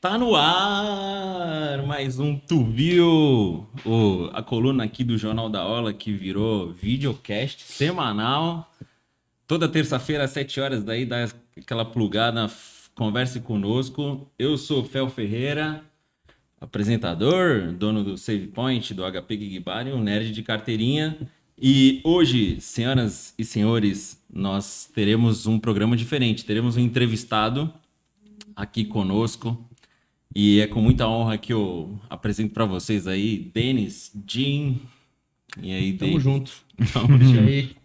Tá no ar mais um Tu Viu, o, a coluna aqui do Jornal da Ola que virou videocast semanal. Toda terça-feira às 7 horas, daí dá aquela plugada, converse conosco. Eu sou Fel Ferreira, apresentador, dono do Save Point, do HP Gigbari, um nerd de carteirinha. E hoje, senhoras e senhores, nós teremos um programa diferente. Teremos um entrevistado aqui conosco. E é com muita honra que eu apresento para vocês aí, Denis, Jim. E aí, Tamo Denis? junto. Tamo E junto.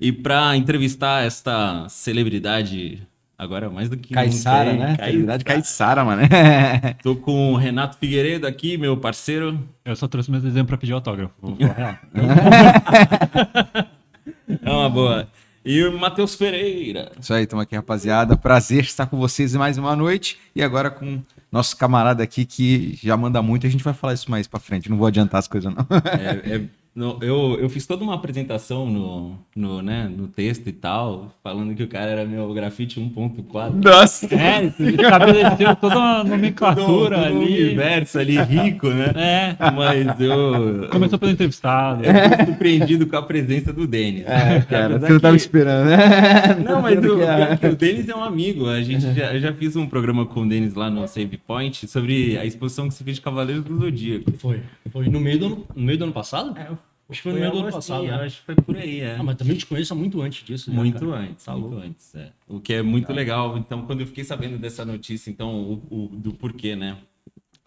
E para entrevistar esta celebridade, agora mais do que nunca, hein? né? Celebridade Caiçara, mano. Tô com o Renato Figueiredo aqui, meu parceiro. Eu só trouxe meus desenhos pra pedir autógrafo. Vou falar real. É uma boa. E o Matheus Pereira. Isso aí, estamos aqui, rapaziada. Prazer estar com vocês mais uma noite. E agora com nosso camarada aqui que já manda muito. A gente vai falar isso mais pra frente. Não vou adiantar as coisas, não. É, é, no- eu, eu fiz toda uma apresentação no, no, né, no texto e tal, falando que o cara era meu grafite 1.4. Nossa! É, você estabeleceu toda uma Todo- nomenclatura todo um ali. universo ali rico, né? É, Mas eu, começou pelo entrevistado. eu fui surpreendido com a presença do Denis. É, cara, você não tava que- esperando, né? Não, mas o, vendo que é. o Denis é um amigo. A gente já, eu já fiz um programa com o Denis lá no Save Point sobre a exposição que se fez de Cavaleiros do Zodíaco. Foi. Foi no meio do ano, no meio do ano passado? Acho que foi no meio do ano passado, assim, né? Acho que foi por aí, é. Ah, mas também te conheço muito antes disso. já, Muito cara. antes, Tá muito antes, é. O que é muito legal. Então, quando eu fiquei sabendo dessa notícia, então, o, o- do porquê, né?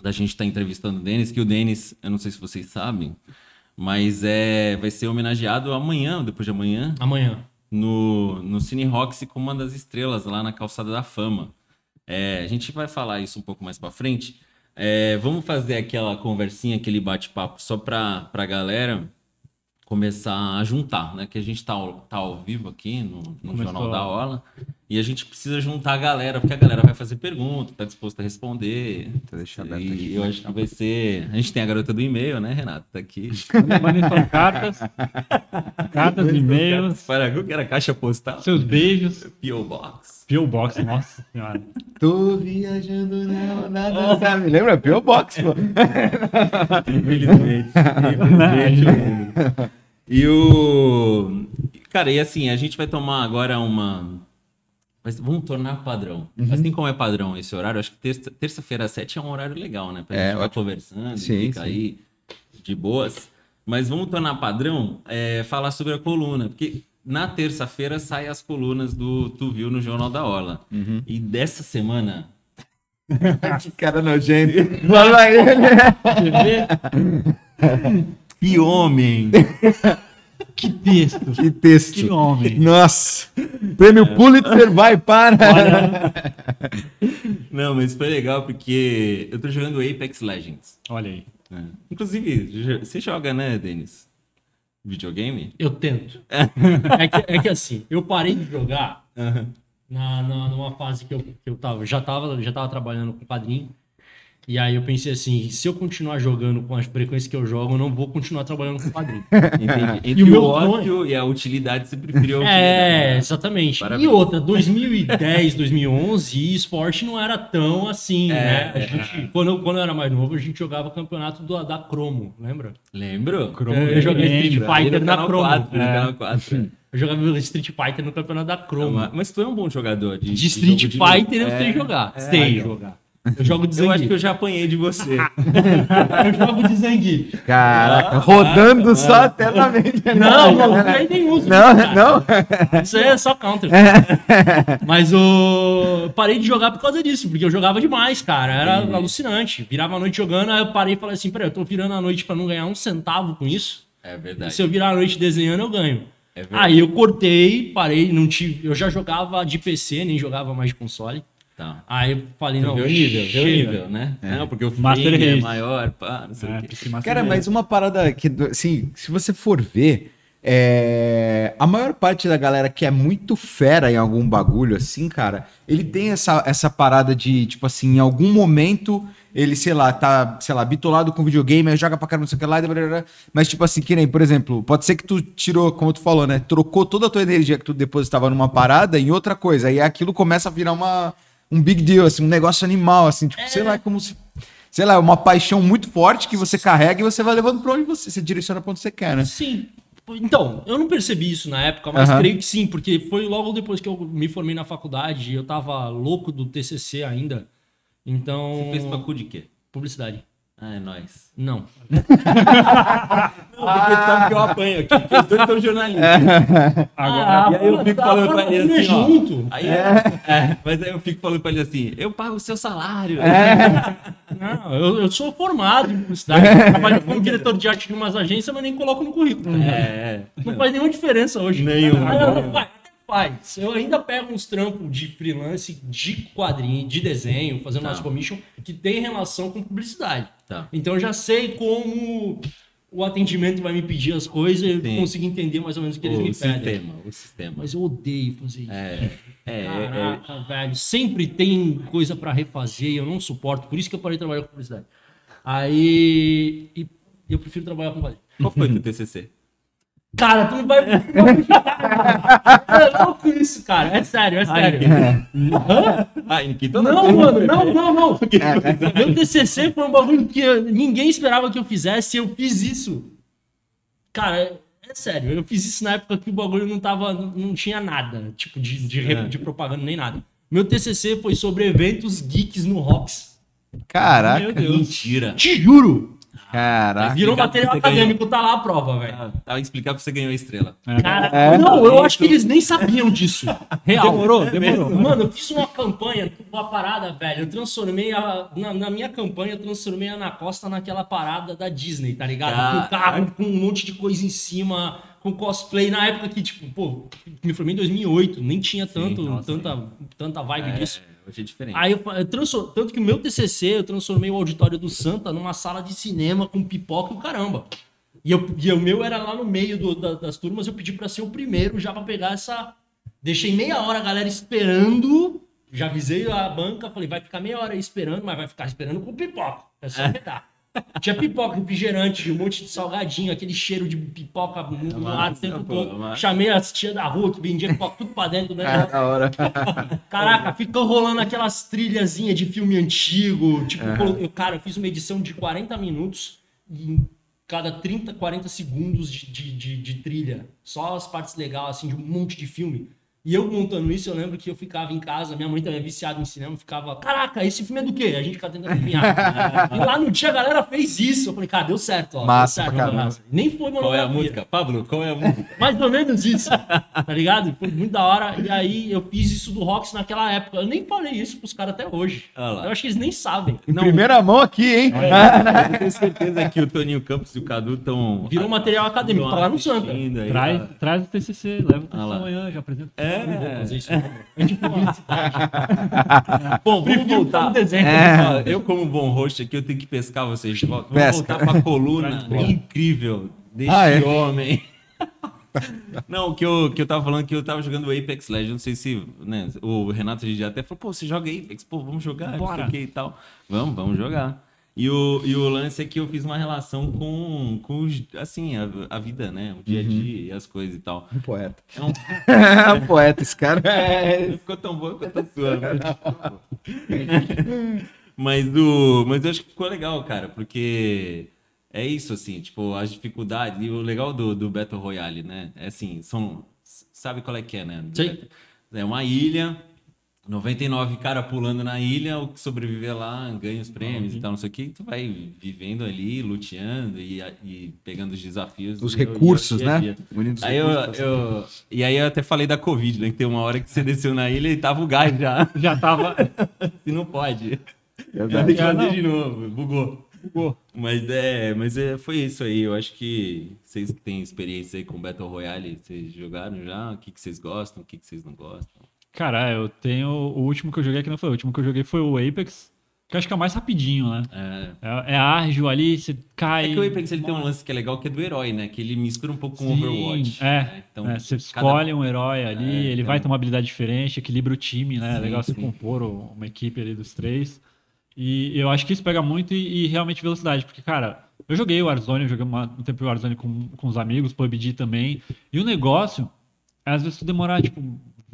Da gente estar entrevistando o Denis, que o Denis, eu não sei se vocês sabem, mas é, vai ser homenageado amanhã, depois de amanhã, Amanhã. no, no Cine Roxy como uma das estrelas lá na Calçada da Fama. É, a gente vai falar isso um pouco mais pra frente. É, vamos fazer aquela conversinha, aquele bate-papo só pra, pra galera começar a juntar, né? Que a gente tá, ao- tá ao vivo aqui no, no. Jornal da Ola e a gente precisa juntar a galera, porque a galera vai fazer pergunta, tá disposta a responder. Então deixa eu aberto E aqui. eu acho que vai ser. A gente tem a garota do e-mail, né, Renato? Tá aqui. Mandem suas cartas, cartas, e-mails, Para que era caixa postal? seus beijos. P.O. Box. P.O. Box, nossa senhora. Tô viajando, não, nada sabe. Lembra? P.O. Box, pô. Infelizmente. E o. Cara, e assim, a gente vai tomar agora uma. Mas vamos tornar padrão. Uhum. Assim como é padrão esse horário, acho que terça- terça-feira às sete é um horário legal, né? Pra É, gente ficar conversando, Sim, fica sim. aí de boas. Mas vamos tornar padrão é, falar sobre a coluna. Porque na terça-feira saem as colunas do Tu Viu no Jornal da Ola. Uhum. E dessa semana. Que cara nojento. Fala ele. Que homem! Que texto. Que texto. Que homem. Nossa. Prêmio Pulitzer vai para. Não, mas foi legal porque eu tô jogando Apex Legends. Olha aí. né? Inclusive, você joga, né, Denis? Videogame? Eu tento. É que, é que assim, eu parei de jogar Aham. na, na- numa fase que eu, que eu tava, já tava, já tava trabalhando com padrinho. E aí eu pensei assim, se eu continuar jogando com as frequências que eu jogo, eu não vou continuar trabalhando com padrinho. Entendi. Entre o o, meu ócio e a utilidade, você preferiu É, utilidade. exatamente. Parabéns. E outra, 2010, 2011, e esporte não era tão assim, É, né? A é. gente, quando, eu, quando eu era mais novo, a gente jogava campeonato do, da Cromo, lembra? Lembro? Cromo Eu joguei lembra. Street Aí Fighter na Cromo. 4, no É. canal 4. Eu jogava Street Fighter no campeonato da Cromo. Mas, mas tu é um bom jogador de, De Street de Fighter eu luta. sei É, jogar. é. sei jogar. Eu jogo de Eu acho que Zangief. eu já apanhei de você. Eu jogo de Zangief. Caraca, rodando só até na mente. Não, não, não tem nem uso. Não, cara. não. Isso aí é só counter. Mas o... eu parei de jogar por causa disso, porque eu jogava demais, cara. Era alucinante. Virava a noite jogando, aí eu parei e falei assim: peraí, eu tô virando a noite pra não ganhar um centavo com isso. É E verdade. se eu virar a noite desenhando, eu ganho. É verdade. Aí eu cortei, parei, não tive. Eu já jogava de PC, nem jogava mais de console. Tá. Aí eu falei, Não, vê o nível, vê o chega. nível, né? Não, porque o Master frame é maior, pá, não sei É, o quê. Cara, Race. mas uma parada que, assim, se você for ver, é, a maior parte da galera que é muito fera em algum bagulho, assim, cara, ele tem essa, essa parada de, tipo assim, em algum momento ele, sei lá, tá, sei lá, bitolado com videogame, aí joga pra caramba, não sei o que lá, e blá, blá, blá. mas tipo assim, que nem, por exemplo, pode ser que tu tirou, como tu falou, né, trocou toda a tua energia que tu depositava numa parada em outra coisa, aí aquilo começa a virar uma, um big deal, assim, um negócio animal, assim, tipo, sei lá, como se. Sei lá, uma paixão muito forte que você carrega e você vai levando pra onde você, você direciona pra onde você quer, né? Sim. Então, eu não percebi isso na época, mas Aham. creio que sim, porque foi logo depois que eu me formei na faculdade e eu tava louco do TCC ainda. Então. Você fez facu de quê? Publicidade. Ah, é nóis. Não. Não, porque sabe que eu apanho aqui, porque os dois são jornalistas. Agora, e aí eu fico falando pra ele assim, ó. junto. Aí, é, mas aí eu fico falando pra ele assim, eu pago o seu salário. Não, eu, eu sou formado em publicidade. Eu trabalho como diretor de arte de umas agências, mas nem coloco no currículo. É, é. Não faz nenhuma diferença hoje. Nenhuma, Ah, faz. Eu ainda pego uns trampos de freelance, de quadrinho, de desenho, fazendo Tá. umas commission, que tem relação com publicidade. Tá. Então eu já sei como o atendimento vai me pedir as coisas, eu Sim. consigo entender mais ou menos o que eles O me pedem. sistema, o sistema. Mas eu odeio fazer isso. É, é, é, Caraca, velho. Sempre tem coisa pra refazer e eu não suporto. Por isso que eu parei de trabalhar com publicidade. Aí. E eu prefiro trabalhar com quadrinho. Qual foi teu TCC? Cara, tu não vai. é louco isso, cara. É sério, é sério. Ah, em que Não, mano, não, não, não. Meu TCC foi um bagulho que eu- ninguém esperava que eu fizesse e eu fiz isso. Cara, é, é sério. Eu fiz isso na época que o bagulho não tava. Não tinha nada, tipo, de, de, re- de propaganda nem nada. Meu TCC foi sobre eventos geeks no Rocks. Caraca, Mentira. Te juro! Caraca. Virou material que acadêmico, tá lá a prova, velho. Ah, tá, explicar pra você ganhou a estrela. Cara, É. não, eu acho que eles nem sabiam disso. Real. Demorou, demorou. Mano, eu fiz uma campanha, uma parada, velho. Eu transformei a. Na, na minha campanha, eu transformei a Ana Costa naquela parada da Disney, tá ligado? Com carro, com um monte de coisa em cima, com cosplay. Na época que, tipo, pô, me formei em 2008, nem tinha tanto, nossa, tanta, tanta vibe É, disso. Hoje é diferente. Aí eu, eu transfor- tanto que o meu TCC eu transformei o auditório do Santa numa sala de cinema com pipoca e o caramba. E, eu, e o meu era lá no meio do- da- das turmas, eu pedi pra ser o primeiro já pra pegar essa. Deixei meia hora a galera esperando. Já avisei a banca, falei, vai ficar meia hora aí esperando, mas vai ficar esperando com pipoca. É só pegar. Tinha pipoca, refrigerante, um monte de salgadinho, aquele cheiro de pipoca no ar o tempo todo. massa. Chamei as tia da rua que vendia pipoca tudo pra dentro, né? É, da hora. Caraca, ficou rolando aquelas trilhazinhas de filme antigo. Tipo, eu, cara, eu fiz uma edição de 40 minutos e em cada 30, 40 segundos de, de, de- de trilha. Só as partes legais, assim, de um monte de filme. E eu montando isso, eu lembro que eu ficava em casa, minha mãe também é viciada em cinema, ficava, caraca, esse filme é do quê? A gente ficava tentando adivinhar. e lá no dia a galera fez isso. Eu falei, cara, deu certo, ó. Massa deu certo, pra caramba. massa. Nem foi uma Qual é a monografia. música? Pablo, qual é a música? Mais ou menos isso, tá ligado? Foi muito da hora. E aí eu fiz isso do Rocks naquela época. Eu nem falei isso pros caras até hoje. Ah. Eu acho que eles nem sabem. Em primeira mão aqui, hein? Eu tenho certeza que o Toninho Campos e o Cadu estão. Virou material acadêmico, tá lá no Santa. Traz, traz o TCC, leva o TCC Ah lá. amanhã, já apresenta. É. Não vou fazer isso. É. Bom, vamos Prefiro voltar. desenho. Ó, Eu, como bom host aqui, eu tenho que pescar vocês de volta. Vamos Pesca. voltar pra coluna incrível deste Ah, é? homem. Não, que eu, que eu tava falando que eu tava jogando Apex Legends, não sei se, né, o Renato já até falou, pô, você joga Apex, pô, vamos jogar, Bora. e tal. Vamos, vamos jogar. E o, e o lance é que eu fiz uma relação com, com os- assim, a, a vida, né, o dia a dia e as coisas e tal. Um poeta. É um, É um poeta esse cara. não ficou tão bom eu tô suando. mas, do, mas eu acho que ficou legal, cara, porque é isso, assim, tipo, as dificuldades. E o legal do, do Battle Royale, né? É assim, são. Sabe qual é que é, né? Sim. É uma ilha, 99 cara pulando na ilha, o que sobreviver lá ganha os prêmios e tal, não sei o que. Tu vai vivendo ali, luteando e, e pegando os desafios. Os recursos, né? dia. Unindo os Aí eu, recursos. eu- e aí eu até falei da Covid, né? Que tem uma hora que você desceu na ilha e tava o gás já. Já tava. E não pode. Verdade. Tem que fazer de novo. Bugou. Bugou. Mas é, mas é, foi isso aí. Eu acho que vocês que têm experiência aí com Battle Royale, vocês jogaram já? O que, que vocês gostam, o que, que vocês não gostam? Cara, eu tenho. O último que eu joguei que não foi o último que eu joguei foi o Apex. Que eu acho que é o mais rapidinho, né? É. É, é ágil ali, você cai. É que o Apex ele tem um lance que é legal, que é do herói, né? Que ele mistura um pouco com o Overwatch. É, né? Então, é, você cada- escolhe um herói ali, É, ele então- vai ter uma habilidade diferente, equilibra o time, né? é Sim, legal você sim. compor uma equipe ali dos três. E eu acho que isso pega muito e, e realmente velocidade, porque, cara, eu joguei o Warzone, eu joguei uma- um tempo o Warzone com, com os amigos, PUBG também, e o negócio é às vezes tu demorar, tipo,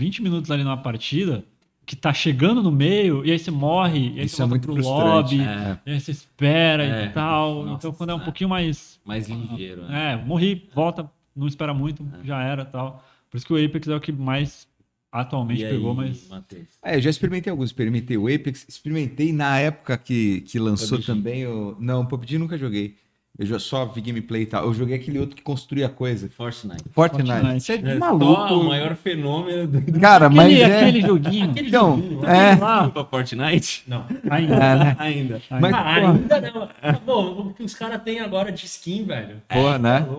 20 minutos ali numa partida, que tá chegando no meio, e aí você morre, e aí Isso você é volta muito pro lobby, É. e aí você espera É. e tal. Nossa, então quando é um é. pouquinho mais. Mais ligeiro. né? É, morri, volta, não espera muito, É. já era tal. Por isso que o Apex é o que mais atualmente E aí, pegou, mas. Matheus? É, eu já experimentei alguns. Experimentei o Apex, experimentei na época que, que lançou PUBG. também o. Não, o PUBG nunca joguei. Eu já só vi gameplay e tal. Eu joguei aquele outro que construía coisa. Fortnite. Fortnite. Fortnite. Isso é de É maluco. o maior fenômeno do Cara, mas Aquele, é. aquele joguinho. Aquele Então, joguinho, é. lá, pra Fortnite? Não. ainda. É, né? Ainda. Mas, Ah, ainda não. Ah, Pô, o que os caras têm agora de skin, velho. Pô, né? Tá.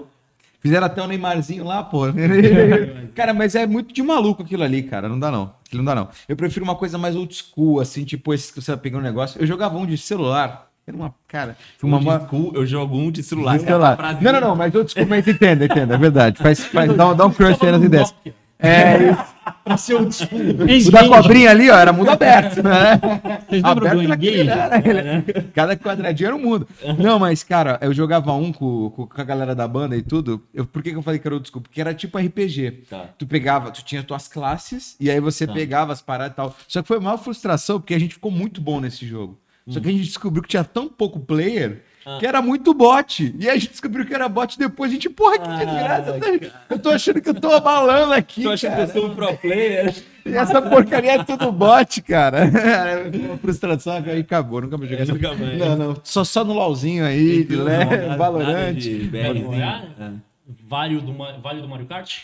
Fizeram até o Neymarzinho lá, pô. cara, mas é muito de maluco aquilo ali, cara. Não dá não. Aquilo não dá não. Eu prefiro uma coisa mais old school, assim, tipo esse que você vai pegar um negócio. Eu jogava um de celular. Era uma. Cara, uma. Um de school, eu jogo um de celular. de celular. Não, não, não, mas school, mas entenda, entenda, é verdade. Faz, faz, dá, um- dá um crush aí nas ideias. É, isso. Pra ser o desculpa. o da cobrinha ali, ó, era mundo aberto, né? Vocês lembram do Aberto naquele, Engage? né? Cada quadradinho era um mundo. Não, mas, cara, eu jogava um com, com a galera da banda e tudo. Eu, por que, que eu falei que era old school? Porque era tipo RPG. Tá. Tu pegava, tu tinha tuas classes, e aí você Tá. pegava as paradas e tal. Só que foi uma frustração, porque a gente ficou muito bom nesse jogo. Só que a gente descobriu que tinha tão pouco player Ah. que era muito bot. E aí a gente descobriu que era bot depois. A gente, porra, que Ah, desgraça. tá? Eu tô achando que eu tô abalando aqui. Tu acha que cara. eu sou um pro player? E essa porcaria é tudo bot, cara. Uma frustração que aí acabou. Nunca me joguei essa. Nunca mais. Não, não. Só, só no LOLzinho aí, de Valorante. de Battle BRzinho. Royale? É. Vale do, Ma- vale do Mario Kart?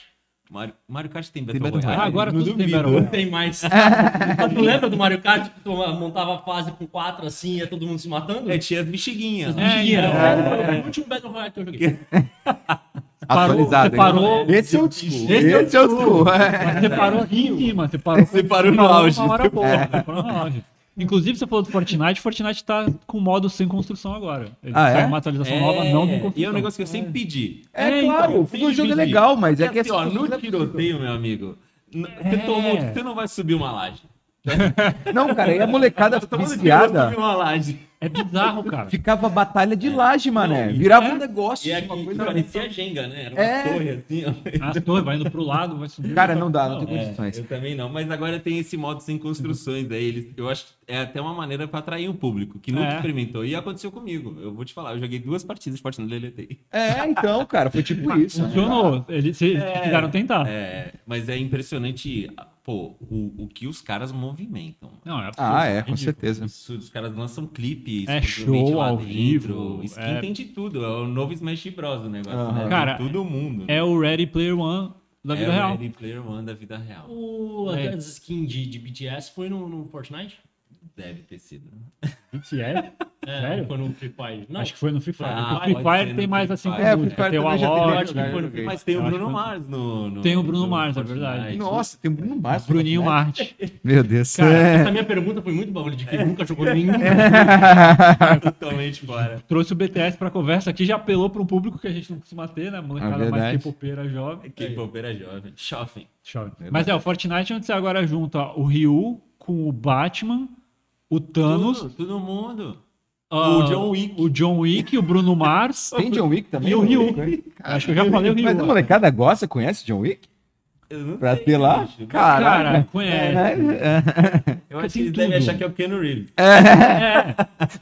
Mario, Mario Kart tem Tem Battle Battle Royale? Ah, agora Não tudo tem. Battle Não Royale. tem mais. Mas tu lembra do Mario Kart que tu montava a fase com quatro assim e ia todo mundo se matando? É, tinha as bexiguinhas. É, Mentira, então. era Foi o último Battle Royale que eu joguei. Atualizado. Você parou- hein? Esse é o school. Esse é o é school. é. Mas você parou aqui em cima, você parou, Você parou no auge. numa hora boa, você parou no auge. Inclusive, você falou do Fortnite, Fortnite tá com modo sem construção agora. Ele Ah, é? uma atualização nova, não com construção. E é um negócio que eu sempre pedi. É, É, claro, então, o sempre jogo é pedi. legal, mas é Porque que assim, ó, essa- no tiroteio, meu amigo, você, É. tomou, você não vai subir uma laje. Não, cara, e a molecada viciada subir uma laje. É bizarro, cara. ficava batalha de laje, mané. Não, Virava é. um negócio. E uma aqui coisa- parecia Jenga, né? Era uma É. torre assim, ó. As torres vai indo pro lado, vai subindo. Cara, não dá, não tem É, condições. eu também não, mas agora tem esse modo sem construções aí. Eles, eu acho que é até uma maneira pra atrair um público que nunca É. experimentou. E aconteceu comigo. Eu vou te falar, eu joguei duas partidas de Fortnite e deletei. É, então, cara, foi tipo isso. Funcionou. Eles se- quiseram tentar. É, mas é impressionante, pô, o, o que os caras movimentam. Não, é absurdo, Ah, é, com ridículo. certeza. Absurdo, Os caras lançam clipe, É show lá ao dentro. vivo, Skin é- tem de tudo. É o novo Smash Bros. o negócio. Aham. né? Cara, todo mundo. É o Ready Player One da vida é real. o Ready Player One da vida real. O, É. aquelas skins de, de BTS foi no, no Fortnite? Deve ter sido. BTS? É, Sério? Foi no Free Fire. Não, Acho que foi no Free Fire. Ah, o Free pode Fire ser no tem mais Free assim Fire. É, como Free Fire tem o Alok, acho que foi no né? Free Mas tem o Bruno que Mars no, no- Tem o Bruno no Mars, é verdade. Nossa, tem o Bruno Mars. Bruninho né? Marte. Meu Deus. Cara, é. Essa minha pergunta foi muito bagulho de quem nunca jogou nenhum. Totalmente fora. Trouxe o BTS pra conversa aqui, já apelou pra um público que a gente não costuma ter, né? Molecada É mais. K-popeira jovem. Que bobeira jovem. Shopping. Chove. Mas é, o Fortnite é onde você agora junta o Ryu com o Batman, o Thanos, Tudo, todo mundo. Ah, o John Wick. o John Wick, o Bruno Mars. Tem John Wick também? E o Ryu. né? Acho que eu já falei o Ryu. Mas a molecada gosta, conhece John Wick? Eu não Pra sei, ter lá? Cara, Cara, conhece. Eu acho que eles devem achar que é o Keanu Reeves.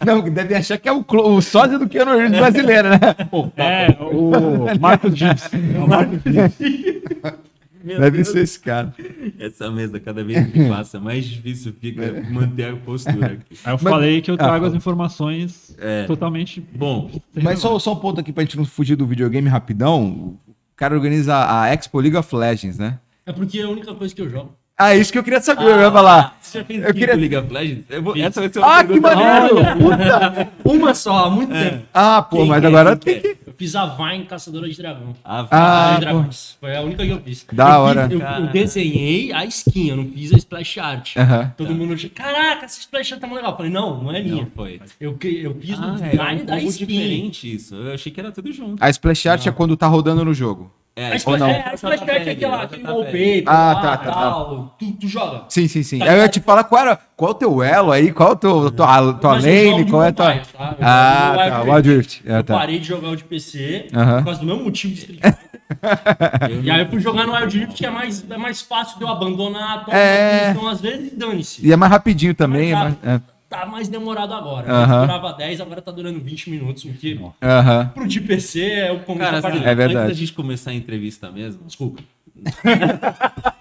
Não, deve achar que é o, clo- o sósia do Keanu Reeves brasileiro, né? Pô, É, o Marcos Gibbs. É o Marcos Gibbs. Meu deve Deus, ser esse cara. Essa mesa, cada vez que passa, mais difícil fica manter a postura aqui. Aí eu Mas- falei que eu trago Ah, as informações É. totalmente. Bom, Mas só, só um ponto aqui pra gente não fugir do videogame rapidão. O cara organiza a Expo League of Legends, né? É porque é a única coisa que eu jogo. Ah, isso que eu queria saber, eu ia falar. Você já fez Eu eu queria- League of Legends? Eu vou- Essa vai ser uma Ah, que pergunta- maneiro! Puta! Uma só, há muito tempo. Ah, pô, Quem mas quer, agora quem tem quer? que. Eu fiz a Vine Caçadora de Dragão. Ah, Ah, Caçadora de. Dragões. Foi a única que eu fiz. Da eu fiz- hora. eu, Cara. eu desenhei a skin, eu não fiz a splash art. Aham. Todo mundo achou, caraca, essa splash art tá muito legal. Eu falei, não, não é minha. não foi. Eu, cri- eu fiz Ah, no é design um da pouco skin. diferente isso. Eu achei que era tudo junto. A Splash Art é quando tá rodando no jogo. É, A Ou splash, não? é, a splash art é aquela, aquele wallpaper, Ah, lá, tá, tá, tal, Tu, tu joga. Sim, sim, sim. Tá Aí eu ia ligado? te falar qual, era, qual é o teu elo aí, qual é o teu, tua, tua lane, qual é a tua. tá? Eu Ah, tá, Wild Rift. Ah, Eu tá. parei de jogar o de PC por causa do mesmo motivo de Street Fighter. E aí eu fui jogar no Wild Rift, que é mais, é mais fácil de eu abandonar, tomar É. uma punição às vezes e dane-se. E é mais rapidinho também. É mais- é. Tá mais demorado agora. Aham. Antes Durava 10, agora tá durando 20 minutos, o que Aham. pro de PC é o como Cara, tá assim, É verdade. antes da gente começar a entrevista mesmo, Desculpa.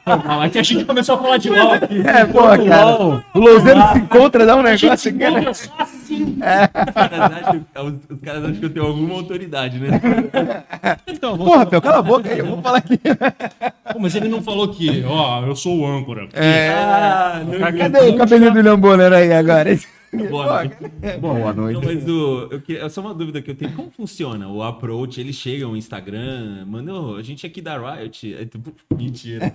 Não, é que a gente começou a falar de LOL aqui. É, pô, cara. O Louzeiro se encontra, dá um negócio aqui, né? assim. os caras, acham, os caras acham que eu tenho alguma autoridade, né? Então, vou... Porra, Fel, cala a boca aí, eu vou falar aqui. Pô, mas ele não falou que, ó, eu sou o âncora. É, Ah, não, cadê o cabelinho do William Bonner aí agora? Boa noite. Boa noite. Não, mas o, eu queria, só uma dúvida que eu tenho. Como funciona o approach? Eles chegam no Instagram, mano, a gente aqui da Riot. É, tipo, mentira.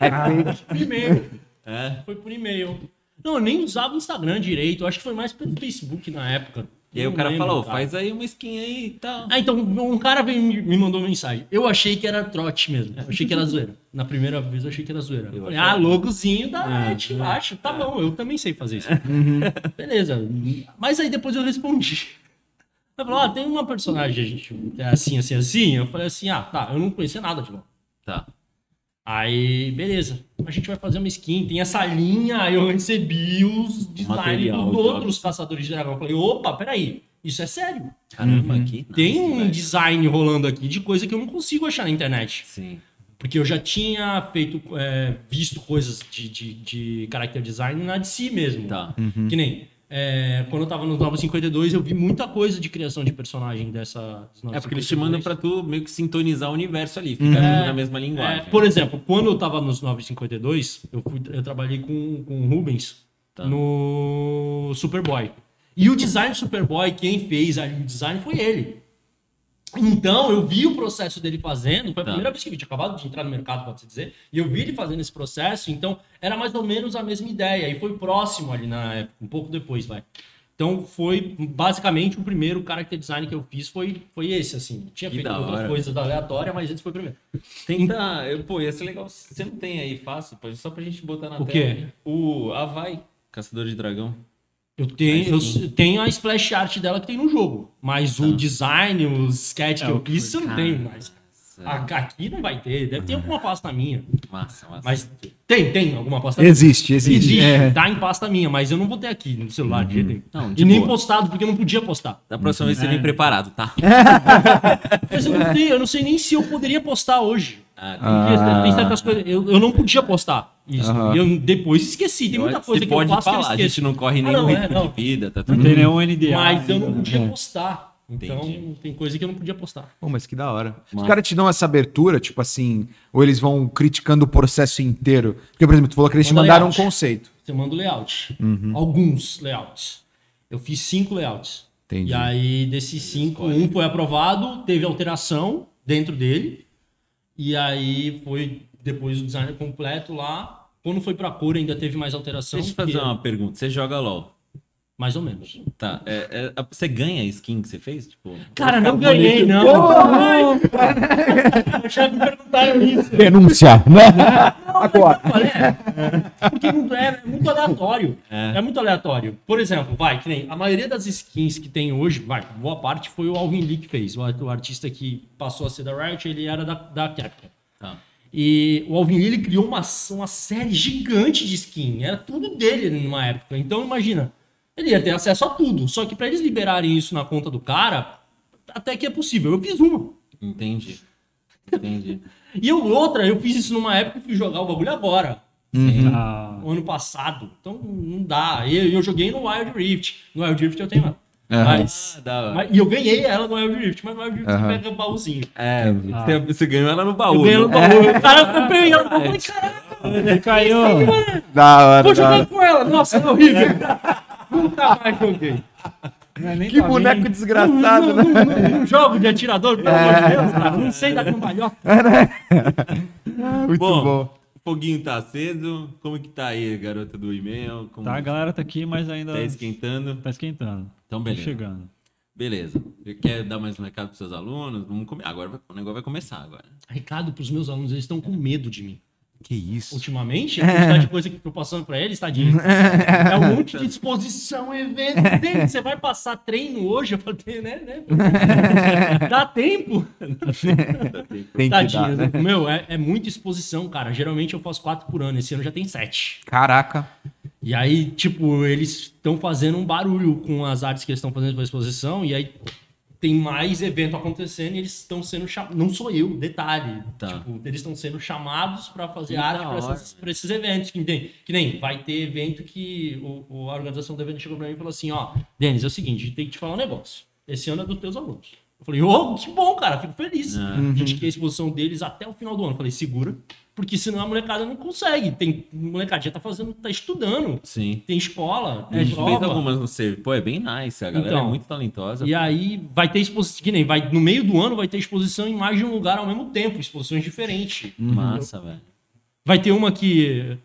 É fake. Por e-mail. É. Foi por e-mail. Não, eu nem usava o Instagram direito. Eu acho que foi mais pelo Facebook na época. E aí Não o cara lembro, falou, cara. faz aí uma skin aí e tal. Ah, então um cara veio, me mandou mensagem. Eu achei que era trote mesmo. Eu achei que era zoeira. Na primeira vez eu achei que era zoeira. Eu falei, ah, logozinho da Ah, Riot, é. acho. Tá bom, eu também sei fazer isso. Beleza. Mas aí depois eu respondi. Ele falou, ah, tem uma personagem, gente, é assim, assim, assim. Eu falei assim, ah, tá, eu não conhecia nada de LoL. Tá. Aí, beleza. A gente vai fazer uma skin. Tem essa linha. Aí eu recebi os designs dos jogos. outros caçadores de dragão. Eu falei, opa, peraí. Isso é sério. Caramba, aqui. Tem Nossa, um velho. design rolando aqui de coisa que eu não consigo achar na internet. Sim. Porque eu já tinha feito, é, visto coisas de, de, de character design na DC mesmo. Tá. Que nem. É, quando eu tava no 952, eu vi muita coisa de criação de personagem dessa. É porque eles te 952. mandam pra tu meio que sintonizar o universo ali, fica É, tudo na mesma É, linguagem. por exemplo, quando eu tava nos 952, eu, fui, eu trabalhei com, com o Rubens Tá. no Superboy. E o design do Superboy, quem fez ali o design foi ele. Então, eu vi o processo dele fazendo, foi a Tá. primeira vez que eu tinha acabado de entrar no mercado, pode-se dizer, e eu vi ele fazendo esse processo, então era mais ou menos a mesma ideia, e foi próximo ali na época, um pouco depois, vai. Então, foi basicamente o primeiro character design que eu fiz foi, foi esse, assim. Tinha Que feito outras hora. coisas aleatórias, mas esse foi o primeiro. Tenta. Eu, pô, ia ser legal. Você não tem aí fácil, só pra gente botar na O tela. quê? O Avai, Caçador de Dragão. Eu tenho, Mas, eu tenho a splash art dela que tem no jogo. Mas o design, os sketch que É, eu o- fiz, eu não tenho mais. A- Aqui não vai ter. Deve ter alguma pasta minha. Massa, massa. Mas tem, tem alguma pasta Existe, existe. Existe, É. tá em pasta minha, mas eu não vou ter aqui no celular de jeito nenhum. Não, de E nem boa. postado, porque eu não podia postar. Da próxima vez você É. vem preparado, tá? Mas eu não, sei, eu não sei nem se eu poderia postar hoje. Ah, tem certas coisas. Eu, eu não podia postar isso. Aham. E eu depois esqueci. Tem muita coisa você que eu pode faço falar, que eu a gente não corre Ah, nenhum não, é, risco não. de vida, tá Não tem nenhum NDA. Mas eu não ainda. podia postar. Então, Entendi. tem coisa que eu não podia postar. Pô, mas que da hora. Os caras te dão essa abertura, tipo assim, ou eles vão criticando o processo inteiro? Porque, por exemplo, tu falou que eles te Manda mandaram um layout. conceito. Você manda o layout. Alguns layouts. Eu fiz cinco layouts. Entendi. E aí, desses cinco, um foi aprovado, teve alteração dentro dele. E aí foi depois o design completo lá. Quando foi pra cor, ainda teve mais alteração. Deixa eu te fazer uma pergunta. Você joga LOL? Mais ou menos. Tá. é- é- você ganha a skin que você fez? Tipo, Cara, não ganhei, bonito? não. Ai, Já me perguntaram isso. Denúncia, né? Agora. É, porque não- é muito aleatório. É. É. muito aleatório. Por exemplo, vai, que nem a maioria das skins que tem hoje, vai, boa parte foi o Alvin Lee que fez. O, o artista que passou a ser da Riot, ele era da, da Capcom. Tá. E o Alvin Lee ele criou uma, uma série gigante de skin. Era tudo dele numa época. Então, imagina, ele ia ter acesso a tudo. Só que para eles liberarem isso na conta do cara, até que é possível. Eu fiz uma. Entendi. Entendi. E eu, outra, eu fiz isso numa época e fui jogar o bagulho agora. Ah, o ano passado. Então não dá. E eu, eu joguei no Wild Rift. No Wild Rift eu tenho ela. Aham. Mas, Ah, mas- E eu ganhei ela no Wild Rift, mas no Wild Rift Aham. você pega o baúzinho. É, você, você ganhou ela no Eu baú. ganhei ela no né? baú. O cara eu peguei ela no baú. Eu falei, caralho, caiu. Hora, vou jogar com ela. Nossa, é horrível. Nunca mais joguei. Não é nem Que boneco mim. desgraçado, não, né? não, não, não jogo de atirador, pelo amor de Deus, cara. Não sei dar cambalhota. Muito Bom, bom. o foguinho tá aceso. Como que tá aí, garota do e-mail? Como Tá, a galera tá aqui, mas ainda tá esquentando? tá esquentando. Então, Tá beleza. chegando. Beleza. Quer dar mais um recado pros seus alunos? Vamos come... Agora vai- o negócio vai começar agora. Recado pros meus alunos, eles estão com medo de mim. Que isso. Ultimamente, a quantidade de coisa que eu tô passando pra eles, tadinho. É um monte de exposição, evento. Tem, Você vai passar treino hoje? Eu falei, né, né? Dá tempo. Tem Tadinho. dar, né? Meu, é, é muita exposição, cara. Geralmente eu faço quatro por ano. Esse ano já tem sete. Caraca. E aí, tipo, eles estão fazendo um barulho com as artes que eles estão fazendo pra exposição. E aí tem mais evento acontecendo e eles estão sendo chamados. Não sou eu, detalhe. Tá. Tipo, eles estão sendo chamados pra fazer Que arte hora, esses, eventos. Que nem, que nem vai ter evento que o, o- a organização do evento chegou pra mim e falou assim: ó, Denis, é o seguinte, a gente tem que te falar um negócio. Esse ano é dos teus alunos. Eu falei, ô, que bom, cara, fico feliz. Ah. A gente quer a exposição deles até o final do ano. Eu falei, segura, porque senão a molecada não consegue. Tem molecadinha tá fazendo, tá estudando, Sim. tem escola, A tem gente fez prova. algumas no Save. Pô, é bem nice. A galera Então, é muito talentosa. E aí vai ter exposição, que nem vai no meio do ano vai ter exposição em mais de um lugar ao mesmo tempo, exposições diferentes. Massa, velho. Vai ter uma que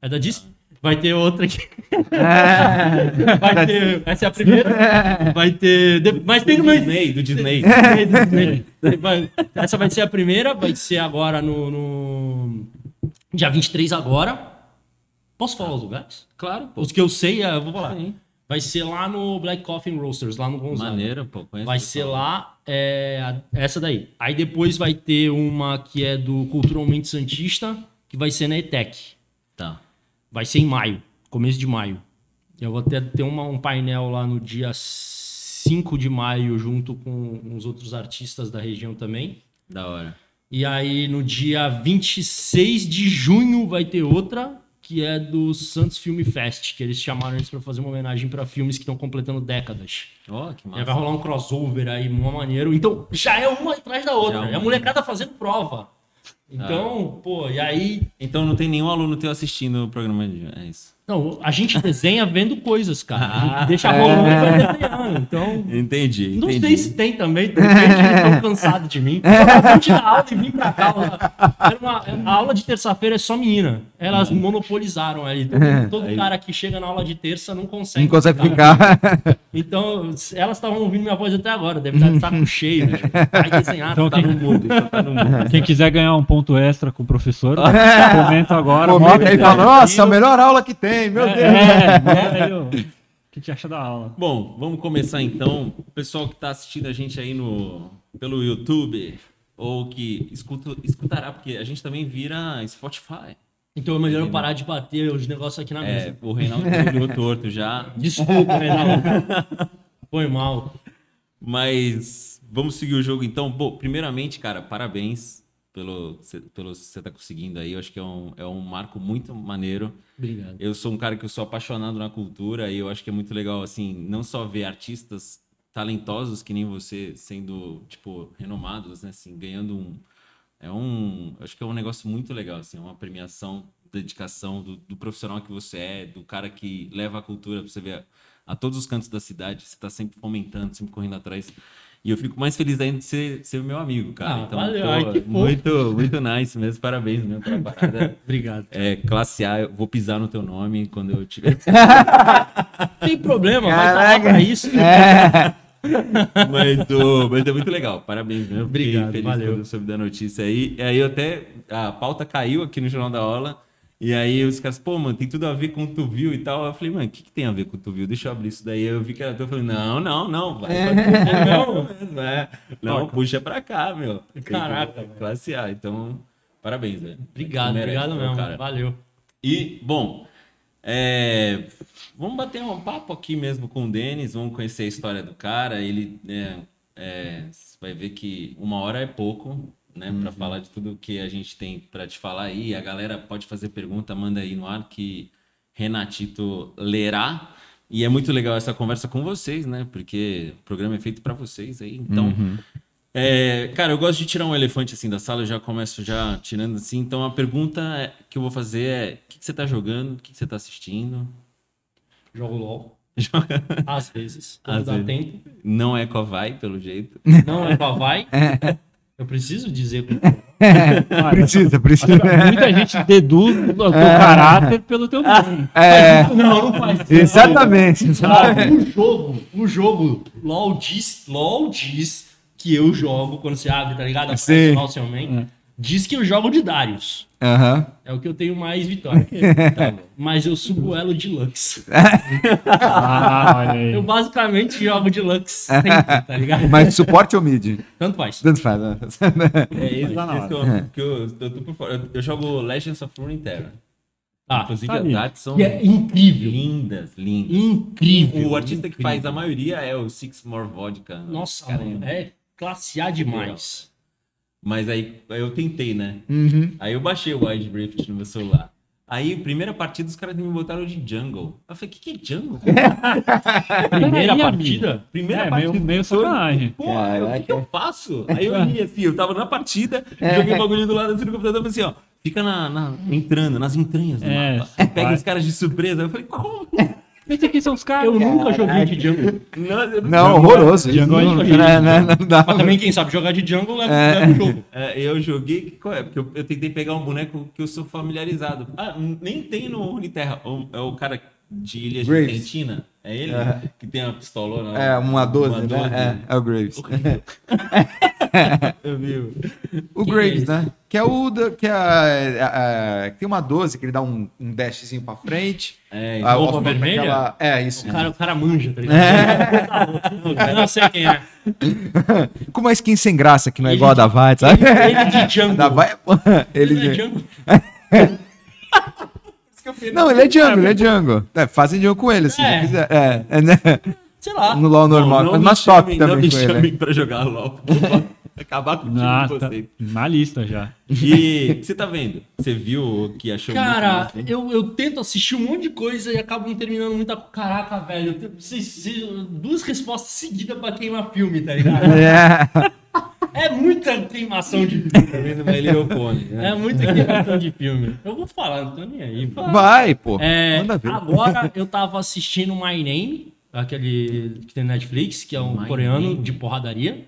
é da Disney, vai ter outra que vai ter, essa é a primeira, vai ter, mas tem no Disney, do Disney. Vai- Essa vai ser a primeira, vai ser agora no, no dia 23 agora. Posso falar os lugares? claro, pô. Os que eu sei, eu vou falar. Sim. Vai ser lá no Black Coffin Roasters, lá no Gonzaga. Maneiro, pô. conheço Vai ser pessoal. lá, é, essa daí. Aí depois vai ter uma que é do Culturalmente Santista, que vai ser na ETEC. Tá. Vai ser em maio, começo de maio. Eu vou ter, ter uma- um painel lá no dia 5 de maio, junto com uns outros artistas da região também. Da hora. E aí no dia 26 de junho vai ter outra, que é do Santos Film Fest, que eles chamaram eles para fazer uma homenagem para filmes que estão completando décadas. Ó, que E aí massa. vai rolar um crossover aí, uma maneiro. Então, já é uma atrás da outra. É É a uma. molecada fazendo prova. Então, pô, e aí. Então não tem nenhum aluno teu assistindo o programa de. É isso. Não, a gente desenha vendo coisas, cara. A gente Ah. deixa rolando e vai desenhando. Então. Entendi, Não entendi. sei se tem também, de repente eles estão cansados de mim. Dar aula e vim pra cá. Era uma- a aula de terça-feira é só menina. Elas monopolizaram aí. Todo, todo Aí. cara que chega na aula de terça não consegue. Não consegue ficar. ficar. Então, elas estavam ouvindo minha voz até agora. Deve estar de saco cheio. né? Vai desenhar. Então, tá quem- no mundo. Tá no mundo. Quem quiser ganhar um ponto extra com o professor, comenta agora. Comenta aí e o fala, nossa, a melhor aula que tem, meu Deus. É, aí o que te acha da aula. Bom, vamos começar então. O pessoal que está assistindo a gente aí no, pelo YouTube, ou que escuta, escutará, porque a gente também vira Spotify. Então é melhor eu parar de bater os negócios aqui na É, mesa. o Reinaldo olhou torto já. Desculpa, Reinaldo. Foi mal. Mas vamos seguir o jogo então. Bom, primeiramente, cara, parabéns pelo, pelo que você tá conseguindo aí. Eu acho que é um, é um marco muito maneiro. Obrigado. Eu sou um cara que eu sou apaixonado na cultura e eu acho que é muito legal, assim, não só ver artistas talentosos que nem você sendo, tipo, renomados, né, assim, ganhando um... É um... Acho que é um negócio muito legal, assim, é uma premiação, dedicação do, do profissional que você é, do cara que leva a cultura pra você ver a, a todos os cantos da cidade, você tá sempre fomentando, sempre correndo atrás. E eu fico mais feliz ainda de ser, ser meu amigo, cara. Ah, então, valeu. pô, Ai, muito, muito nice mesmo, parabéns mesmo pela parada. Obrigado. É, classe A, eu vou pisar no teu nome quando eu tiver. Não tem problema, vai Caraca. pra isso. mas, ô, mas é muito legal, parabéns mesmo. Fiquei Obrigado, feliz valeu. quando eu soube da notícia aí. E aí eu até. A pauta caiu aqui no Jornal da Aula. E aí os caras, pô, mano, tem tudo a ver com o tu viu e tal. Eu falei, mano, o que, que tem a ver com o tu viu? Deixa eu abrir isso daí. Eu vi que era tu, eu falei, não, não, não, vai. É, não, mesmo, é. Não, puxa pra cá, meu. Que- Caraca. Classe A, então, parabéns, velho. Obrigado, merece, obrigado meu mesmo. cara. Valeu. E, bom, é, vamos bater um papo aqui mesmo com o Denis, vamos conhecer a história do cara. Ele né, é, você vai ver que uma hora é pouco, né, para falar de tudo que a gente tem para te falar aí. A galera pode fazer pergunta, manda aí no ar que Renatito lerá. E é muito legal essa conversa com vocês, né? Porque o programa é feito para vocês aí. Então, é, cara, eu gosto de tirar um elefante assim da sala, eu já começo já tirando assim. Então a pergunta é- que eu vou fazer é: o que, que você tá jogando? O que, que você tá assistindo? Jogo LOL. Joga- Às vezes. Quando Às dá vezes. tempo. Não é Covai, pelo jeito. Não é pra vai. Eu preciso dizer. que- Precisa, precisa. Muita gente deduz o teu caráter pelo teu nome. É, Não, não faz isso. exatamente. Ah, o jogo, o jogo, LOL diz, LOL diz que eu jogo quando você abre, tá ligado? Sim. Main. Diz que eu jogo de Darius. Aham. É o que eu tenho mais vitória. Tá. Mas eu subo elo de Lux. Ah. Eu basicamente jogo de Lux sempre, tá ligado? Mas suporte ou mid? Tanto faz. Tanto faz, né? É isso, na isso que eu, que eu, eu tô por fora. Eu, eu jogo Legends of Runeterra. Tá. Inclusive, tá as artes são Que é incrível. lindas, lindas. Incrível. O artista que incrível. faz a maioria é o Six More Vodka. Nossa, Cara, mano, é classe A demais. Mas aí eu tentei, né? Uhum. Aí eu baixei o Wild Rift no meu celular. Aí, primeira partida, os caras me botaram de jungle. Eu falei, o que, que é jungle? Primeira Peraí, partida? Primeira É, partida. meio, meio sacanagem. Pô, o que, que eu faço? Aí eu li assim, eu tava na partida, É. joguei o bagulho do lado assim do computador e falei assim, ó, fica na, na- entrando, nas entranhas do É, mapa. vai. Pega os caras de surpresa. Eu falei, como? Esse aqui são os caras. Eu nunca joguei de jungle. Não, Não, horroroso. Django é não, não, não, não dá. Mas também quem sabe jogar de jungle leva, leva o jogo. É, eu joguei, qual é? Porque eu, eu tentei pegar um boneco que eu sou familiarizado. Ah, nem tem no Uniterra. O- É o cara de Ilhas de Graves. É ele? Aham. Que tem a pistolona. É, uma 12, uma 12. né? É, é o Graves. Eu vi. O Que Graves, é né? Que é o. da- Que é a, a- que tem uma 12 que ele dá um, um dashzinho pra frente. É, A- roupa vermelha? aquela- É, isso. O cara, o cara manja, tá ligado? Eu não sei quem é. Com uma skin sem graça, que não é Ele igual a da de- Vai, sabe? Ele de jungle. Da Vai, Ele ele. é jungle. Não, ele é Django, ele é Django. É, fazem Django com ele, assim. É. se quiser. É, é, né? Sei lá. No LoL normal. Não, Mas me na top chamem, não também me com ele. né? chamem pra jogar LOL. Acabar com o time Ah, de tá vocês. na lista já. E o que você tá vendo? Você viu o que achou Cara, muito eu, eu tento assistir um monte de coisa e acabo não terminando muita. Caraca, velho. eu tenho- duas respostas seguidas pra queimar filme, tá ligado? É. É muita queimação de filme. Tá Little Pony, né? É muita queimação de filme. Eu vou falar, não tô nem aí. pô. Vai, pô. É, Manda ver. agora eu tava assistindo My Name, aquele que tem Netflix, que é um My coreano Name. de porradaria.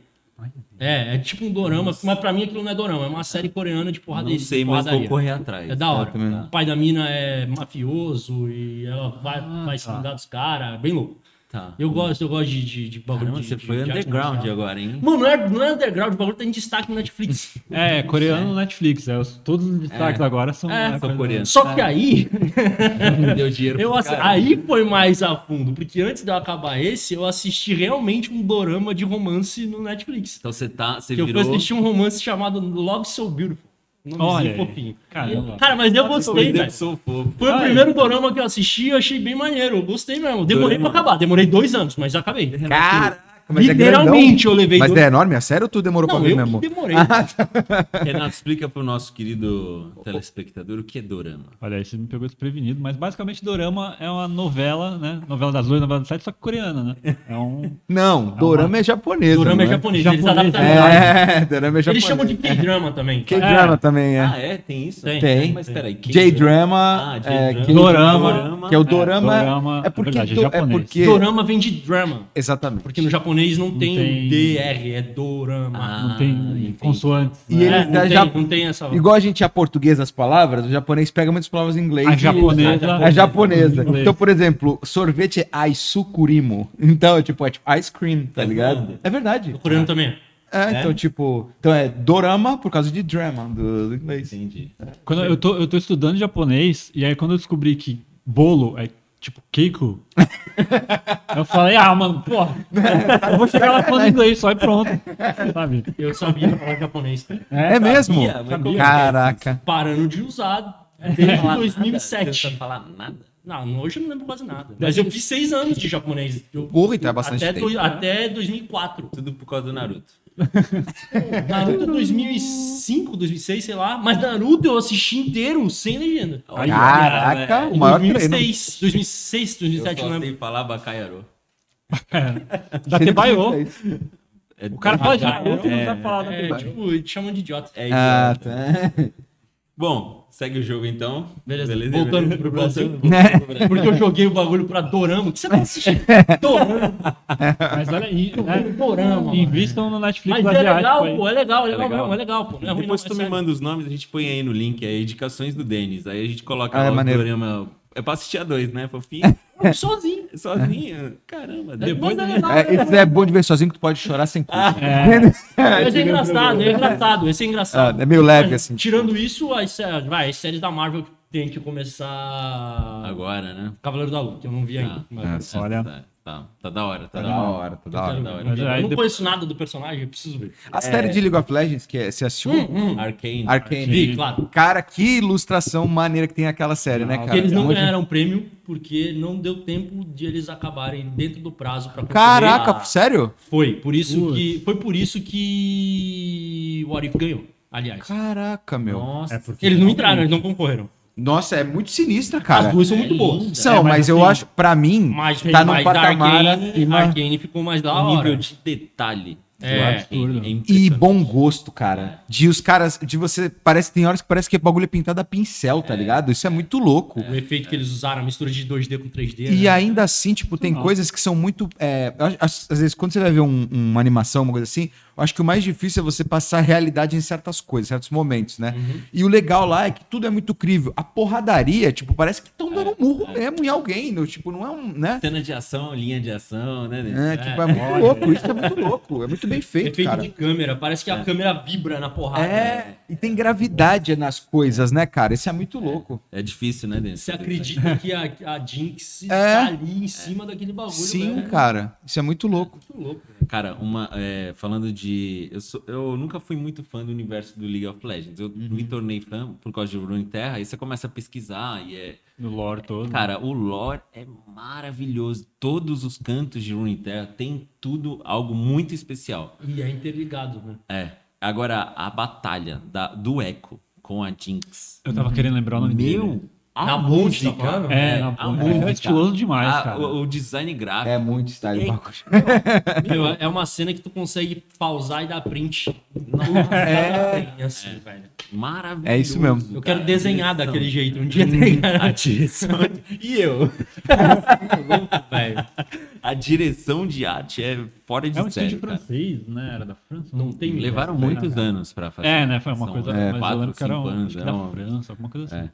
É, é tipo um dorama, mas pra mim aquilo não é dorama, é uma série coreana de porradaria. Não sei, mas vou correr atrás. É da hora. também não. O pai da mina é mafioso e ela vai, vai se cuidar dos caras, bem louco. Tá. Eu gosto, eu gosto de, de, de bagulho Caramba, de- você de- foi de underground agora, hein? Mano, não é, não é underground, o bagulho tá em destaque no Netflix. É, coreano no Netflix. É, os- todos os destaques É. agora são, É, é, são coreano. coreanos. Só que aí, Deu dinheiro eu cara. aí foi mais a fundo, porque antes de eu acabar esse, eu assisti realmente um dorama de romance no Netflix. Então você tá. Você Que eu fui virou. assistir um romance chamado Love So Beautiful. Olha fofinho. Caramba. Cara, mas eu gostei, Eu velho. Foi o Ai. primeiro dorama que eu assisti e eu achei bem maneiro. Eu gostei mesmo. Demorei pra acabar. Demorei dois anos, mas acabei. Caraca, mas é Literalmente eu levei Mas dois é enorme? É sério ou tu demorou Não, pra ver eu mesmo? que demorei. Renato, explica pro nosso querido telespectador o que é dorama. Olha, aí você me pegou desprevenido, mas basicamente Dorama é uma novela, né? Novela das oito, novela das sete, só que coreana, né? É um. Não, Dorama é japonês. Dorama não é japonês. Eles Japonês, adaptaram. É, Dorama é japonês. Eles chamam de K-drama também. K-drama também, é. Ah, é? Tem isso? Tem. Tem. Mas peraí. J-drama, Ah, é, J-drama. K-drama, que é o dorama. dorama, é porque, é é é japonês. porque Dorama vem de drama. exatamente. Porque no japonês não tem, tem- DR, é dorama. Ah, Não tem consoantes. E né? ele- É, eles não, já- tem, não tem essa. Igual a gente é português nas palavras, o japonês pega muitas palavras em inglês. A japonesa. A japonesa. Inglês. Então, por exemplo, sorvete é aisukurimo. Então, é tipo, é tipo ice cream, tá Tá ligado? É verdade. O coreano também. É, então, tipo. Então é dorama por causa de drama do, do inglês. Entendi. Quando eu tô, eu tô estudando japonês, e aí quando eu descobri que bolo é tipo keiko, eu falei, ah, mano, porra, eu vou chegar lá falando inglês só e pronto. Sabe? Eu sabia falar japonês. É, mesmo? Sabia, Caraca. Parando de usar Não desde falar nada, 2007. Você não falar nada. Não, hoje eu não lembro quase nada. Mas eu fiz seis anos de japonês. Eu- Porra, então é bastante até, tempo. do- até 2004. Tudo por causa do Naruto. Naruto 2005, 2006, sei lá. Mas Naruto eu assisti inteiro, sem legenda. Olha, Caraca, cara, o maior treino. 2006, 2006, Eu 2007, só não lembro. sei falar Bacaiarô. Da Tebaiô. É O cara fala é, japonês, não sabe falar da É, Tebaiô. tipo, te chamam de idiota. É Ah, idiota. tá. Bom, segue o jogo então. Beleza, voltando pro Brasil. Voltando pro Brasil. Porque eu joguei o bagulho pra Dorama. O que você tá assistindo? Dorama. Mas olha aí, né? Dorama. mano. Invistam no Netflix Mas é legal, aí. pô. É legal, é legal, legal? mesmo, é legal, pô. Não é Depois não, tu é me sério. manda os nomes, a gente põe aí no link, é indicações do Denis. Aí a gente coloca Ah, é o dorama. É pra assistir a dois, né, fofinho? Sozinho. sozinho. Caramba, Depois depois da- É, esse é bom de ver sozinho que tu pode chorar sem culpa. Esse é engraçado, é engraçado, esse é engraçado. Ah, é meio leve, assim. Tirando isso, as, vai, as séries da Marvel tem que começar. Agora, né? Cavaleiro da Lua, que eu não vi ainda. Ah, mas- Olha. Tá, tá, tá da hora, tá, Tá da da hora. hora, tá eu da hora. quero da hora. Eu não conheço nada do personagem, eu preciso ver. A série de League of Legends, que é- você assistiu? Hum, hum. Arcane. Arcane. Vi, claro. Cara, que ilustração maneira que tem aquela série, né, Nossa. cara? Porque eles não Onde- ganharam prêmio porque não deu tempo de eles acabarem dentro do prazo pra concorrer. Caraca, Ah, sério? Foi, por isso Putz. que foi por isso que o Arif ganhou, aliás. Caraca, meu. Nossa. É porque Eles não entraram, eles não concorreram. Nossa, é muito sinistra, cara. As duas são muito boas. São, É, mas, mas eu assim, acho, pra mim, Mas, tá num mas patamar Arcane, acima. Arcane ficou mais da O hora. nível de detalhe. É, absurdo. é E bom gosto, cara. De os caras, de você, parece, tem horas que parece que o bagulho é pintado a pincel, tá ligado? Isso é muito louco. O efeito que eles usaram, a mistura de 2D com 3D. E né? ainda assim, tipo, tem Não. coisas que são muito. é, às, às vezes, quando você vai ver um- uma animação, uma coisa assim, eu acho que o mais difícil é você passar a realidade em certas coisas, certos momentos, né? E o legal lá é que tudo é muito crível. A porradaria, tipo, parece que estão dando um murro mesmo em alguém. no- tipo, não é um. né? Cena de ação, linha de ação, né? É, tipo, é muito louco. Isso é muito louco. É muito bem feito, efeito cara. de câmera, parece que a câmera vibra na porrada. É, e tem gravidade nas coisas, né, cara? Isso é muito louco. É difícil, né, Denis? Você acredita que a, a Jinx É. tá ali em cima daquele bagulho, Sim, velho. cara. Isso é muito louco. Muito louco. Cara, uma, é, falando de. Eu, sou- eu nunca fui muito fã do universo do League of Legends. Eu Uhum. me tornei fã por causa de Runeterra. Aí você começa a pesquisar e é. No lore todo. Cara, o lore é maravilhoso. Todos os cantos de Runeterra tem tudo algo muito especial. E é interligado, né? É. Agora, a batalha da, do Echo com a Jinx. Eu tava querendo lembrar o nome dele. Meu! A Na Monte, tá falando? É, na a música. É estiloso demais, a- cara. o, o design gráfico. É muito style. É. Meu, é uma cena que tu consegue pausar e dar print. É. É. Assim, velho. Maravilhoso. É isso mesmo. Eu quero cara. desenhar Direção. daquele jeito um dia, tá ligado? A direção. E eu? velho. A direção de arte é fora de É um série, estúdio cara. francês, né? Era da França? Não tem Levaram muitos cara. anos pra fazer. É, né? Foi uma coisa. é, mas quatro, eu lembro que era, cinco anos, é da uma- França, alguma coisa assim.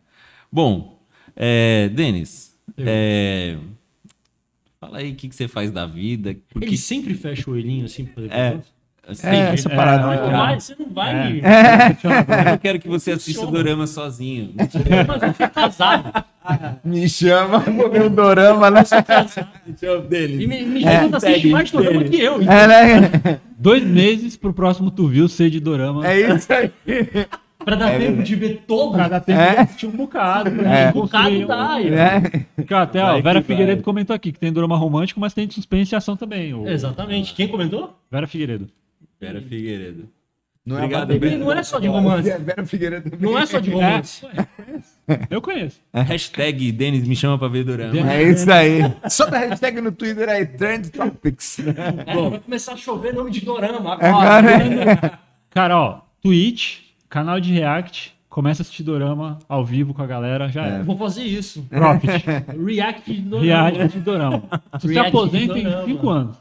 É. Bom, é, Denis, Eu. é, fala aí o que, que você faz da vida. Porque Ele sempre fecha o olhinho assim pra fazer É. perguntas? sempre- É, essa É, parada. não, né, Não vai, você não vai. eu não quero que você assista o. Dorama sozinho. Mas você é casado. Me chama, vou ver o dorama, né? E Denis. me, me chama assiste segue, mais dorama que eu. É, né? Dois meses pro próximo Tu Viu ser de Dorama. É isso aí. Pra dar tempo de ver todo. Pra dar tempo É. de assistir um bocado. É. Né? Um bocado dá. É. Porque, ó, até, ó, Vai Vera Figueiredo vai. comentou aqui que tem Dorama romântico, mas tem de suspense e ação também. o- Exatamente. Quem comentou? Vera Figueiredo. Vera Figueiredo. Não é Obrigado, Ele não é só de romance. Vera Figueiredo também. Não é só de romance. Eu conheço. Hashtag Denis me chama pra ver Dorama. É isso aí. Só da hashtag no Twitter aí, Trend Topics. É, vai começar a chover nome de dorama Agora agora. Cara, ó, Twitch, canal de React, começa a assistir Dorama ao vivo com a galera, já Eu é. Vou fazer isso. Profit. React de dorama. React de Dorama. Você se aposenta em dorama. 5 anos.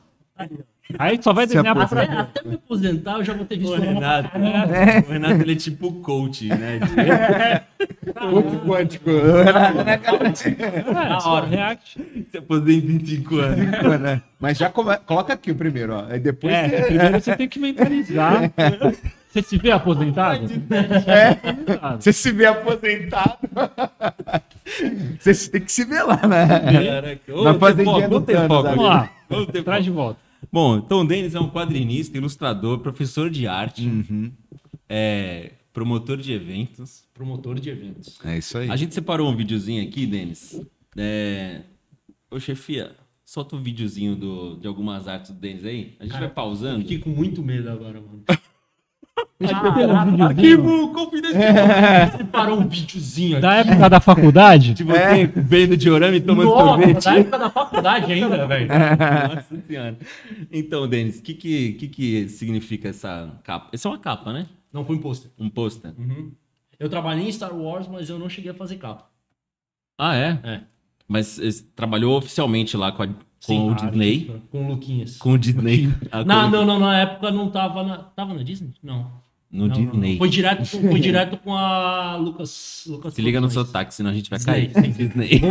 Aí só vai Se desenhar pra Até, frente. até me aposentar, eu já vou ter visto O. Renato, o Renato ele é tipo coach, né? Outro quântico. É, só React. Se aposenta em 5 anos. né? Mas já come- coloca aqui o primeiro, ó. Aí depois. É, primeiro você tem que mentalizar. Você se vê aposentado? Aposentado. Você se vê aposentado. Você tem que se ver lá, né? Na ter fazendinha foco, do vamos ter Thanos foco. Vamos lá. Vamos ter Traz de volta. Bom, então o Denis é um quadrinista, ilustrador, professor de arte, é, promotor de eventos. Promotor de eventos. É isso aí. A gente separou um videozinho aqui, Denis. É... Ô, chefia, solta um videozinho do, de algumas artes do Denis aí. A gente Cara, vai pausando. Fiquei com muito medo agora, mano. Arquivo confidencial. Separou um videozinho Da aqui. época da faculdade, De você vendo diorama e tomando Nossa, sorvete. da época da faculdade ainda, velho. Nossa senhora. Então, Denis, o que, que, que, que significa essa capa? Essa é uma capa, né? Não foi um pôster. Um pôster. Uhum. Eu trabalhei em Star Wars, mas eu não cheguei a fazer capa. Ah, é? É. Mas você trabalhou oficialmente lá com, a- com Sim, o ah, Disney? Com o Luquinhas. Com o Disney. Não, não, não, na época não tava na. Tava na Disney? Não. No Não, não, Disney. não. Foi direto, com- foi direto com a Lucas. Lucas Se liga no Produções. sotaque, senão a gente vai Disney, cair. sim. Disney.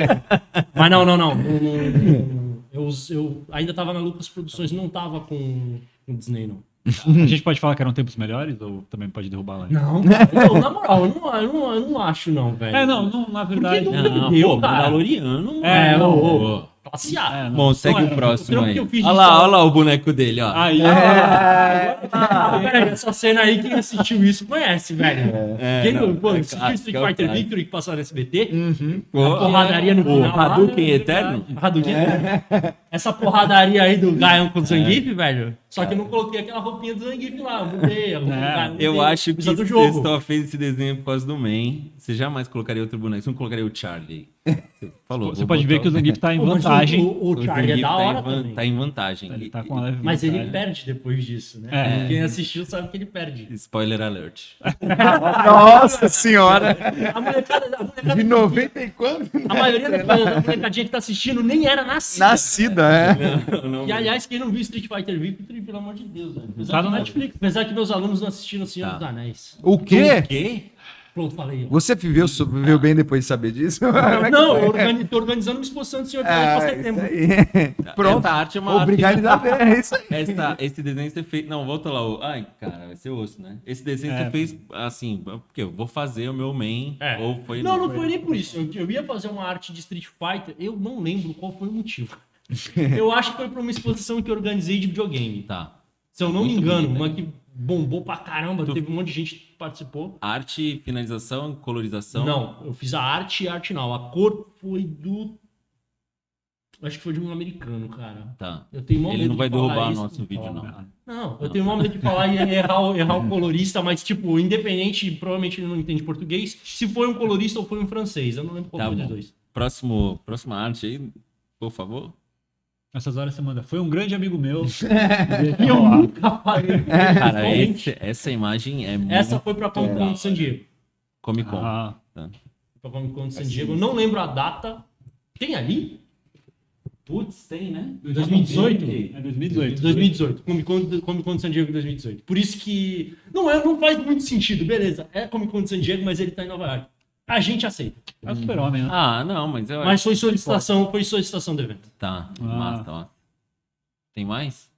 Mas não, não, não. Não, não, não. Eu, eu ainda tava na Lucas Produções, não tava com, com Disney, não. A gente pode falar que eram tempos melhores ou também pode derrubar lá? Não. Não, na moral, eu não, eu não, eu não acho, não, velho. É, não, não na verdade. Porque Não, pô, cara. Mandaloriano. É, ô. Classe A. É. Bom, segue o é, próximo aí. Olha lá, olha lá o boneco dele, ó. Aí, Ah, peraí, essa cena aí, quem assistiu isso conhece, velho. É, quem não, pô, é assistiu clássico, Street é o Fighter. Victory que passou no SBT? Pô, A porradaria no o final. lá. Hadouken Eterno? Hadouken. Essa porradaria aí do Gaon com o Zangief, velho. Só que eu não coloquei aquela roupinha do Zangief lá. Eu mudei. É, Eu mudei. acho que jogo. só fez esse desenho por causa do Man. Você jamais colocaria outro boneco. Você não colocaria o Charlie. Você falou. você pode ver botar que o Zangief tá em vantagem. O, o, o Charlie é da tá hora em van- também. Tá em vantagem. Ele tá com uma leve Mas ele vantagem. perde depois disso, né? É. Quem assistiu sabe que ele perde. Spoiler alert. Nossa senhora! A molecada, a molecada De 90 e quanto? A maioria da da molecadinha que tá assistindo nem era nascida. Nascida, é. Não, não, E aliás, quem não viu Street Fighter Victory, pelo amor de Deus, velho. Apesar Tá no que- Netflix. Apesar que meus alunos não assistiram Senhor Tá. dos Anéis. O quê? O quê? Pronto, falei. ó. Você viveu, sobreviveu bem depois de saber disso? É Não, eu organi tô organizando uma exposição de Senhor Ah, isso setembro. aí. Pronto. Essa arte é uma Obrigado a ver, é isso aí. Essa, esse desenho você fez. Não, volta lá. o- Ai, cara, vai ser osso, né? Esse desenho É. você fez assim, porque eu vou fazer o meu main. É. Ou foi. Não, não foi nem por isso. Eu, eu ia fazer uma arte de Street Fighter, eu não lembro qual foi o motivo. Eu acho que foi pra uma exposição que eu organizei de videogame. Tá. Se eu não me Muito engano, bonita. uma que bombou pra caramba, Tu- teve um monte de gente participou. Arte, finalização, colorização. Não, eu fiz a arte e a arte não. A cor foi do. Acho que foi de um americano, cara. Tá. Eu tenho Ele não vai derrubar o isso. nosso vídeo, não. Não, eu tenho mó medo de falar e errar, o- errar o colorista, mas, tipo, independente, provavelmente ele não entende português. Se foi um colorista ou foi um francês, eu não lembro qual Tá foi dos dois. Próximo, próxima arte aí, por favor. Nessas horas você manda. Foi um grande amigo meu. E eu nunca falei. Cara, esse- essa imagem é muito. Essa foi pra Comic Con de San Diego. Comic Con. Ah, Pra Comic Con de San Diego. Não lembro a data. Tem ali? Putz, tem, né? 2018? é 2018. 2018. Comic Con, Comic Con de San Diego 2018. Por isso que. Não, é, não faz muito sentido, beleza. É Comic Con de San Diego, mas ele tá em Nova York a gente aceita. É o super-homem, né? Ah, não, mas eu Mas foi solicitação, foi solicitação do evento. Tá, ah. massa, tá, ó. Tem mais?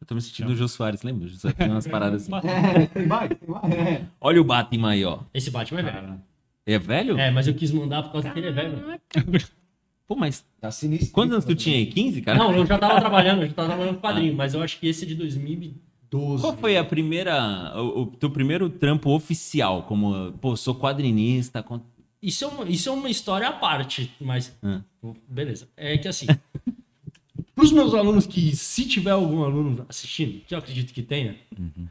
Eu tô me sentindo o Jô Soares, lembra? Jô Soares tem umas paradas assim. É, tem mais, tem mais. Olha o Batman aí, ó. Esse Batman é velho. É velho? É, mas eu quis mandar por causa que ele é velho. Pô, mas. Tá sinistro. Quantos anos tu tinha aí? 15, cara? Não, eu já tava trabalhando, eu já tava trabalhando com quadrinho, ah. mas eu acho que esse de 2000. 12. Qual foi a primeira. O, o teu primeiro trampo oficial? Como, pô, sou quadrinista. Con... Isso, é uma, isso é uma história à parte, mas. Ah. Beleza. É que assim. Para os meus alunos que, se tiver algum aluno assistindo, que eu acredito que tenha, uhum.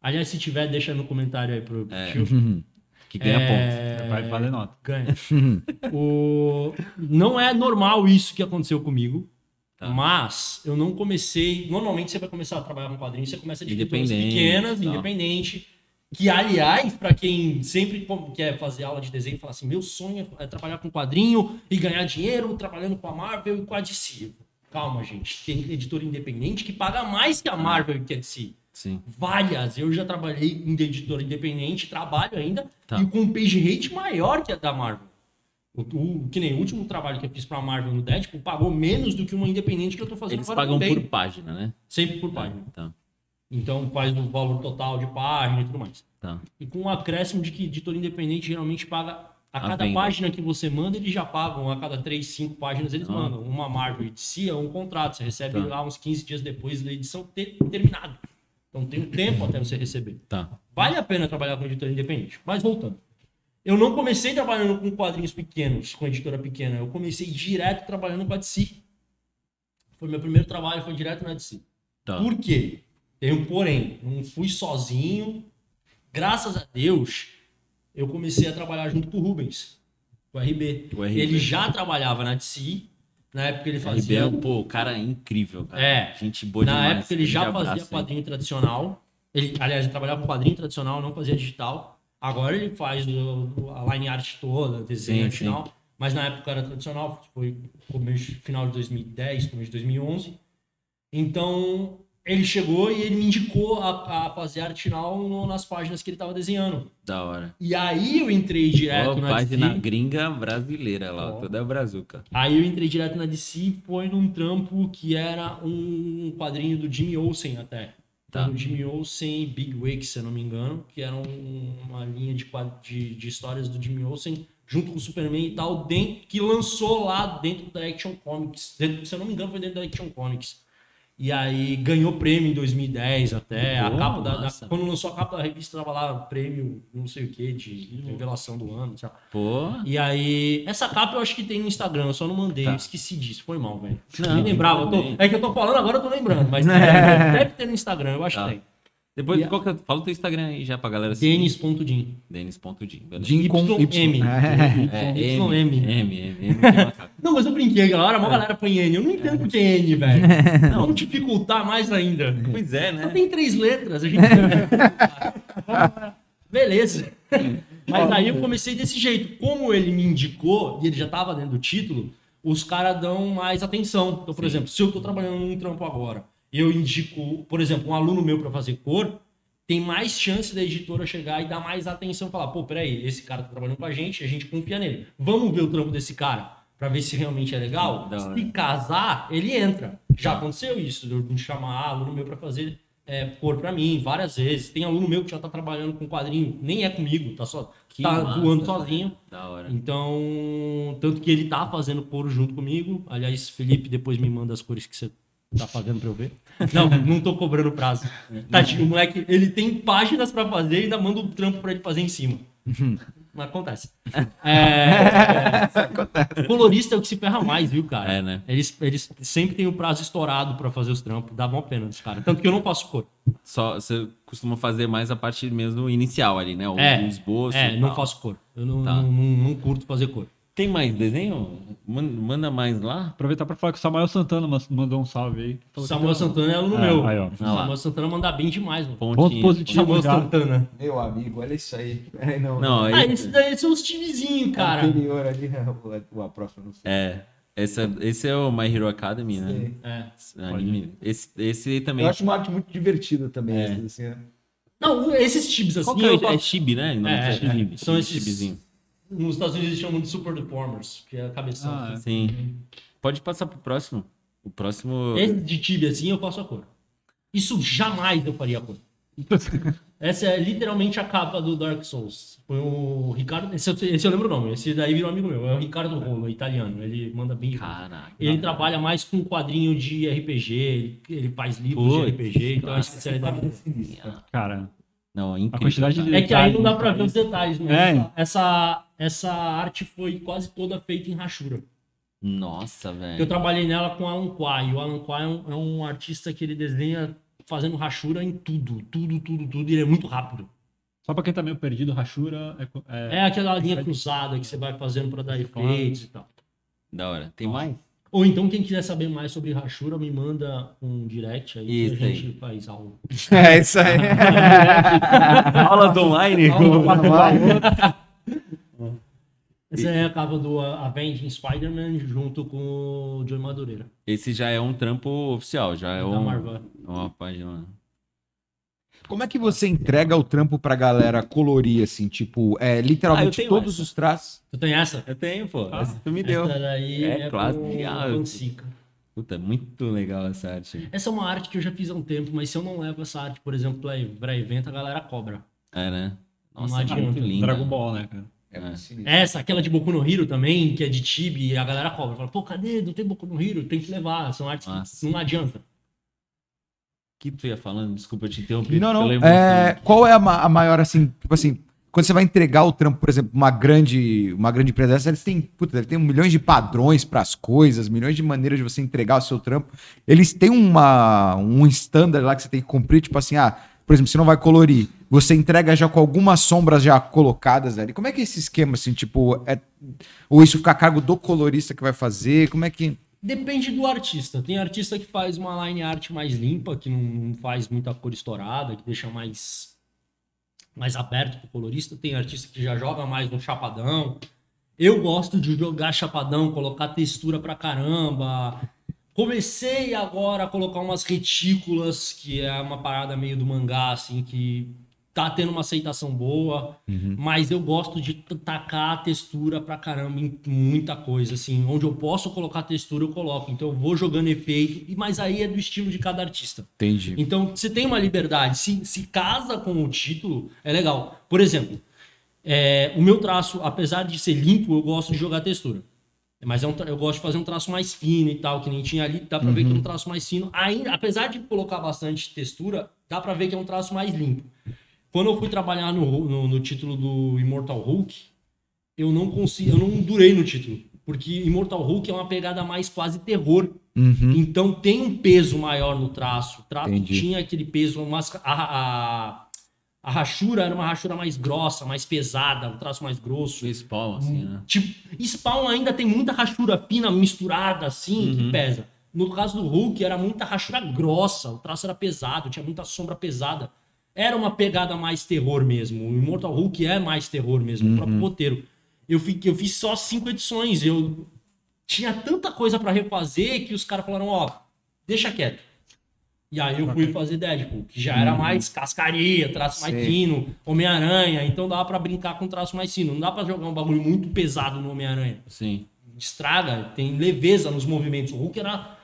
aliás, se tiver, deixa no comentário aí pro é. tio. Que ganha é... ponto. É, vai valer nota. Ganha. o... Não é normal isso que aconteceu comigo. Tá. Mas eu não comecei. Normalmente você vai começar a trabalhar com quadrinhos, você começa de editoras pequenas, tá. independente. Que, aliás, para quem sempre quer fazer aula de desenho, fala assim: meu sonho é trabalhar com quadrinho e ganhar dinheiro trabalhando com a Marvel e com a DC. Calma, gente. Tem editora independente que paga mais que a Marvel e que a DC. Sim. Várias. Eu já trabalhei em editora independente, trabalho ainda, Tá. e com um page rate maior que a da Marvel. O, o- que nem o último trabalho que eu fiz pra Marvel no Deadpool pagou menos do que uma independente que eu tô fazendo Eles pagam por página, né? Sempre por página. Tá, Então faz o valor total de página e tudo mais. tá. E com um acréscimo de que editor independente geralmente paga a A cada página que você manda, eles já pagam. A cada 3, 5 páginas eles Ah. mandam. Uma Marvel e DC é um contrato. Você recebe Tá. lá uns 15 dias depois da edição ter terminado. Então tem um tempo até você receber. Tá. Vale a pena trabalhar com editora independente. Mas voltando. Eu não comecei trabalhando com quadrinhos pequenos, com editora pequena. Eu comecei direto trabalhando com a DC. Foi meu primeiro trabalho, foi direto na DC. Tá. Por quê? Tem um porém. Não fui sozinho. Graças a Deus, eu comecei a trabalhar junto com o Rubens, com o RB. O RB. Ele já trabalhava na DC. Na época ele RB, fazia. pô, o cara é incrível, cara. É. Gente boa Na demais. época ele já fazia abraço quadrinho tradicional. Ele, aliás, ele trabalhava com quadrinho tradicional, não fazia digital. Agora ele faz o- a line art toda, desenho Sim, original. Mas na época era tradicional, foi começo, final de 2010, começo de 2011. Então, ele chegou e ele me indicou a, a fazer arte final no- nas páginas que ele tava desenhando. Da hora. E aí eu entrei direto Ó, na página DC. gringa brasileira lá, Ó. toda brazuca. Aí eu entrei direto na DC e foi num trampo que era um quadrinho do Jimmy Olsen até. Tá. No Jimmy Olsen e Big Wake, se eu não me engano, que era um- uma linha de, de, de histórias do Jimmy Olsen junto com o Superman e tal, dentro, que lançou lá dentro da Action Comics. Dentro- se eu não me engano, foi dentro da Action Comics. E aí ganhou prêmio em 2010 até. a Pô, capa da, da-. Quando lançou a capa da revista, tava lá prêmio, não sei o que, de revelação do ano, lá. Pô, E aí, essa capa eu acho que tem no Instagram, eu só não mandei, Tá. esqueci disso, foi mal, velho. Nem lembrava, tô- é que eu tô falando agora, eu tô lembrando, mas deve ter no Instagram, eu acho Tá. que tem. Depois E a- qual que é- fala o teu Instagram aí já pra galera seguir. Denis.din. Denis.din. Jim com YM. Y. É, M. M, M. Não, mas eu brinquei, galera, uma galera põe N, eu não entendo por que N, velho. Vamos dificultar mais ainda. Pois é, Só né? tem três letras, a gente... Beleza. Mas aí eu comecei desse jeito. Como ele me indicou, e ele já tava dentro do título, os caras dão mais atenção. Então, por Sim. exemplo, se eu tô trabalhando num trampo agora, eu indico, por exemplo, um aluno meu para fazer cor, tem mais chance da editora chegar e dar mais atenção falar, pô, peraí, esse cara tá trabalhando com a gente, a gente confia nele. Vamos ver o trampo desse cara para ver se realmente é legal. Da hora. Se casar, ele entra. Já aconteceu isso, de chamar aluno meu para fazer é, cor para mim várias vezes. Tem aluno meu que já tá trabalhando com quadrinho, nem é comigo, tá só Que tá massa, voando velho. sozinho. Da hora. Então, tanto que ele tá fazendo cor junto comigo. Aliás, Felipe depois me manda as cores que você tá fazendo pra eu ver. Não, não tô cobrando prazo. Tadinho, o moleque, ele tem páginas pra fazer e ainda manda um trampo pra ele fazer em cima. Mas acontece. É, o colorista é o que se ferra mais, viu, cara? É, né? Eles, eles sempre têm o prazo estourado pra fazer os trampos. Dá mó pena dos caras. Tanto que eu não faço cor. Só, você costuma fazer mais a parte mesmo inicial ali, né? O, É, o esboço. É, e não tal. faço cor. Eu não, Tá. não, não- não curto fazer cor. Tem mais desenho? Man- Manda mais lá? Aproveitar pra falar que o Samuel Santana mandou um salve aí. Falou que Samuel tá- Santana é aluno É, meu. aí, ó. Ah lá. Samuel Santana manda bem demais, mano. Pontinho. Ponto positivo Samuel já. Santana. Meu amigo, olha isso aí. É, não, Não, aí. Ah, esses daí são os timezinhos, cara. Anterior ali, o, a próxima, não sei. É. Esse, é- esse é o My Hero Academy, né? É. Esse Anime. Esse, esse aí também. Eu acho uma arte muito divertida também. É. assim, né? Não, esses tibes assim, Qual que é? eu É Chibi, né? Não, É, é, Chibi. são esses- Chibizinho. Nos Estados Unidos eles chamam de Super Deformers, que é a cabeção. Ah, é. Sim. Pode passar pro próximo. O próximo. Esse de tibe assim eu faço a cor. Isso jamais eu faria a cor. Essa é literalmente a capa do Dark Souls. Foi o Ricardo. Esse, eu- esse eu lembro o nome. Esse daí virou amigo meu. É o Ricardo Rolo, italiano. Ele manda bem. Caraca. Ele trabalha mais com quadrinho de RPG, ele, ele faz livros de Putz, RPG, então a nossa. especialidade dele. Cara, Não, é a incrível. quantidade de É que aí não dá detalhes, pra ver os detalhes, mas É. essa, essa arte foi quase toda feita em rachura. Nossa, Eu velho. trabalhei nela com o Alan Quai. O Alan Quai é um, é um artista que ele desenha fazendo rachura em tudo, tudo, tudo, tudo, e ele é muito rápido. Só pra quem tá meio perdido, rachura é, é- É aquela linha cruzada que você vai fazendo pra dar efeitos e tal. Da hora. Tem mais? Ou então, quem quiser saber mais sobre rachura, me manda um direct aí Isso que a aí. gente faz aula. É isso aí. Aulas online. Essa é a capa do Avenging Spider-Man junto com o Joey Madureira. Esse já é um trampo oficial, já é da um, Marvel. uma página. Como é que você entrega o trampo pra galera colorir, assim? Tipo, é Ah, literalmente tenho todos essa. os traços? Tu tem essa? Eu tenho, pô. Ah, Essa tu me deu. Essa daí É é, clássico. com Ah. Puta, muito legal essa arte. Essa é uma arte que eu já fiz há um tempo, mas se eu não levo essa arte, por exemplo, pra, pra evento, a galera cobra. É, né? Não Nossa, é adianta. muito linda. Dragon Ball, né, cara? É, É. Essa, aquela de Boku no Hero também, que é de Tibi, a galera cobra. Fala, pô, cadê? Não tem Boku no Hero? Tem que levar. São artes Nossa. que não adianta. Que tu ia falando? Desculpa, eu te interrompi. Não, não. É, qual é a, ma- a maior, assim, tipo assim, quando você vai entregar o trampo, por exemplo, uma grande, uma grande empresa dessa, eles têm, puta, eles têm milhões de padrões para as coisas, milhões de maneiras de você entregar o seu trampo. Eles têm uma, um standard lá que você tem que cumprir, tipo assim, ah, por exemplo, você não vai colorir, você entrega já com algumas sombras já colocadas ali. Como é que é esse esquema, assim, tipo, é, ou isso fica a cargo do colorista que vai fazer? Como é que... Depende do artista. Tem artista que faz uma line art mais limpa, que não, faz muita cor estourada, que deixa mais, mais aberto pro colorista. Tem artista que já joga mais no chapadão. Eu gosto de jogar chapadão, colocar textura pra caramba. Comecei agora a colocar umas retículas, que é uma parada meio do mangá, assim, que tá tendo uma aceitação boa, mas eu gosto de tacar a textura pra caramba em muita coisa, assim, onde eu posso colocar textura eu coloco, então eu vou jogando efeito, e mas aí é do estilo de cada artista. Entendi. Então você tem uma liberdade, se, se casa com o título, é legal. Por exemplo, é, o meu traço, apesar de ser limpo, eu gosto de jogar textura. Mas é um eu gosto de fazer um traço mais fino e tal, que nem tinha ali, dá pra ver que é um traço mais fino. Ainda, apesar de colocar bastante textura, dá pra ver que é um traço mais limpo. Quando eu fui trabalhar no, no, no título do Immortal Hulk, eu não consigo, eu não durei no título. Porque Immortal Hulk é uma pegada mais quase terror. Uhum. Então tem um peso maior no traço. O traço Entendi. tinha aquele peso, umas- a, a, a rachura era uma rachura mais grossa, mais pesada, um traço mais grosso. O spawn, assim, né? Tipo, Spawn ainda tem muita rachura fina misturada assim, que pesa. No caso do Hulk, era muita rachura grossa, o traço era pesado, tinha muita sombra pesada. Era uma pegada mais terror mesmo. O Immortal Hulk é mais terror mesmo, o próprio roteiro. Eu, fi- eu fiz só cinco edições, eu tinha tanta coisa pra refazer que os caras falaram, ó, deixa quieto. E aí eu fui fazer Deadpool, que já era mais cascaria, traço mais fino, Homem-Aranha, então dava pra brincar com traço mais fino. Não dá pra jogar um bagulho muito pesado no Homem-Aranha. Sim. Estraga, tem leveza nos movimentos. O Hulk era.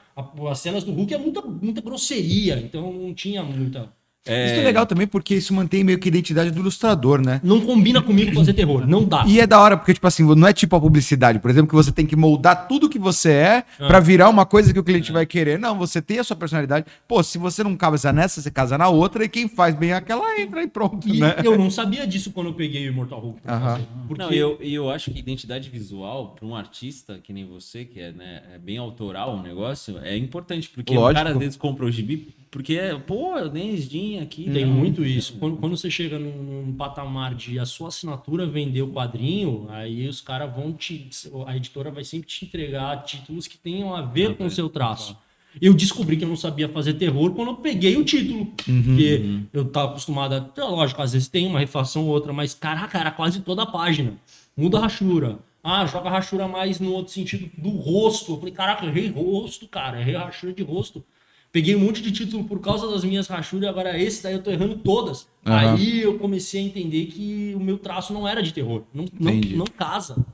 As cenas do Hulk é muita, muita grosseria, então não tinha muita. Isso é legal também porque isso mantém meio que a identidade do ilustrador, né? Não combina comigo fazer terror, não dá. E é da hora, porque, tipo assim, não é tipo a publicidade, por exemplo, que você tem que moldar tudo que você é Ah. pra virar uma coisa que o cliente vai querer. Não, você tem a sua personalidade. Pô, se você não casa nessa, você casa na outra, e quem faz bem aquela entra e pronto, E né? eu não sabia disso quando eu peguei o Immortal Hulk pra Aham. fazer. Porque Não, e eu, eu acho que identidade visual para um artista que nem você, que é, né, é bem autoral o negócio, é importante. Porque o Lógico. cara às vezes compra o gibi, porque é, pô, eu dei esdinha aqui. Tem não. muito isso. Quando, quando você chega num, num patamar de a sua assinatura vender o quadrinho, aí os caras vão te. A editora vai sempre te entregar títulos que tenham a ver com o seu traço. Eu descobri que eu não sabia fazer terror quando eu peguei o título. Porque eu tava acostumado a. Lógico, às vezes tem uma refação ou outra, mas caraca, era quase toda a página. Muda a rachura. Ah, joga a rachura mais no outro sentido do rosto. Eu falei, caraca, errei rosto, cara, errei rachura de rosto. Peguei um monte de título por causa das minhas rachuras, agora esse daí eu tô errando todas. Aham. Aí eu comecei a entender que o meu traço não era de terror. Não, não, não casa.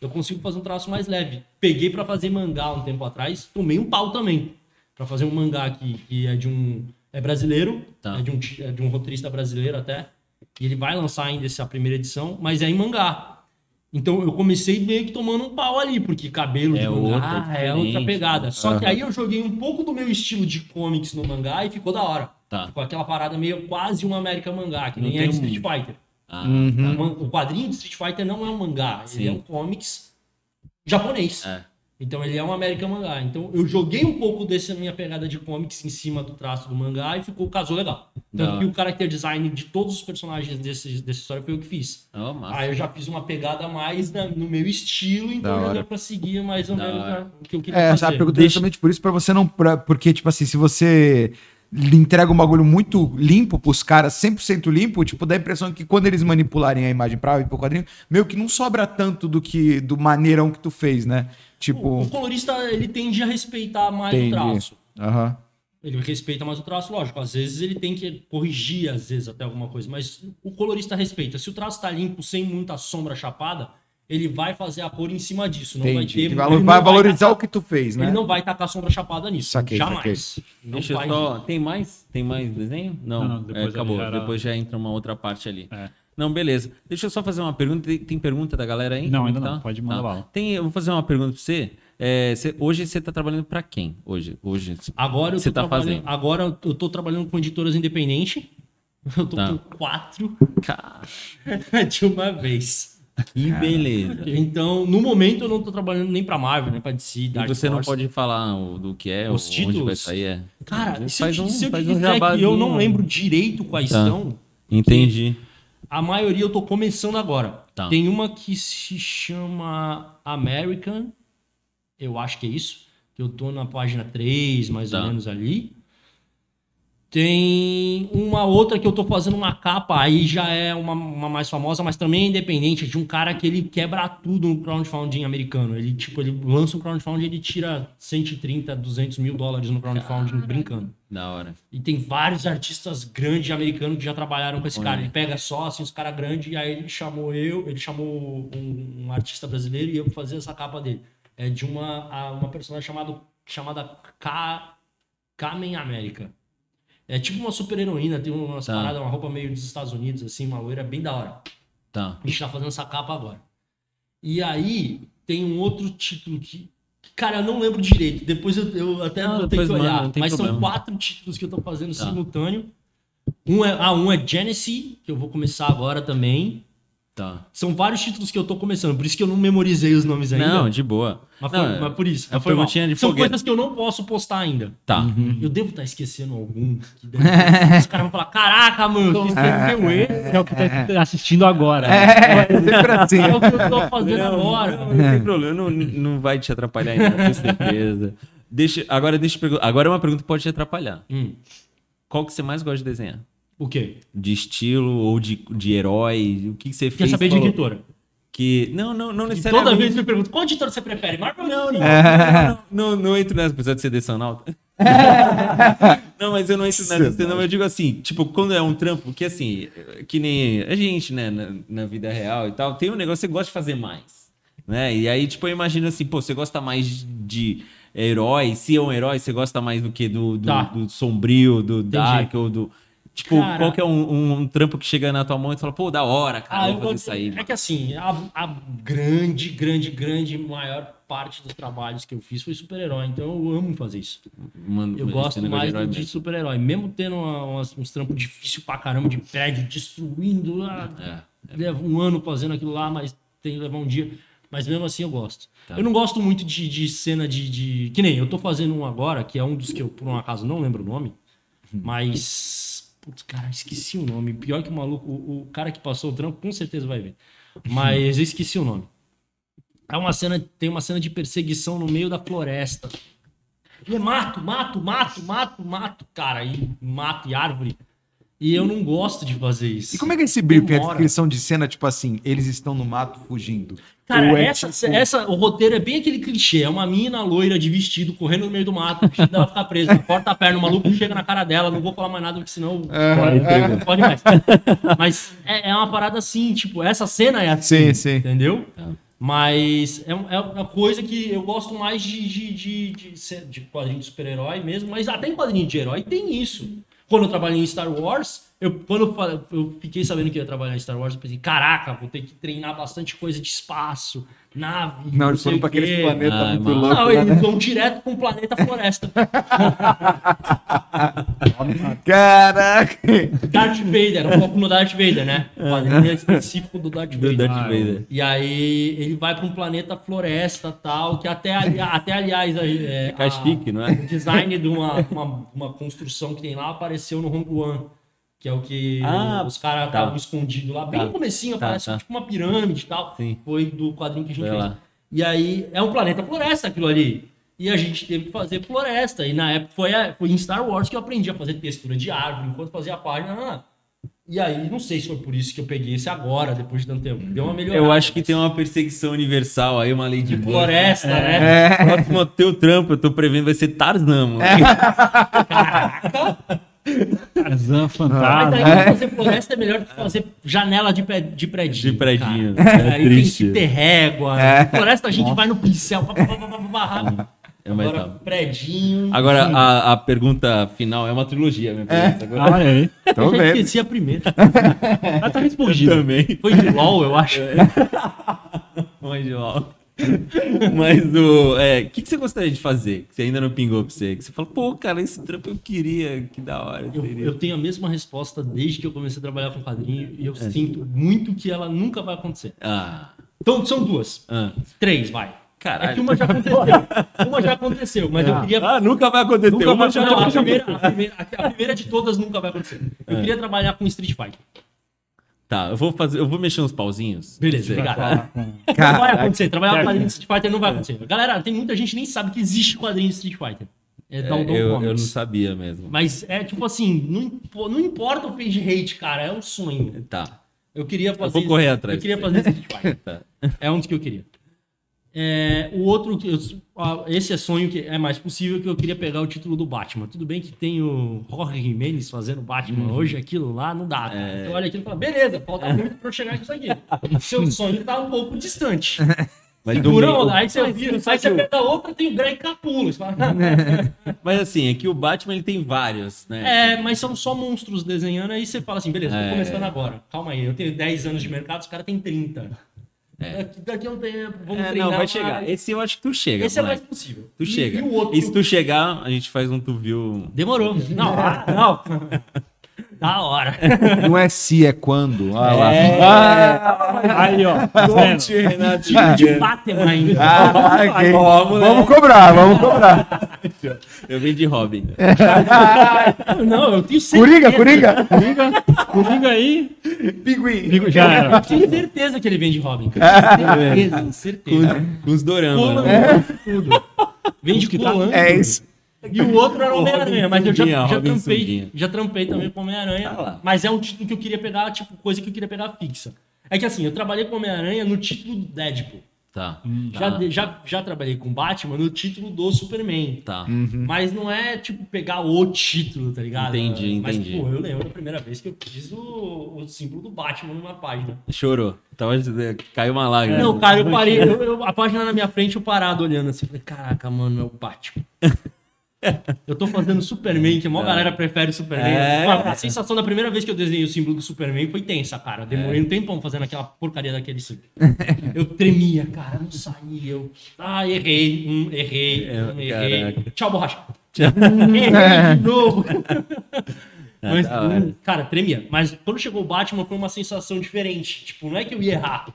Eu consigo fazer um traço mais leve. Peguei pra fazer mangá um tempo atrás, tomei um pau também. Pra fazer um mangá que, que é de um. É brasileiro, Tá. é, de um, é de um roteirista brasileiro até. E ele vai lançar ainda essa primeira edição, mas é em mangá. Então eu comecei meio que tomando um pau ali, porque cabelo É de mangá outra, é outra pegada. Só que aí eu joguei um pouco do meu estilo de comics no mangá e ficou da hora. Tá. Ficou aquela parada meio quase um American mangá, que Não nem é de um- Street Fighter. Ah, O man- O quadrinho de Street Fighter não é um mangá, Sim. ele é um comics japonês. É. Então ele é um American mangá. Então eu joguei um pouco dessa minha pegada de comics em cima do traço do mangá e ficou casou legal. Tanto Da que o character design de todos os personagens desse, dessa história foi eu que fiz. Massa. Aí eu já fiz uma pegada mais na- no meu estilo, então Da já hora. deu pra seguir mais ou Da menos hora. né, o que eu queria É, fazer. essa pergunta é Deixa- justamente por isso, pra você não. pra- porque, tipo assim, se você lhe entrega um bagulho muito limpo pros caras, 100% limpo, tipo, dá a impressão que quando eles manipularem a imagem pra ir pro quadrinho, meio que não sobra tanto do que do maneirão que tu fez, né? O, Tipo. o colorista ele tende a respeitar mais Entendi. o traço. Aham. Ele respeita mais o traço, lógico. Às vezes ele tem que corrigir, às vezes, até alguma coisa. Mas o colorista respeita. Se o traço tá limpo, sem muita sombra chapada, ele vai fazer a cor em cima disso. Não vai Entendi. ter. Ele valo- não vai valorizar tacar- o que tu fez, né? Ele não vai tacar sombra chapada nisso. Saquei, Jamais. Não Deixa faz só. isso. Tem mais? Tem mais desenho? Não, Não, não, é, depois ali acabou. já era- Depois já entra uma outra parte ali. É. Não, beleza. Deixa eu só fazer uma pergunta. Tem, tem pergunta da galera aí? Não, ainda que tá? não. Pode mandar bala. Tem, eu vou fazer uma pergunta pra você. É, você- hoje você tá trabalhando pra quem? Hoje, hoje. Agora eu tô Você tá fazendo? Agora eu tô trabalhando com editoras independentes. Eu tô Tá. com quatro Cara, de uma vez. que beleza. Então, no momento, eu não tô trabalhando nem pra Marvel, nem pra DC, E Dark você não Horse. pode falar o- do que é, Os onde vai títulos? sair. É. Cara, se eu, faz te- um, se eu te faz um que eu não lembro direito quais Tá. são, Entendi. A maioria eu tô começando agora. Tá. Tem uma que se chama American, eu acho que é isso, que eu tô na página 3, mais Tá. ou menos ali. Tem uma outra que eu tô fazendo uma capa, aí já é uma, uma mais famosa, mas também é independente, de um cara que ele quebra tudo no crowdfunding americano. Ele, tipo, ele lança um crowdfunding e ele tira 130, 200 mil dólares no crowdfunding brincando. Da hora. E tem vários artistas grandes americanos que já trabalharam com esse cara. Ele pega só, assim, os caras grandes, e aí ele chamou eu, ele chamou um, um artista brasileiro e eu pra fazer essa capa dele. É de uma, uma personagem chamado, chamada Ka, Kamen América. É tipo uma super heroína, tem umas Tá. paradas, uma roupa meio dos Estados Unidos, assim, uma loira bem da hora. Tá. A gente tá fazendo essa capa agora. E aí tem um outro título que. Cara, eu não lembro direito. Depois eu, eu até Não, vou ter depois que olhar. tem Mas problema. são quatro títulos que eu tô fazendo Tá. simultâneo. Um é, ah, um é Genesis, que eu vou começar agora também. Tá. São vários títulos que eu tô começando, por isso que eu não memorizei os nomes ainda. Não, de boa. mas, foi, Não, mas por isso. é foi mal. perguntinha de São foguete. coisas que eu não posso postar ainda. Tá. Eu devo estar esquecendo algum. que deve- Os caras vão falar: caraca, mano, que esqueceu esse. É o que tá assistindo agora. É, sempre assim. É o que eu tô fazendo agora. Não, não tem problema, não, não vai te atrapalhar ainda, tenho certeza. Deixa, agora, deixa eu perguntar. Agora é uma pergunta que pode te atrapalhar. Hum, Qual que você mais gosta de desenhar? O quê? De estilo ou de, de herói? O que, que você Quer fez? saber de falou editora? Que. Não, não, não E necessariamente. toda vez me perguntam, qual editora você prefere? Marvel ou Disney? Não, não, não entro nessa, apesar de ser decenalta. não, mas eu não entro nessa mas eu digo assim, tipo, quando é um trampo, que assim, que nem a gente, né, na, na vida real e tal, tem um negócio que você gosta de fazer mais, né? E aí, tipo, eu imagino assim, pô, você gosta mais de herói, se é um herói, você gosta mais do que do, do, Tá. do sombrio, do dark ou do... Tipo, Cara- qual que é um, um- um trampo que chega na tua mão e tu fala, pô, da hora, cara, Ah, vou fazer vou- isso aí. É que assim, a, a grande, grande, grande maior parte dos trabalhos que eu fiz foi super-herói, então eu amo fazer isso. Mano, Eu gosto mais de de super-herói. Mesmo tendo uma- umas- uns trampos difíceis pra caramba, de prédio, destruindo. ah, É. Leva um ano fazendo aquilo lá, mas tem que levar um dia. Mas mesmo assim eu gosto. Tá. Eu não gosto muito de, de cena de, de. Que nem eu tô fazendo um agora, que é um dos que eu, por um acaso, não lembro o nome. Mas. Putz, cara, esqueci o nome. Pior que o maluco, o, o cara que passou o trampo com certeza vai ver. Mas eu esqueci o nome. É uma cena, tem uma cena de perseguição no meio da floresta. E é mato, mato, mato, mato, mato, cara. E mato e árvore. E eu não gosto de fazer isso. E como é que é esse briefing, a Demora. descrição de cena, tipo assim, eles estão no mato fugindo? Cara, é essa, tipo- essa, o roteiro é bem aquele clichê. É uma mina loira de vestido correndo no meio do mato, o vestido dela fica presa, corta a perna, o maluco chega na cara dela. Não vou falar mais nada, porque senão É, não pode mais. Mas é, é uma parada assim, tipo, essa cena é assim. Sim, sim. Entendeu? Tá. Mas é, é uma coisa que eu gosto mais de, de, de, de, de quadrinho de super-herói mesmo, mas até em quadrinho de herói tem isso. Quando eu trabalhei em Star Wars, eu, quando eu, eu fiquei sabendo que ia trabalhar em Star Wars, eu pensei, caraca, vou ter que treinar bastante coisa de espaço, nave. Não, eles foram o pra aqueles quê. planetas Ah, muito mano. loucos. Não, lá, eles né? vão direto com o planeta floresta. Caraca! Darth Vader, um pouco no Darth Vader, né? O quadrinho é específico do Darth Do Vader. Darth Ah, Vader. E aí ele vai para um planeta floresta tal, que até, ali- até aliás é, É castique, não é? o design de uma, uma, uma construção que tem lá apareceu no Rogue One, que é o que Ah, os caras tá. estavam escondidos lá, bem Tá. no comecinho, Tá, aparece tá. tipo uma pirâmide e tal. Sim. Foi do quadrinho que a gente Foi fez. lá. E aí é um planeta floresta aquilo ali. E a gente teve que fazer floresta. E na época foi, a- foi em Star Wars que eu aprendi a fazer textura de árvore enquanto fazia a página. ah. E aí, não sei se foi por isso que eu peguei esse agora, depois de tanto tempo. Deu uma melhorada. Eu acho que tem uma perseguição universal aí, uma lei de Murphy. Floresta, É. né? Próximo teu trampo, eu tô prevendo, vai ser Tarzan, mano. Tarzan, Mas fantasma. aí fazer floresta é melhor que fazer janela de, pé, de predinho. De predinho. cara. É aí tem triste. que ter régua. Floresta a gente vai no pincel. pá, pá, pá, pá, pá, pá. É mais Agora, rápido. predinho. Agora, a, a pergunta final é uma trilogia, minha pergunta. Agora, Ah, aí. Tô eu já vendo. esqueci a primeira. Ah, tá respondido. também. Foi de LOL, eu acho. Mas, ó. Mas o. É, que, que você gostaria de fazer? Que você ainda não pingou pra você? Que você fala, pô, cara, esse trampo eu queria, que da hora. Eu, eu tenho a mesma resposta desde que eu comecei a trabalhar com quadrinho e eu É. sinto muito que ela nunca vai acontecer. Ah. Então são duas. ah. Três, vai. Caralho. É que uma já aconteceu. uma já aconteceu, mas eu queria. Ah, nunca vai acontecer. Nunca vai, não, a, primeira, a, primeira, a primeira de todas nunca vai acontecer. Eu É. queria trabalhar com Street Fighter. Tá, eu vou fazer, eu vou mexer uns pauzinhos. Beleza, obrigado. Não vai acontecer. Trabalhar com quadrinho de Street Fighter não vai acontecer. Galera, tem muita gente que nem sabe que existe quadrinho de Street Fighter. É É, eu, eu não sabia mesmo. Mas é tipo assim, não, não importa o page hate, cara, é um sonho. Tá. Eu queria fazer. vou correr atrás Eu queria fazer Street Fighter. Tá. É um dos que eu queria. É, o outro, eu- esse é sonho que é mais possível, que eu queria pegar o título do Batman. Tudo bem que tem o Jorge Jimenez fazendo Batman Uhum. hoje, aquilo lá não dá. cara. É. Você olha aquilo e fala, beleza, falta muito pra eu chegar nisso aqui. Seu sonho tá um pouco distante. Mas, Segura onda. Aí você vira, aí você pega outra, tem o Greg Capullo. Você fala, mas assim, é que o Batman ele tem vários, né? É, mas são só monstros desenhando, aí você fala assim, beleza, tô É. começando agora. Calma aí, eu tenho 10 anos de mercado, os caras têm 30. Daqui, daqui a um tempo, vamos É, treinar não, vai mais. chegar. Esse eu acho que tu chega. Esse é mais moleque. possível. Tu E- chega. E o outro... E se tu chegar, a gente faz um tu viu. Demorou. Não, ah, não. Da hora. Não é se, é quando. Olha lá. Ah, aí, ó. tá vendo? Time de Batman ainda. Ah, ok. Ó, moleque. Vamos cobrar, vamos cobrar. Eu vim de Robin. Não, eu tenho certeza. Coringa, Coringa. Coringa, Coringa aí. Pinguim. Já era. Eu tenho certeza que ele vem de Robin. cara. Certeza, certeza. Com, com os doramas. Pula né? tudo. Vem de pulando. É isso. E o outro era o Homem-Aranha, mas eu já, já, trampei, já trampei também com Homem-Aranha. Tá lá. mas é um título que eu queria pegar, tipo, coisa que eu queria pegar fixa. É que assim, eu trabalhei com Homem-Aranha no título do Deadpool. Tá. Já, tá. já, já trabalhei com Batman no título do Superman. Tá. Mas não é, tipo, pegar o título, tá ligado? Entendi, Mas, entendi. pô, eu lembro da primeira vez que eu fiz o, o símbolo do Batman numa página. Chorou. Tava, caiu uma lágrima. Não, cara, eu parei, eu- eu- a página na minha frente, eu parado olhando assim. Falei, caraca, mano, é o Batman. Eu tô fazendo Superman, que a maior galera prefere o Superman. É. A sensação da primeira vez que eu desenhei o símbolo do Superman foi tensa, cara. Demorei um tempão fazendo aquela porcaria daquele símbolo. Eu tremia, cara, não saía. Eu... Ah, errei, um, errei, É, errei. caraca. Tchau, borracha. errei de novo. Mas, da hora. hum, cara, tremia. Mas quando chegou o Batman foi uma sensação diferente. Tipo, não é que eu ia errar.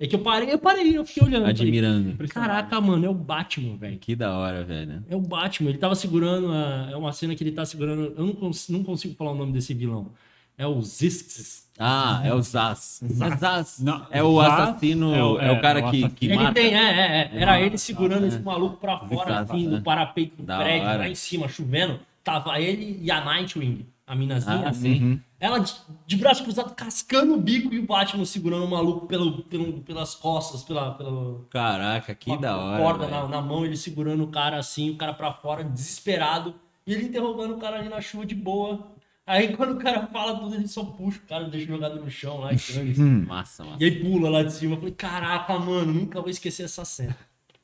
É que eu parei, eu parei, eu fiquei olhando. falei, Admirando. Caraca, mano, é o Batman, velho. Que da hora, velho. É o Batman. Ele tava segurando. A... É uma cena que ele tá segurando. Eu não, cons- não consigo falar o nome desse vilão. É o Zisks. Ah, é o Zaz. Zaz. Não, É o Zaz assassino. é É o- o, é, cara é o que, que ele mata. tem, é, é, é. Era ele segurando ah, esse maluco pra fora, Zaz, assim, do parapeito do Da prédio, hora. lá em cima, chovendo. Tava ele e a Nightwing, a minazinha, Ah, assim. Ela de, de braço cruzado, cascando o bico e o Batman segurando o maluco pelo, pelo- pelas costas, pela, pela, Caraca, que da hora. corda na, na mão, ele segurando o cara assim, o cara pra fora, desesperado. E ele interrogando o cara ali na chuva de boa. Aí quando o cara fala tudo, ele só puxa o cara, deixa jogado no chão lá. E, dane-se. Massa, massa. e aí pula lá de cima. Eu falei, caraca, mano, nunca vou esquecer essa cena.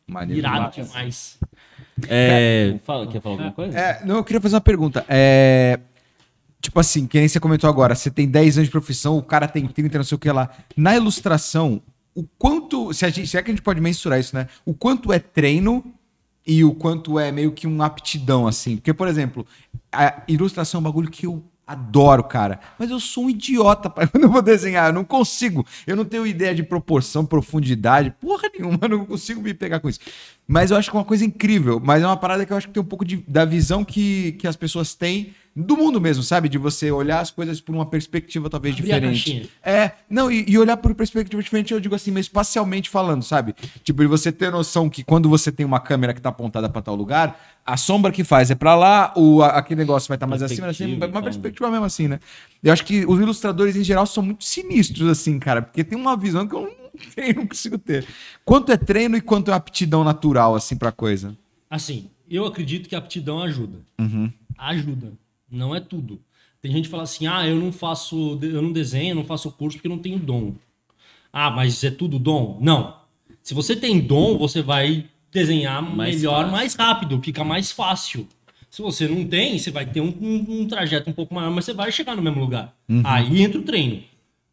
Maneiro Irado demais. demais. É, fala, quer falar alguma coisa? É, não, eu queria fazer uma pergunta. É, tipo assim, que nem você comentou agora, você tem 10 anos de profissão, o cara tem 30, não sei o que lá. Na ilustração, o quanto. Se, gente, se é que a gente pode mensurar isso, né? O quanto é treino e o quanto é meio que uma aptidão, assim. Porque, por exemplo, a ilustração é um bagulho que eu adoro, cara. Mas eu sou um idiota pai, eu vou desenhar. Eu não consigo. Eu não tenho ideia de proporção, profundidade, porra nenhuma. Eu não consigo me pegar com isso. Mas eu acho que é uma coisa incrível. Mas é uma parada que eu acho que tem um pouco de- da visão que, que as pessoas têm do mundo mesmo, sabe? De você olhar as coisas por uma perspectiva talvez Abrir diferente. É, não, e, e olhar por perspectiva diferente, eu digo assim, mas espacialmente falando, sabe? Tipo, de você ter noção que quando você tem uma câmera que tá apontada pra tal lugar, a sombra que faz é pra lá, o, a- aquele negócio vai estar mais acima, assim, uma perspectiva mesmo assim, né? Eu acho que os ilustradores em geral são muito sinistros, assim, cara, porque tem uma visão que eu não tenho, não consigo ter. Quanto é treino e quanto é aptidão natural, assim, pra coisa? Assim, eu acredito que a aptidão ajuda. Ajuda. Não é tudo. Tem gente que fala assim: ah, eu não faço, eu não desenho, eu não faço curso porque eu não tenho dom. Ah, mas é tudo dom? Não. Se você tem dom, você vai desenhar Mais melhor, fácil. mais rápido, fica mais fácil. Se você não tem, você vai ter um, um- um trajeto um pouco maior, mas você vai chegar no mesmo lugar. Aí entra o treino.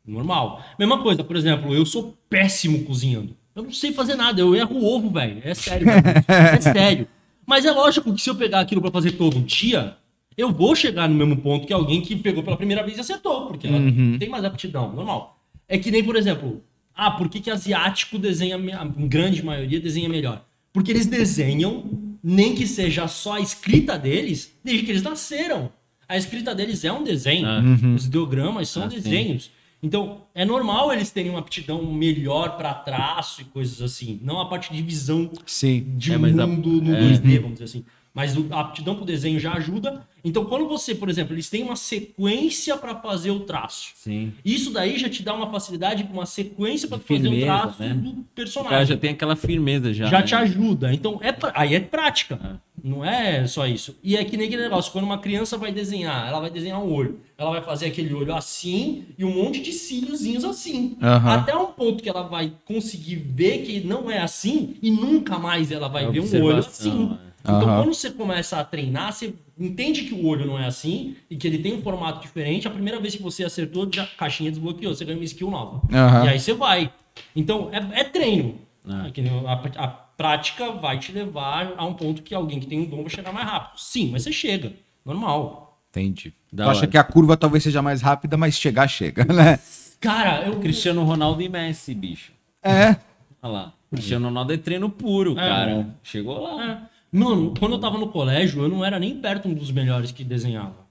Normal. Mesma coisa, por exemplo, eu sou péssimo cozinhando. Eu não sei fazer nada, eu erro o ovo, velho. É sério. É sério. Mas é lógico que se eu pegar aquilo pra fazer todo dia, eu vou chegar no mesmo ponto que alguém que pegou pela primeira vez e acertou, porque ela tem mais aptidão, normal. É que nem, por exemplo, ah, por que, que asiático desenha, a grande maioria desenha melhor? Porque eles desenham, nem que seja só a escrita deles, desde que eles nasceram. A escrita deles é um desenho. Ah. Os ideogramas são Ah, sim. desenhos. Então, é normal eles terem uma aptidão melhor para traço e coisas assim. Não a parte de visão Sim. de É, mas a- mundo no é. 2D, vamos dizer assim. Mas o- a aptidão pro desenho já ajuda. Então, quando você, por exemplo, eles têm uma sequência para fazer o traço. Sim. Isso daí já te dá uma facilidade, uma sequência para fazer o traço né? do O personagem cara já tem aquela firmeza já. já né? te ajuda. Então, é, pra- aí é prática. Não é só isso. E é que nem aquele negócio, quando uma criança vai desenhar, ela vai desenhar um olho. Ela vai fazer aquele olho assim e um monte de cíliozinhos assim. Até um ponto que ela vai conseguir ver que não é assim e nunca mais ela vai É ver um olho assim. é. Então, Aham. quando você começa a treinar, você entende que o olho não é assim e que ele tem um formato diferente. A primeira vez que você acertou, já a caixinha desbloqueou, você ganha uma skill nova. Aham. E aí você vai. Então, é, é treino. É. É a, a prática vai te levar a um ponto que alguém que tem um dom vai chegar mais rápido. Sim, mas você chega. Normal. Entendi. Da Tu acha que a curva talvez seja mais rápida, mas chegar, chega, né? Cara, eu. Cristiano Ronaldo e Messi, bicho. É. Olha lá. Cristiano Ronaldo é treino puro, cara. É. Chegou lá. É. Mano, quando eu tava no colégio, eu não era nem perto um dos melhores que desenhava.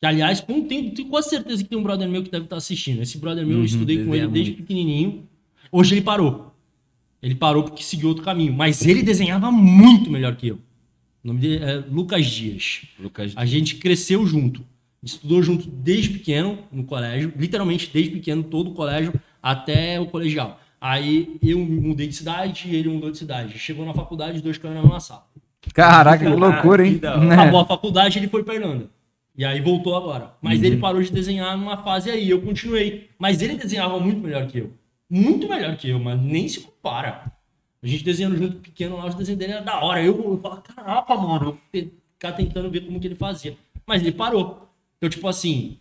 Que, aliás, com, tenho, tenho quase certeza que tem um brother meu que deve estar assistindo. Esse brother meu, eu estudei com ele desde pequenininho. Hoje ele parou. Ele parou porque seguiu outro caminho. Mas ele desenhava muito melhor que eu. O nome dele é Lucas Dias. Lucas A gente cresceu junto. Estudou junto desde pequeno no colégio, literalmente desde pequeno, todo o colégio até o colegial. Aí eu mudei de cidade e ele mudou de cidade. Chegou na faculdade, os dois caíram na mesma sala. Caraca, que loucura, hein? Né? Acabou a faculdade, ele foi pra Irlanda. E aí voltou agora. Mas ele parou de desenhar numa fase aí, eu continuei. Mas ele desenhava muito melhor que eu. Muito melhor que eu, mas nem se compara. A gente desenhando junto pequeno lá, os desenhos dele era da hora. Eu, eu falava, caraca, mano, eu ficar tentando ver como que ele fazia. Mas ele parou. Então, tipo assim,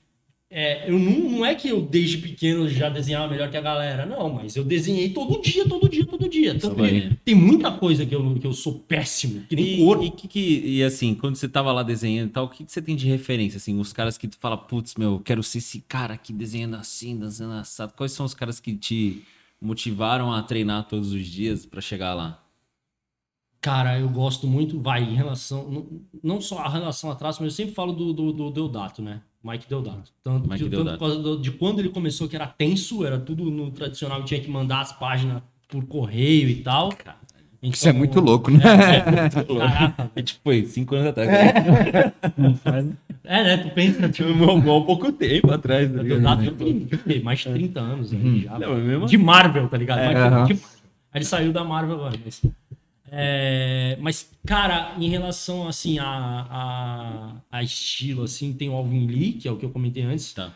é, eu não, não é que eu desde pequeno já desenhava melhor que a galera, não, mas eu desenhei todo dia, todo dia, todo dia. Tanto vai. tem muita coisa que eu, que eu sou péssimo, que nem E, cor. e, que, que- e assim, quando você tava lá desenhando e tal, o que, que você tem de referência? Assim, os caras que tu fala, putz, meu, eu quero ser esse cara aqui desenhando assim, desenhando assado. Quais são os caras que te motivaram a treinar todos os dias pra chegar lá? Cara, eu gosto muito, vai, em relação. Não, não só a relação atrás, mas eu sempre falo do, do, do Deodato, né? Mike Deodato. Tanto, Mike que, Deodato. tanto por causa do- de quando ele começou, que era tenso, era tudo no tradicional, tinha que mandar as páginas por correio e tal. Então, Isso é muito louco, né? Caraca. É tipo, foi cinco anos atrás. Não faz. É, né? Tu pensa, tipo, Há pouco tempo atrás. tá o ligado? Deodato tem tem mais de 30 anos aí já. Não, mas mesmo De Marvel, tá ligado? Mais de- aham. de Marvel. Aí ele saiu da Marvel agora. Mas, é, mas, cara, em relação, assim, a, a, a estilo, assim, tem o Alvin Lee, que é o que eu comentei antes, Tá.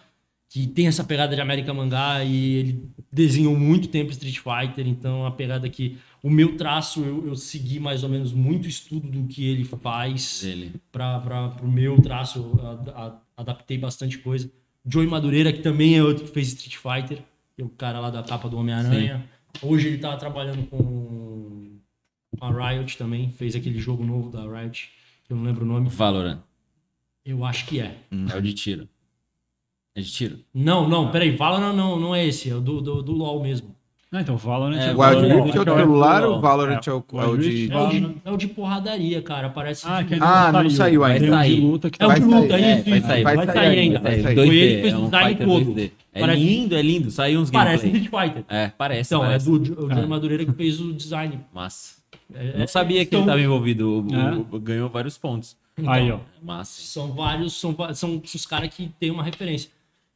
que tem essa pegada de América Mangá e ele desenhou muito tempo Street Fighter, então a pegada que o meu traço, eu, eu segui mais ou menos muito estudo do que ele faz Dele. para o meu traço, eu a- a- adaptei bastante coisa. Joey Madureira, que também é outro que fez Street Fighter, que é o cara lá da capa do Homem-Aranha. Hoje ele tá trabalhando com a Riot também, fez aquele jogo novo da Riot, que eu não lembro o nome. Valorant. Eu acho que é. É o de tiro. É de tiro? Não, não, peraí, Valorant não, não é esse, é o do, do, do LoL mesmo. Não, então Valorant É, é, O Wild Valorant Rift é o é o celular, LOL. o Valorant é o, É, é o Wild de... Rift É o de, Valorant. é o de porradaria, cara, parece... Ah, que Ah, não saiu ainda. Tem um de sair. luta que É o tá... de luta, é é, isso, vai sair, vai, sair, ainda. vai sair. Foi 2D, ele que fez é o design todo. 2D. É Parece- lindo, é lindo. Saiu uns Parece gameplay. Street Fighter. É, parece, Então, parece. é do o Madureira que fez o design. Massa. É- Não sabia que são- ele estava envolvido. O- É. o- ganhou vários pontos. Aí, ó. Massa. São vários, são, são os caras que têm uma referência.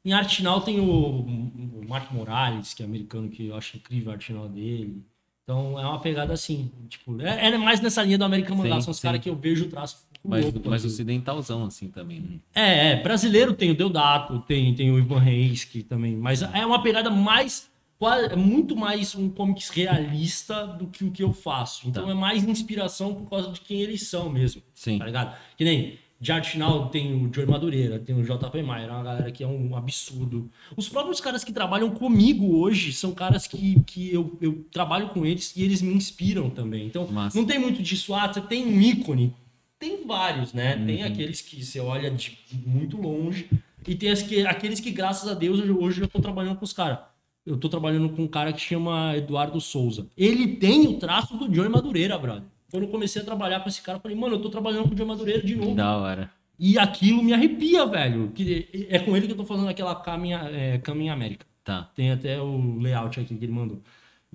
Em arte final tem o, o Mark Morales, que é americano, que eu acho incrível a arte final dele. Então é uma pegada assim. Tipo, é, é mais nessa linha do American Mangá. São os caras que eu vejo o traço. Mas, louco mas quando- ocidentalzão, assim, também. né? É, é, brasileiro tem o Deodato, tem, tem o Ivan Reis, que também. Mas é uma pegada mais. É muito mais um comics realista do que o que eu faço. Então Tá. é mais inspiração por causa de quem eles são mesmo. Sim. Tá ligado? Que nem de arte final tem o Joey Madureira, tem o JP Maier, é uma galera que é um absurdo. Os próprios caras que trabalham comigo hoje são caras que, que eu, eu trabalho com eles e eles me inspiram também. Então, Massa. não tem muito disso. Ah, você tem um ícone. Tem vários, né? Uhum. Tem aqueles que você olha de muito longe e tem que, aqueles que, graças a Deus, hoje, hoje eu tô trabalhando com os caras. Eu tô trabalhando com um cara que chama Eduardo Souza. Ele tem o traço do Joey Madureira, brother. Quando eu comecei a trabalhar com esse cara, eu falei, mano, eu tô trabalhando com o Joey Madureira de novo. Da hora. E aquilo me arrepia, velho. Que é com ele que eu tô falando aquela Caminha, é, Caminha América. Tá. Tem até o layout aqui que ele mandou.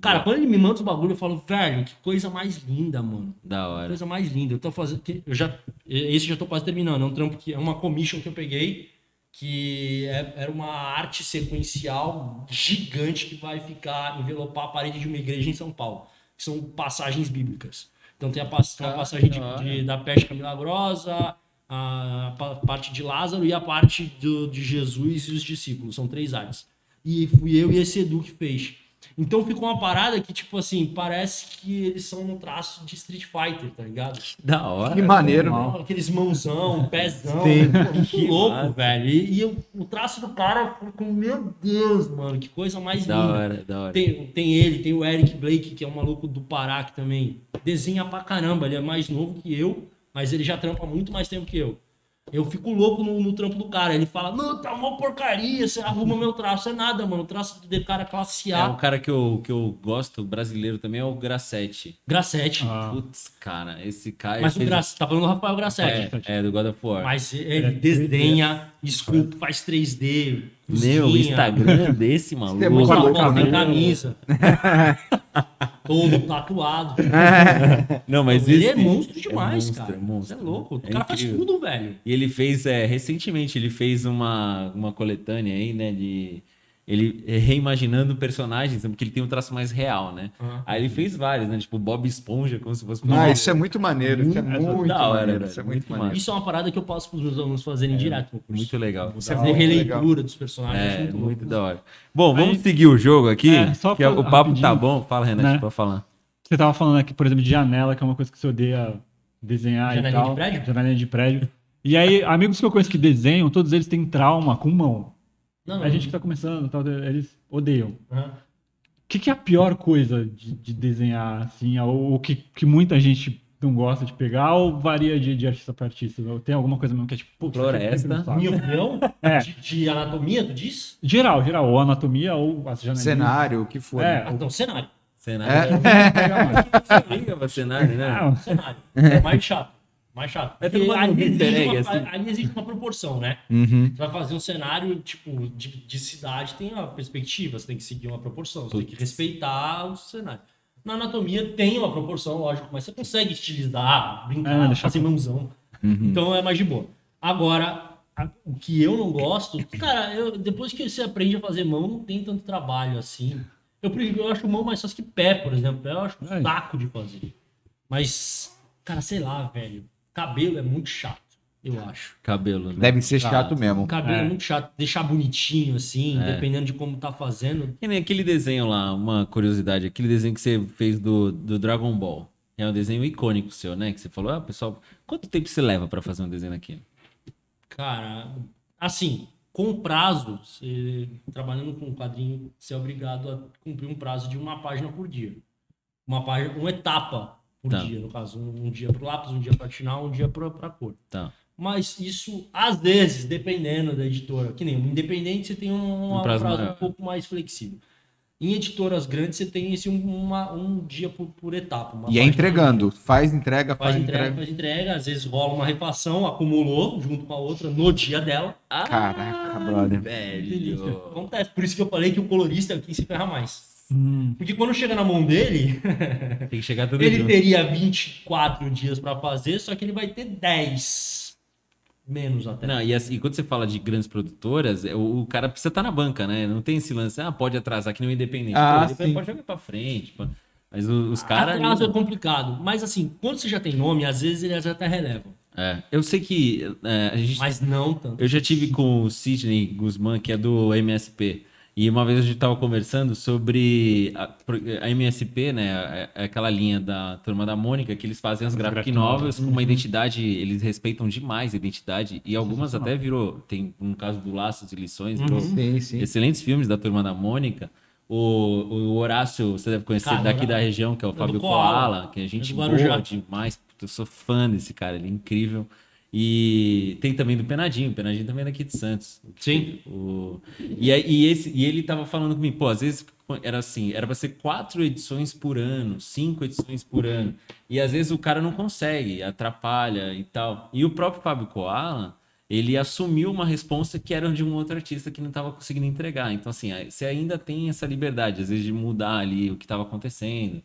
Cara, quando ele me manda os bagulho, eu falo, velho, que coisa mais linda, mano. Da Que hora. coisa mais linda. Eu tô fazendo. que- Eu já, esse já tô quase terminando. É um trampo que é uma commission que eu peguei, que é- era uma arte sequencial gigante que vai ficar, envelopar a parede de uma igreja em São Paulo. Que são passagens bíblicas. Então tem a, pass- Ah, passagem de, de- da pesca milagrosa, a pa- parte de Lázaro e a parte do- de Jesus e os discípulos. São três artes. E fui eu e esse Edu que fez. Então ficou uma parada que, tipo assim, parece que eles são um traço de Street Fighter, tá ligado? Da hora. Que maneiro. Não, Aqueles mãozão, pezão. Pô, Que louco, massa. velho. E, e eu- o traço do cara, eu fico, meu Deus, mano, que coisa mais Da linda. hora, da hora. Tem, tem ele, tem o Eric Blake, que é um maluco do Pará, que também desenha pra caramba. Ele é mais novo que eu, mas ele já trampa muito mais tempo que eu. Eu fico louco no, no trampo do cara. Ele fala, não, tá uma porcaria, você arruma meu traço. É nada, mano. O traço de cara classe É A. um cara que eu, que eu gosto, brasileiro também, é o Grassetti. Grassetti. Ah. Putz, cara, esse cara. mas o fez- tá falando do Rafael Grassetti. É, é, do God of War. Mas ele desenha, esculpe, faz 3D. Meu, o Instagram desse maluco. é muito louco, tem né? camisa. Todo tatuado. Não, mas ele esse é monstro demais, monstro, cara. é monstro. Você é louco. O É cara faz incrível. tudo, velho. E ele fez, é, recentemente, ele fez uma, uma coletânea aí, né, de... Ele reimaginando personagens, porque ele tem um traço mais real, né? Aham. Aí ele fez vários, né? Tipo Bob Esponja, como se fosse... Ah, isso é muito maneiro. Isso é Muito muito da hora, maneiro. Isso é muito muito maneiro. Isso é uma parada que eu passo pros meus alunos fazerem direto no curso. Muito legal. É Fazer muito releitura legal. dos personagens. É, muito, muito da hora. Bom, vamos Aí- seguir o jogo aqui, É, só que é- pra- o papo tá rapidinho. bom. Fala, Renato, Né? pra falar. Você tava falando aqui, por exemplo, de janela, que é uma coisa que você odeia desenhar Janelinha e tal. de prédio? Janelinha de prédio. E aí, amigos que eu conheço que desenham, todos eles têm trauma com mão. Não, A gente que tá começando, tal, eles odeiam. Aham. O que, que é a pior coisa de, de desenhar, assim, ou, ou que, que muita gente não gosta de pegar, ou varia de, de artista para artista? Ou tem alguma coisa mesmo que é tipo, é um Floresta. Minha opinião, É. de, de anatomia, tu diz? Geral, geral, ou anatomia, ou as janelinhas. Cenário, o que for. É, Ah, não, cenário. Cenário. É. Você liga pra cenário, né? Não, Cenário. É mais chato. Mais chato. É Porque tudo mais ali, existe uma, assim. ali existe uma proporção, né? Uhum. Você vai fazer um cenário, tipo, de, de cidade, tem uma perspectiva, você tem que seguir uma proporção, você tem que Putz. respeitar o cenário. Na anatomia tem uma proporção, lógico, mas você consegue estilizar, É, brincar, deixar fazer mãozão. Então é mais de boa. Agora, a- o que eu não gosto, cara, eu- depois que você aprende a fazer mão, não tem tanto trabalho assim. Eu, eu acho mão mais fácil que pé, por exemplo. Eu acho um É. saco de fazer. Mas, cara, sei lá, velho. Cabelo é muito chato, eu acho. Cabelo, né? Deve ser chato O mesmo. cabelo é. É. muito chato. Deixar bonitinho, assim, É. dependendo de como tá fazendo. Que nem aquele desenho lá, uma curiosidade, aquele desenho que você fez do, do Dragon Ball. É um desenho icônico seu, né? Que você falou, ah, pessoal, quanto tempo você leva pra fazer um desenho aqui? Cara, assim, com prazo, você, trabalhando com um quadrinho, você é obrigado a cumprir um prazo de uma página por dia. Uma página, uma etapa por Tá. dia, no caso. Um, um dia pro lápis, um dia pra final, um dia pra, pra cor. Tá. Mas isso, às vezes, dependendo da editora, que nem um independente, você tem um, Um um prazo prazo, um pouco mais flexível. Em editoras grandes, você tem esse um, uma- um dia por, por etapa. uma E é entregando. Faz entrega, Faz faz entrega, entrega. faz entrega, às vezes rola uma refação, acumulou junto com a outra no dia dela. Caraca, brother. Velho. Acontece. Por isso que eu falei que o colorista é quem se ferra mais. Hum, Porque quando chega na mão dele, Tem que chegar tudo ele junto. teria 24 dias pra fazer, só que ele vai ter 10. Menos até. Não, e, assim, quando você fala de grandes produtoras, é, o, o cara precisa estar na banca, né? Não tem esse lance, ah, pode atrasar, que nem o independente. Ah, Pô, ele sim. pode jogar pra frente. pô. Mas os caras. Atraso é complicado. Mas assim, quando você já tem nome, às vezes eles até relevam. É, eu sei que é, a gente Mas não tanto. Eu já tive com o Sidney Guzman, que é do MSP. E uma vez a gente estava conversando sobre a, a MSP, né? é- é aquela linha da turma da Mônica, que eles fazem as graphic graphic novels com Uhum. uma identidade, eles respeitam demais a identidade. E algumas até virou. Tem um caso do Laços e Lições, virou Uhum. Sim, sim. excelentes filmes da turma da Mônica. O, o Horácio, você deve conhecer Cara, daqui da região, que é o Fábio Koala. Koala, que a gente do boa demais. Puta, Eu sou fã desse cara, ele é incrível. E tem também do Penadinho, o Penadinho também é daqui de Santos. Sim. O... E, e, esse, e ele tava falando comigo, pô, às vezes era assim, era pra ser quatro edições por ano, cinco edições por ano. E às vezes o cara não consegue, atrapalha e tal. E o próprio Fábio Koala, ele assumiu uma responsa que era de um outro artista que não estava conseguindo entregar. Então, assim, você ainda tem essa liberdade, às vezes, de mudar ali o que estava acontecendo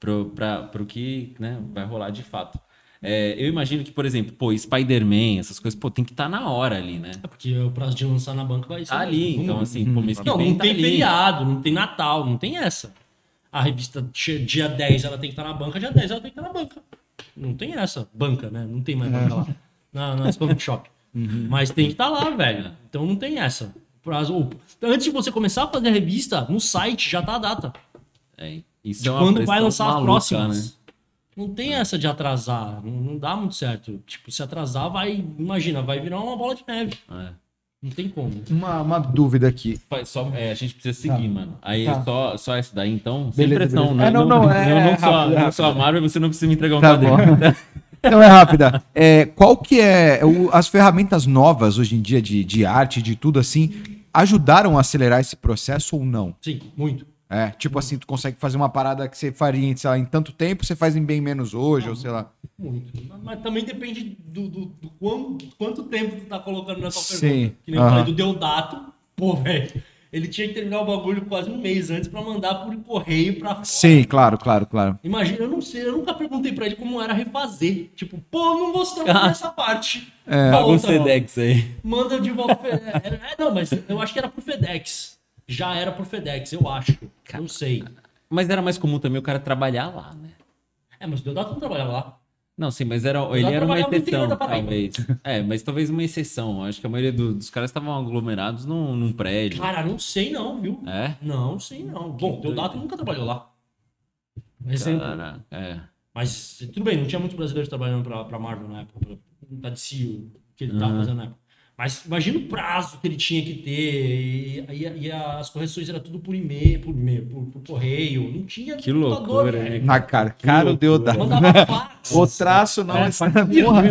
para o que né, vai rolar de fato. É, eu imagino que, por exemplo, pô, Spider-Man, essas coisas, pô, tem que estar na hora ali, né? É porque o prazo de lançar na banca vai ser. Tá ali, então, assim, pô, mês que Não, vem não tá tem ali. feriado, não tem Natal, não tem essa. A revista dia 10 ela tem que estar na banca, dia 10 ela tem que estar na banca. Não tem essa. Banca, né? Não tem mais banca lá. Na, na comic shop. Mas tem que estar lá, velho. Então não tem essa. Prazo, antes de você começar a fazer a revista, no site já tá a data. É, isso De é uma quando vai lançar as maluca, próximas. né? Não tem essa de atrasar. Não, não dá muito certo. Tipo, se atrasar, vai. Imagina, vai virar uma bola de neve. É. Não tem como. Uma, uma dúvida aqui. Só, é, a gente precisa seguir, mano. Aí Tá. só, só essa daí, então, sem Beleza, pressão, beleza. né? É, não, não, é- não, é não só, rápido, é não só a Marvel, você não precisa me entregar um Tá quadrinho. Então é rápida. É, qual que é o- as ferramentas novas hoje em dia de, de arte, de tudo assim, ajudaram a acelerar esse processo ou não? Sim, muito. É, tipo assim, tu consegue fazer uma parada que você faria, sei lá, em tanto tempo, você faz em bem menos hoje, ou sei lá. Muito. Mas também depende do, do, do quão- quanto tempo tu tá colocando na tua Sim. pergunta. Que nem eu Aham. falei do Deodato. Pô, velho. Ele tinha que terminar o bagulho quase um mês antes pra mandar por correio pra fora. Sim, claro, claro, claro. Imagina, eu não sei, eu nunca perguntei pra ele como era refazer. Tipo, pô, não trabalhar nessa parte. É. Um Volta, Sedex aí. Manda de volta. É, é, não, mas eu acho que era pro FedEx. Já era pro FedEx, eu acho. Não sei. Mas era mais comum também o cara trabalhar lá, né? É, mas o Deodato não trabalhava lá. Não, sim, mas era, ele era uma exceção, talvez. É, mas talvez uma exceção. Acho que a maioria do- dos caras estavam aglomerados num, num prédio. Cara, não sei não, viu? É? Não, sei não. Bom, o Deodato nunca trabalhou lá. Exemplo. Cara, é. Mas tudo bem, não tinha muitos brasileiros trabalhando pra, pra Marvel na época, pra, pra DC, o que ele tava Uhum. fazendo na época. Mas imagina o prazo que ele tinha que ter, e, e- e as correções eram tudo por e-mail, por, e-mail, por, por correio, não tinha Que computador, loucura, velho. né? Na cara, cara o. Deodato. Mandava fax. O traço não É. E, Porra.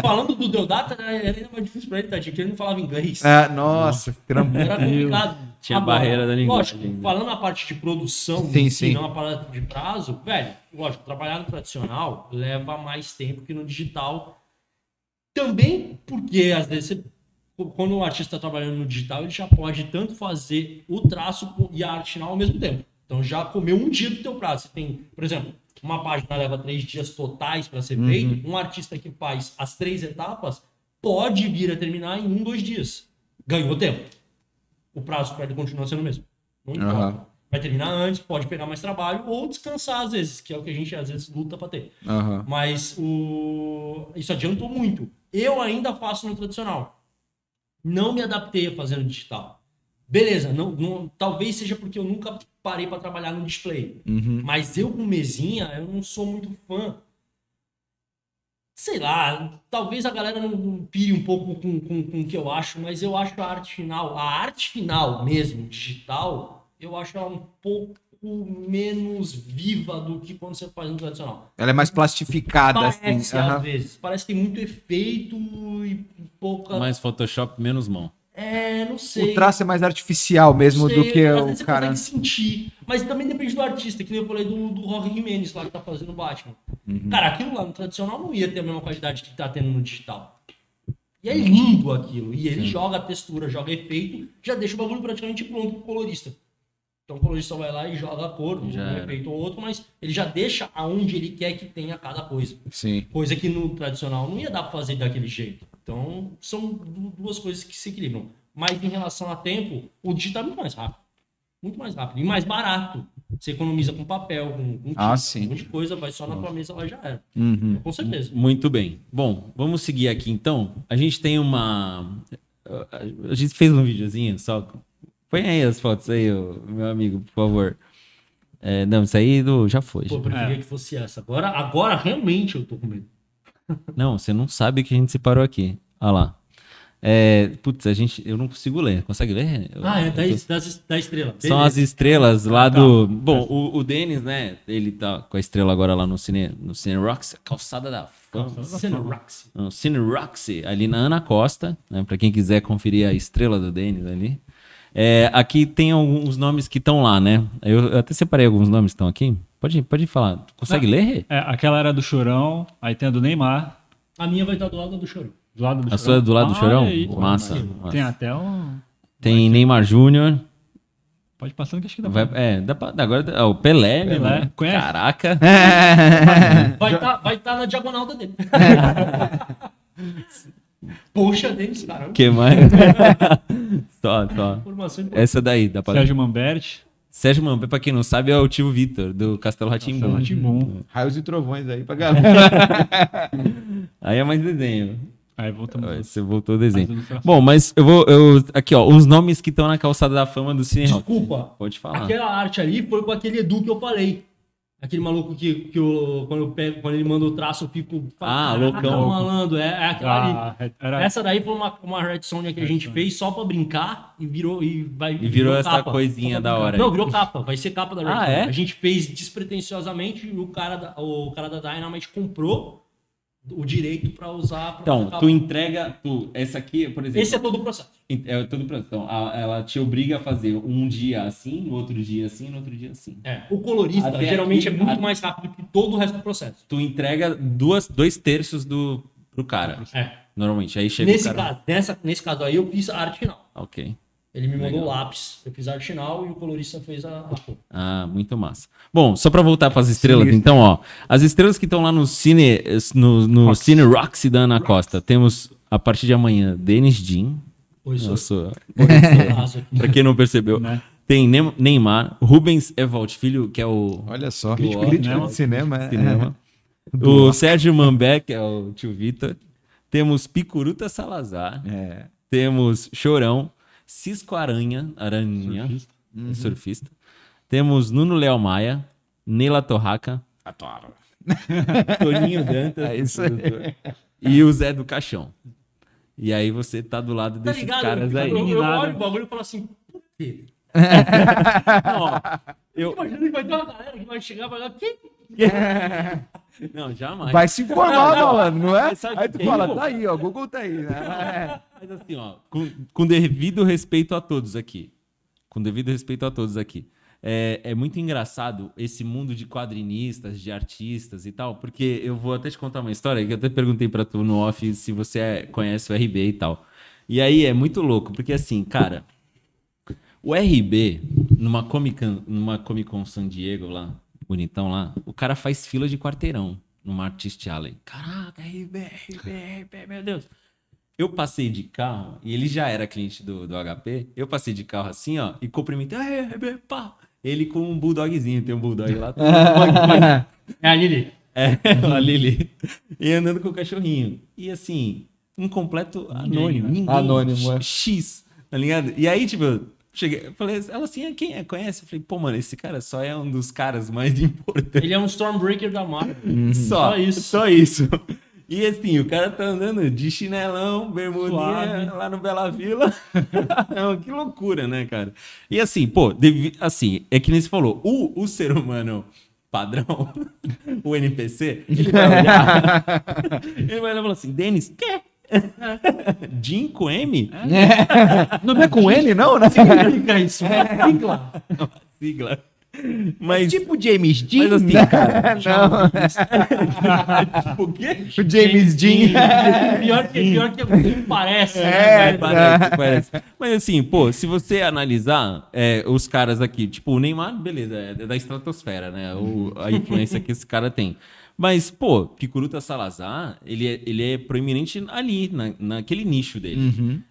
Falando do Deodato, era, era ainda mais difícil pra ele, tadinho, porque ele não falava inglês. É, nossa, trampo. Era complicado. Tinha barreira da linguagem Lógico, ainda. falando a parte de produção, Sim, sim. não a parte de prazo, velho, lógico, trabalhar no tradicional leva mais tempo que no digital. Também porque, às vezes, você- quando o artista está trabalhando no digital, ele já pode tanto fazer o traço e a arte final ao mesmo tempo. Então já comeu um dia do teu prazo. Você tem, por exemplo, uma página leva três dias totais para ser Uhum. feito. Um artista que faz as três etapas pode vir a terminar em um, dois dias. Ganhou tempo. O prazo para ele continua sendo o mesmo. Não importa. Aham. Vai terminar antes, pode pegar mais trabalho ou descansar às vezes, que é o que a gente às vezes luta para ter. Aham. Mas o... isso adiantou muito. Eu ainda faço no tradicional. Não me adaptei a fazer no digital. Beleza, não, não- talvez seja porque eu nunca parei para trabalhar no display. Uhum. Mas eu com mesinha, eu não sou muito fã. Sei lá, talvez a galera não- não pire um pouco com, com, com o que eu acho, mas eu acho a arte final, a arte final mesmo, digital, eu acho ela um pouco menos viva do que quando você faz no tradicional. Ela é mais plastificada, Parece, assim. às aham. vezes. Parece que tem muito efeito e pouca. Mais Photoshop, menos mão. É, não sei. O traço é mais artificial mesmo Não do sei, que às o você cara. consegue sentir. Mas também depende do artista, que nem eu falei do, do Rock Jimenez lá que tá fazendo o Batman. Uhum. Cara, aquilo lá no tradicional não ia ter a mesma qualidade que tá tendo no digital. E é lindo aquilo. E ele joga textura, joga efeito, já deixa o bagulho praticamente pronto pro colorista. Então o colorista vai lá e joga a cor, um efeito ou outro, mas ele já deixa aonde ele quer que tenha cada coisa. Sim. Coisa que no tradicional não ia dar pra fazer daquele jeito. Então, são du- duas coisas que se equilibram. Mas em relação a tempo, o digital é muito mais rápido. Muito mais rápido. E mais barato. Você economiza com papel, com, com Ah, sim. um monte de coisa, vai só na tua mesa lá já era. Uhum. Com certeza. Muito bem. Bom, vamos seguir aqui então. A gente tem uma. A gente fez um videozinho só. Põe aí as fotos aí, meu amigo, por favor. É, não, isso aí do... já foi. Pô, eu já. preferia É. que fosse essa. Agora, agora realmente eu tô com medo. Não, você não sabe que a gente separou aqui. Olha lá. É, putz, a gente. Eu não consigo ler. Consegue ler? Eu- Ah, é da, tô- da, da estrela. São Beleza. as estrelas lá do. Bom, o, o Denis, né? Ele tá com a estrela agora lá no Cine, no Cine Rocks, calçada da fama. Cineroxy. No Cine Roxy, ali na Ana Costa, né? Pra quem quiser conferir a estrela do Denis ali. É, aqui tem alguns nomes que estão lá, né? Eu, eu até separei alguns nomes que estão aqui. Pode, pode falar. Consegue ler? É, aquela era do Chorão, aí tem a do Neymar. A minha vai estar do lado do choro. Do lado do A sua é do lado do Ah, Chorão? aí. Massa, Tem massa. até um. Tem Neymar Júnior. Pode passando que acho que dá Vai, pra... é, dá pra, agora ah, o Pelé, meu Pelé. irmão. Conhece? Caraca. Vai estar vai tá na diagonal da dele. Poxa deles, caramba. que mais? só, só. Essa daí, dá pra... Sérgio Mamberti. Sérgio Mambe, pra quem não sabe, é o tio Vitor, do Castelo Ratimbum. Castelo. Raios e trovões aí pra galera. Aí é mais desenho. Aí voltamos. Você voltou o desenho. Bom, mas eu vou. Eu, aqui, ó, os nomes que estão na calçada da fama do Cine Rock. Desculpa. Pode falar. Aquela arte ali foi com aquele Edu que eu falei. Aquele maluco que, que eu, quando, eu pego, quando ele manda o traço, eu fico. Ah, "Caraca, loucão." malandro. É, é aquela ali. Ah, era... Essa daí foi uma, uma Red Sonja que a gente fez só pra brincar e virou. E, vai, E virou essa capa. coisinha da hora. Não, virou capa. Vai ser capa da Red Ah, Sonja. é? A gente fez despretensiosamente e o cara da, o cara da Dynamite comprou o direito pra usar. Então, tu entrega. Tu, essa aqui, por exemplo. Esse é todo o processo. É todo pronto. Então, a- ela te obriga a fazer um dia assim, no outro dia assim, no outro dia assim. É. O colorista Até geralmente aqui- é muito a- mais rápido que todo o resto do processo. Tu entrega duas, dois terços do, pro cara. É. Normalmente. Aí chega Nesse o cara. caso, nessa, nesse caso aí, eu fiz a arte final. Ok. Ele me mandou Legal. o lápis, eu fiz a arte final e o colorista fez a, a cor. Ah, muito massa. Bom, só pra voltar pras estrelas, Sinistro. então, ó. As estrelas que estão lá no Cine, no, no Cine Roxy da Ana Costa. Temos, a partir de amanhã, Denis Jean. Pois pra quem não percebeu. Né? Tem Neymar, Rubens Evald Filho, que é o Olha só. Crítico Cinema. de cinema. é. cinema. O Sérgio Mambé, que é o tio Vitor. Temos Picuruta Salazar. É. Temos Chorão. Cisco Aranha, Aranha, Surfista. surfista. Temos Nuno Léo Maia. Neila Torraca. Toninho Dantas. É isso aí. E o Zé do Caixão. E aí você tá do lado Tá desses ligado? caras aí. Eu, eu olho o bagulho e falo assim, por quê? Não, ó, eu, Imagina que vai ter uma galera que vai chegar e vai falar, quem? não, jamais. Vai se informar, Não, não. malandro, não é? Aí tu fala, tá aí, ó, Google tá aí. né? Mas assim, ó, com, com devido respeito a todos aqui. Com devido respeito a todos aqui. É, é muito engraçado esse mundo de quadrinistas, de artistas e tal, porque eu vou até te contar uma história que eu até perguntei pra tu no off se você é- conhece o RB e tal. E aí é muito louco, porque assim, cara, o RB, numa Comic Con, numa Comic Con San Diego lá, bonitão lá, o cara faz fila de quarteirão numa Artist Alley. Caraca, RB, RB, RB, meu Deus. Eu passei de carro, e ele já era cliente do, do HP, eu passei de carro assim, ó, e cumprimentei, "Aê, RB, pá. Ele com um bulldogzinho, tem um bulldog lá. É a Lili. É, a Lili. E andando com o cachorrinho. E assim, um completo anônimo. Ninguém. Anônimo, é. X, tá ligado? E aí, tipo, cheguei, eu falei, ela assim, "Ah, quem é? Conhece? Eu falei, pô, mano, esse cara só é um dos caras mais importantes. Ele é um Stormbreaker da Marvel. Só, Só isso. Só isso. E assim, o cara tá andando de chinelão, bermudinha, lá no Bela Vila. Não, que loucura, né, cara? E assim, pô, devi- assim, é que nem você falou, o, o ser humano padrão, o NPC, ele vai olhar, ele vai olhar e falar assim, Denis, quê? Jim com M? Não é com ele, não, né? Significa isso. Uma sigla. Sigla. Mas, Tipo James Dean. mas assim, né? cara, Não, tipo, o quê? o James Dean. Pior que, pior que parece. É, né? Parece, parece. Mas assim, pô, se você analisar é, os caras aqui, tipo, o Neymar, beleza, é da estratosfera, né? O, a influência que esse cara tem. Mas, pô, Picuruta Salazar, ele é, ele é proeminente ali, na, naquele nicho dele.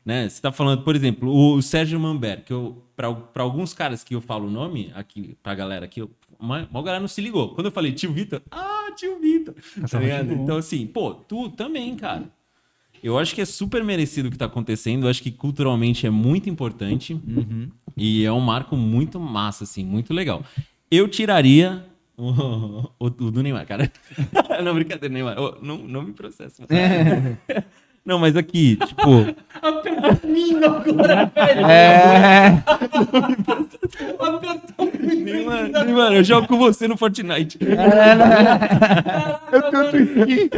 Né? Você tá falando, por exemplo, o Sérgio Mamber, que eu, pra, pra alguns caras que eu falo o nome, aqui, pra galera aqui, eu, uma, uma galera não se ligou. Quando eu falei tio Vitor, ah, tio Vitor. Tá ligado? Então, assim, pô, tu também, cara. Eu acho que é super merecido o que tá acontecendo. Eu acho que culturalmente é muito importante. E é um marco muito massa, assim, muito legal. Eu tiraria o, o, o do Neymar, cara. não, brincadeira, Neymar. Ô, não, não me processa. Não, mas aqui, tipo. Apertinho agora, velho. É. Apertou muito. Neymar, Neymar, eu jogo com você no Fortnite. Eu tenho tua skin.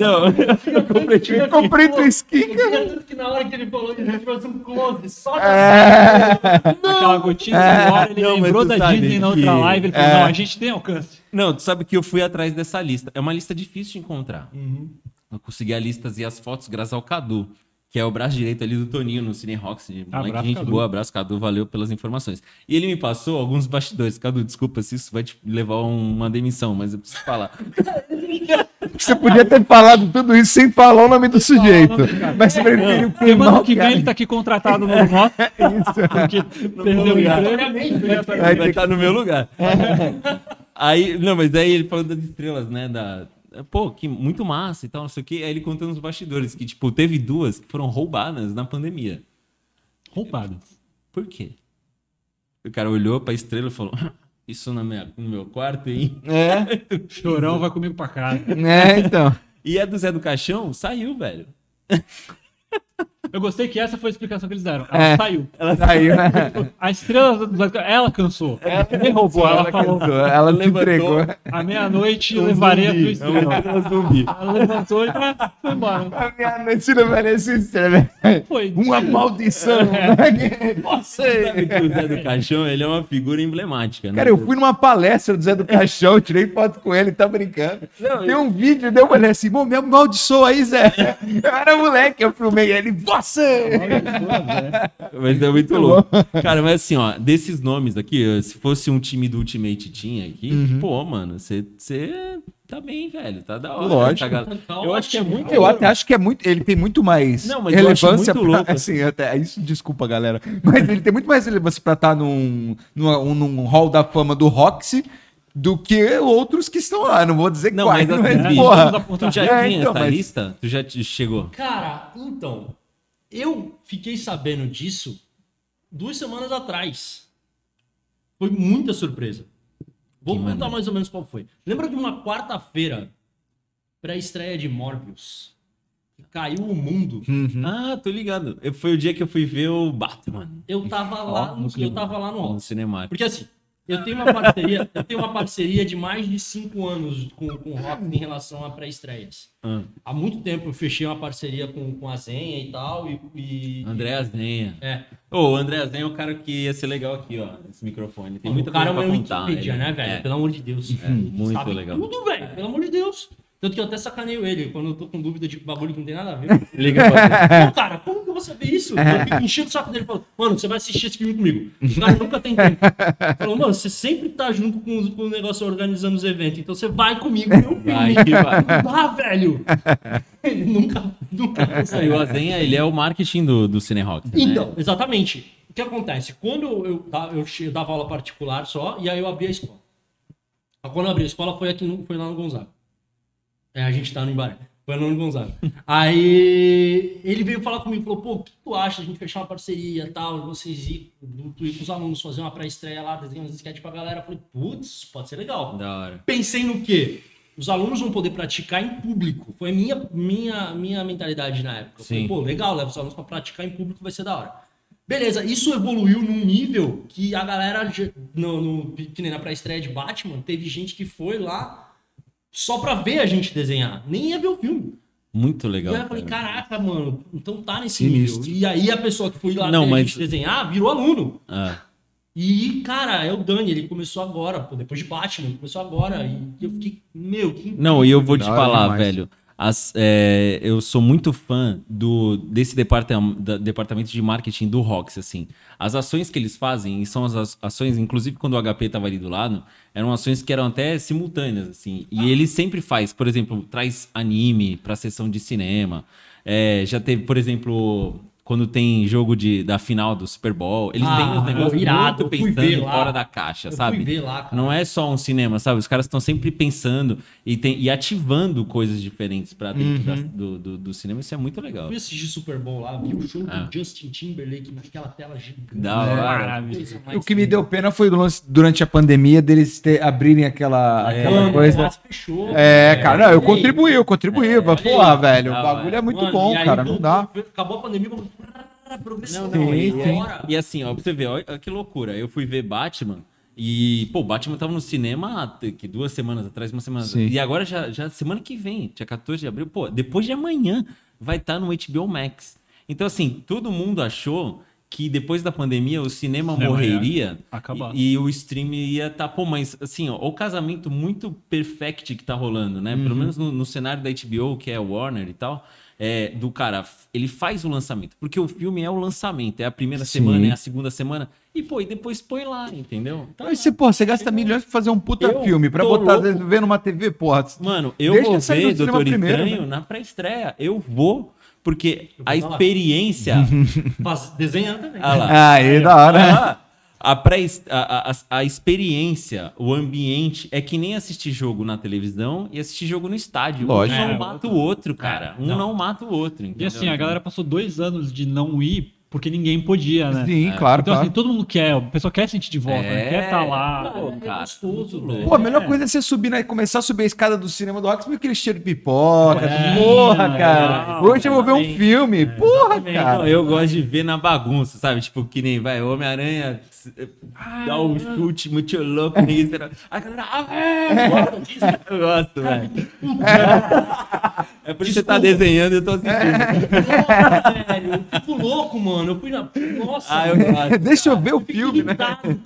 Não. Eu comprei, eu comprei tua skin, Eu queria tanto que na hora que ele falou a gente fez um close só É. Aquela gotinha agora, ele Não, lembrou da sabe Disney na que- outra live, ele falou, não, a gente tem alcance. Não, tu sabe que eu fui atrás dessa lista. É uma lista difícil de encontrar. Eu consegui as listas e as fotos graças ao Cadu, que é o braço direito ali do Toninho no Cine Rocks. Moleque, Abraço, gente Cadu. boa, abraço, Cadu, valeu pelas informações. E ele me passou alguns bastidores. Cadu, desculpa se isso vai te levar a uma demissão, mas eu preciso falar. Você podia ter falado tudo isso sem falar o nome do sujeito. Mas você preferiu queimar Semana o que vem cara. ele tá aqui contratado no nosso. Porque perdeu o emprego. Vai estar no meu lugar. aí, não, mas daí ele falou das estrelas, né? Da, pô, que muito massa e tal, não sei o quê. Aí ele contando os bastidores, que, tipo, teve duas que foram roubadas na pandemia. Roubadas. Por quê? O cara olhou pra estrela e falou: Isso na minha, no meu quarto, hein? É, Chorão vai comigo pra casa. é, então. E a do Zé do Caixão saiu, velho. Eu gostei que essa foi a explicação que eles deram. Ela É. saiu. Ela saiu, né? A estrela do Zé do Caixão, ela cansou. Nem roubou, ela, Ela falou. cantou, ela Levantou. entregou. À meia-noite eu levarei a tua É estrela. zumbi. Ela levantou e foi embora. A minha noite não merece estrela. Foi. Uma maldição. né? Sabe Você. que o Zé do Caixão, ele é uma figura emblemática, né? Cara, eu fui numa palestra do Zé do Caixão, tirei foto com ele, tá brincando. Tem um vídeo, deu uma olhada assim, "Pô, me amaldiçoa aí, Zé. Eu era moleque, eu filmei ele, você! Mas é muito louco. Cara, mas assim, ó, desses nomes aqui, se fosse um time do Ultimate Team aqui, Uhum. pô, mano, você tá bem, velho. Tá da hora. Lógico. Essa galera- Eu acho que é muito. Eu até acho que é muito. Ele tem muito mais Não, mas eu acho relevância muito pra, louco, assim, até, isso, desculpa, galera. Mas ele tem muito mais relevância pra estar num, num, num hall da fama do Roxy do que outros que estão lá. Não vou dizer Não, quais, mas mas, assim, porra. Tu já É, tinha então, essa mas- lista? Tu já te chegou? Cara, então, eu fiquei sabendo disso duas semanas atrás. Foi muita surpresa. Vou Que contar maneiro. mais ou menos qual foi. Lembra de uma quarta-feira, pré-estreia de Morbius? que Caiu o mundo. Uhum. Ah, tô ligado. Eu- Foi o dia que eu fui ver o Batman. Eu tava lá, no, eu cinema. tava lá no No hall. Cinemark. Porque assim, eu tenho uma parceria, eu tenho uma parceria de mais de cinco anos com, com o Rock em relação a pré-estreias. Ah, Há muito tempo eu fechei uma parceria com, com a Zenha e tal. E, e- André Azenha. É. Ô, o André Azenha é o cara que ia ser legal aqui, ó, nesse microfone. Tem muita o cara é coisa uma pra contar. Wikipedia, ele- né, velho? É. Pelo amor de Deus. É, muito Sabe legal. Tudo, velho. Pelo amor de Deus. Tanto que eu até sacaneio ele quando eu tô com dúvida de bagulho que não tem nada a ver. Liga pra Pô, cara, como vou saber isso? Eu fico enchendo o saco dele falando, mano, você vai assistir esse filme comigo. O cara nunca tem tempo. Falou, mano, você sempre tá junto com, os- com o negócio organizando os eventos, então você vai comigo filme. Vai que vai. Não dá, velho. Ele nunca, nunca E consegue. o Azenha, ele é o marketing do, do Cinerock. Então, exatamente. O que acontece? Quando eu, eu, eu dava aula particular só, e aí eu abri a escola. Quando eu abri a escola foi, aqui no- foi lá no Gonzaga. É, a gente tá no Embaré. Foi no Gonzaga. Aí ele veio falar comigo, falou, pô, o que tu acha? A gente fechar uma parceria e tal, vocês ir, tu ir com os alunos fazer uma pré-estreia lá, desenhar uns sketch pra galera. Eu falei, putz, pode ser legal. Da hora. Pensei no quê? Os alunos vão poder praticar em público. Foi a minha, minha, minha mentalidade na época. Eu falei, Sim. pô, legal, leva os alunos pra praticar em público, vai ser da hora. Beleza, isso evoluiu num nível que a galera, no, no, que nem na pré-estreia de Batman, teve gente que foi lá só pra ver a gente desenhar. Nem ia ver o filme. Muito E legal. aí eu falei, cara. caraca, mano, então tá nesse Sinistro. nível. E aí a pessoa que foi lá Não, ver a mas- gente desenhar virou aluno. Ah, E, cara, é o Dani, ele começou agora, pô, depois de Batman, começou agora. E eu fiquei, meu, que Não, e eu vou te falar, demais. velho. As- é, eu sou muito fã do, desse departam, da- departamento de marketing do Rox, assim. As ações que eles fazem, e são as ações, inclusive quando o HP tava ali do lado, eram ações que eram até simultâneas, assim. E ele sempre faz, por exemplo, traz anime pra sessão de cinema. É, já teve, por exemplo, quando tem jogo de, da final do Super Bowl, eles Ah, têm uns negócios irado, muito pensando fora da caixa, Eu sabe? lá. Não é só um cinema, sabe? Os caras estão sempre pensando e, tem- e ativando coisas diferentes pra dentro da- do, do, do cinema. Isso é muito legal. fui assistir Super Bowl lá, vi o show Ah. do Justin Timberlake naquela tela gigante. Da hora. Coisa mais O que me deu pena foi durante a pandemia deles ter, abrirem aquela, aquela Mano, coisa. quase fechou. É, cara, não, eu contribuí, eu contribuí. É, mas, porra, velho, o bagulho hora. é muito Mano, bom, aí cara, não dá. Acabou a pandemia, vamos... progressão. Não, não, e, e, agora... e assim, ó, pra você ver, olha que loucura. Eu fui ver Batman e, pô, Batman tava no cinema que duas semanas atrás, uma semana Sim. E agora já, já semana que vem, dia 14 de abril, pô, depois de amanhã vai estar no HBO Max. Então, assim, todo mundo achou que depois da pandemia o cinema Cinema morreria e, e o stream ia tá, pô, mas assim, ó, o casamento muito perfect que tá rolando, né? Pelo menos no, no cenário da HBO, que é Warner e tal, é, do cara, ele faz o lançamento, porque o filme é o lançamento, é a primeira Sim. semana, é a segunda semana, e pô, e depois põe lá, entendeu? Então, e você, porra, você gasta milhões pra fazer um puta Eu filme, pra botar louco. ver numa TV, porra. Mano, eu Deixa vou sair ver do cinema Doutor primeiro, Estranho né? na pré-estreia. Eu vou, porque vou a experiência. Faz, desenhando também. ah lá. Aí, da hora. Ah, a, pré, a, a, a experiência, o ambiente é que nem assistir jogo na televisão e assistir jogo no estádio. Lógico. Um não É, mata o outro, cara. Um não. não. mata o outro. E Entendeu? assim, a galera passou dois anos de não ir porque ninguém podia, né? Sim, claro, Então, claro. assim, todo mundo quer, o pessoal quer sentir de volta, né? É. quer estar lá. Pô, é cara, gostoso, velho. Pô, a melhor coisa é você subir, né? Começar a subir a escada do cinema do você viu aquele cheiro de pipoca. É, porra, cara. Hoje eu vou ver um exatamente. filme. Porra, Então, cara. eu gosto de ver na bagunça, sabe? Tipo, que nem vai, Homem-Aranha dá um chute muito louco, ninguém espera. A galera, ah, é, disso. Eu gosto, velho. É por isso que você tá desenhando e eu tô assistindo. velho, eu fico louco, mano. Eu fui na. Nossa, Ah, eu gosto. Deixa eu ver o fico filme, né?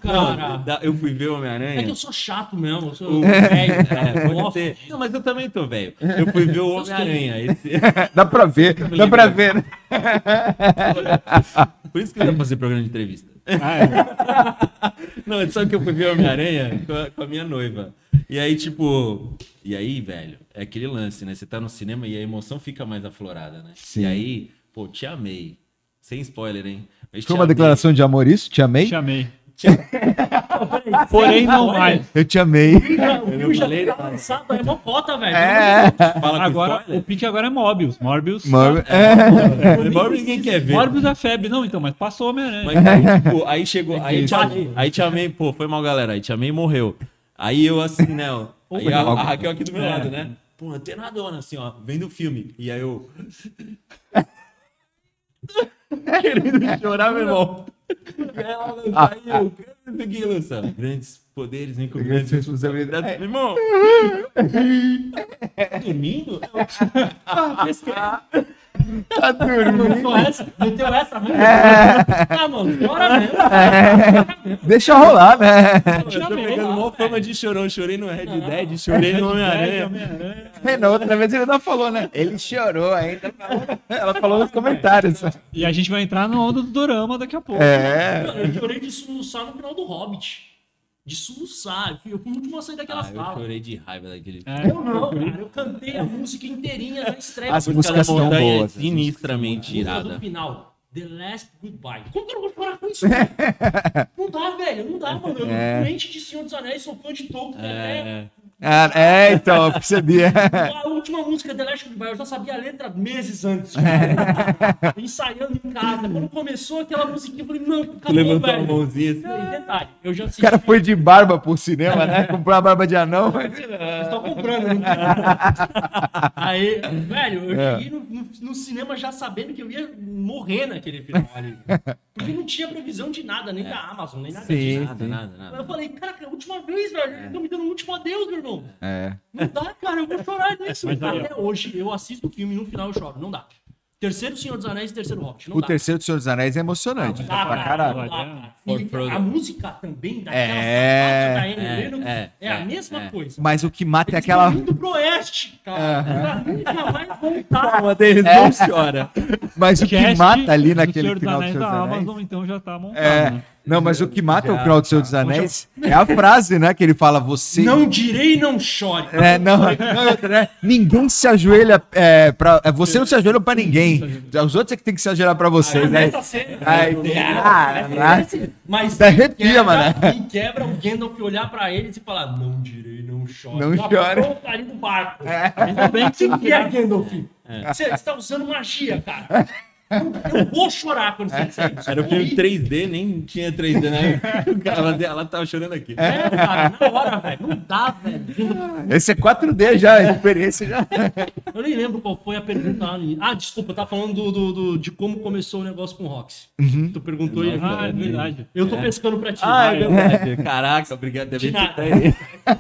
Não, cara. eu fui ver o É que Homem-Aranha. eu sou chato mesmo. Eu sou velho. É, pode Nossa. ser. Não, mas eu também tô velho. Eu fui ver o Homem-Aranha. esse- Dá pra ver, dá pra ver. né? Por isso que eu ia fazer programa de entrevista. Ah, é. Não, é só que eu fui ver Homem-Aranha com, a- com a minha noiva. E aí, tipo. E aí, velho, é aquele lance, né? Você tá no cinema e a emoção fica mais aflorada, né? Sim. E aí, pô, te amei. Sem spoiler, hein? Mas te Foi uma amei. declaração de amor isso? Te amei? Te amei. Peraí, Porém, não mais. Eu te amei. O filme já falei tá lançado, é mocota, velho. É. Agora, o pique agora é Morbius. Morbius. Mano, é. Morbius ninguém quer ver. Morbius é febre. Não, então, mas passou Homem-Aranha. Mas aí, tipo, aí chegou, aí te aí te amei, pô, foi mal, galera, aí te amei e morreu. Aí eu assim, né, ó, aí a, a Raquel aqui do meu lado, né, pô, antenadona, assim, ó, vendo o filme, e aí eu... Querendo chorar, meu irmão. Ela aí eu, isso aqui, lança, grandes poderes vem com grandes responsabilidades. Meu irmão, tá dormindo? Ah, pesquei. Tá dormindo. Meteu essa, meteu essa mesmo. É. Ah, mano, bora mesmo. Deixa rolar, né? Eu tô pegando mó fama de chorão. Chorei no Red Dead, chorei no Homem-Aranha. É, Na outra vez ele não falou, né? Ele chorou ainda. Ela falou nos comentários. E a gente vai entrar na onda do dorama daqui a pouco. É. Mano, eu chorei de soluçar no final do Hobbit. De soluçar. Eu fui- Eu o último a sair daquela Ah, eu sala. chorei de raiva daquele É. Eu não, cara. Eu cantei a música inteirinha na estreia. As músicas são boas, é sinistramente música do irada. final. The Last Goodbye. Como que eu não vou chorar com isso? não dá, velho. Não dá, mano. Eu É. sou doente de Senhor dos Anéis, sou fã de Tolkien. É. É, é, então, eu percebi. A última música The Last Goodbye, eu já sabia a letra meses antes. cara. Ensaiando em casa. Quando começou aquela musiquinha, eu falei, não, acabou, levantou a velho. mãozinha E assim. detalhe, eu já O assisti. cara foi de barba pro cinema, né? Comprou a barba de anão. Vocês estão comprando, não Aí, velho, eu É. cheguei no, no- cinema já sabendo que eu ia morrer naquele final ali. Porque não tinha previsão de nada, nem da Amazon, nem nada Sim. disso. Nada, nada, nada. Eu falei, cara, é a última vez, velho. Eles estão me dando um último adeus, meu irmão. É. Não dá, cara, eu vou chorar nisso. Mas aí, ó. Até hoje, eu assisto o filme e no final eu choro. Não dá. Terceiro Senhor dos Anéis e terceiro Hobbit. Não O dá. terceiro do Senhor dos Anéis é emocionante. Não dá, pra cara, caralho. não dá, cara. A música também daquela É. da Anne É, Lennox é, é, a é, mesma é. coisa. Mas o que mata é Eles aquela. estão indo pro oeste, cara. Pra nunca mais voltar. Calma, deles não chora. Mas o que mata ali naquele Senhor dos final do Anéis Senhor dos da Anéis. Amazon, então já tá montado. É. né? Não, mas o que mata o Já, final do Senhor dos Anéis é a frase, né? Que ele fala, você. Não direi, não chore. É, não, né? Ninguém se ajoelha é, pra. é, Você não se ajoelha pra ninguém. Os outros é que tem que se ajoelhar pra vocês, né? Nessa cena. Ai, cara, Mas arrepia, quebra, mano. E quebra o Gandalf olhar pra eles e falar: Não direi, não chore. Não Já chore. barco. Ainda bem que O que é Gandalf? Você está usando magia, cara. Eu, eu vou chorar quando você disser isso. Era o filme 3D, nem tinha 3D, né? O cara ela tava chorando aqui. É, cara, na hora, velho. Não dá, velho. Esse é 4D já, a experiência já. Eu nem lembro qual foi a pergunta lá no início. Ah, desculpa, eu tava falando do, do- do- de como começou o negócio com o Rox. Tu perguntou e Ah, é verdade. eu tô pescando pra ti. Ah, é verdade. Caraca, obrigado. De Deve nada. ter aí.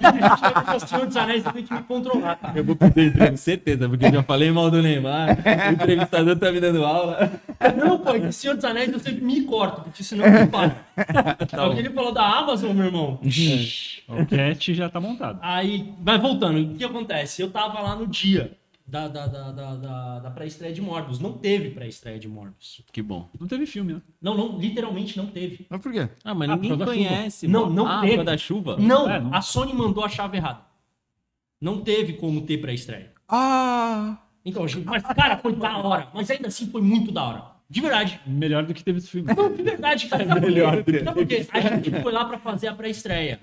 Eu tô Senhor dos Anéis, tenho que me controlar, cara. Eu vou perder certeza, porque eu já falei mal do Neymar. O entrevistador tá me dando aula. Não, pô, é que Senhor dos Anéis eu sempre me corto, porque senão não para. É o que ele falou da Amazon, meu irmão. O cat já tá montado. Aí, mas voltando, o que acontece? Eu tava lá no dia da, da, da, da, da- da pré-estreia de Morbius. Não teve pré-estreia de Morbius. Que bom. Não teve filme, né? Não, não, literalmente não teve. Mas por quê? Ah, mas Ah, ninguém por causa da chuva. conhece. Não, mano. não ah, teve. causa da chuva? Não, É, não. a Sony mandou a chave errada. Não teve como ter pré-estreia. Ah! Então, gente, mas, cara, foi da hora. Mas ainda assim foi muito da hora. De verdade. Melhor do que teve esse filme. Não, de verdade, cara. Melhor. Por quê? Sabe por quê? A gente foi lá pra fazer a pré-estreia.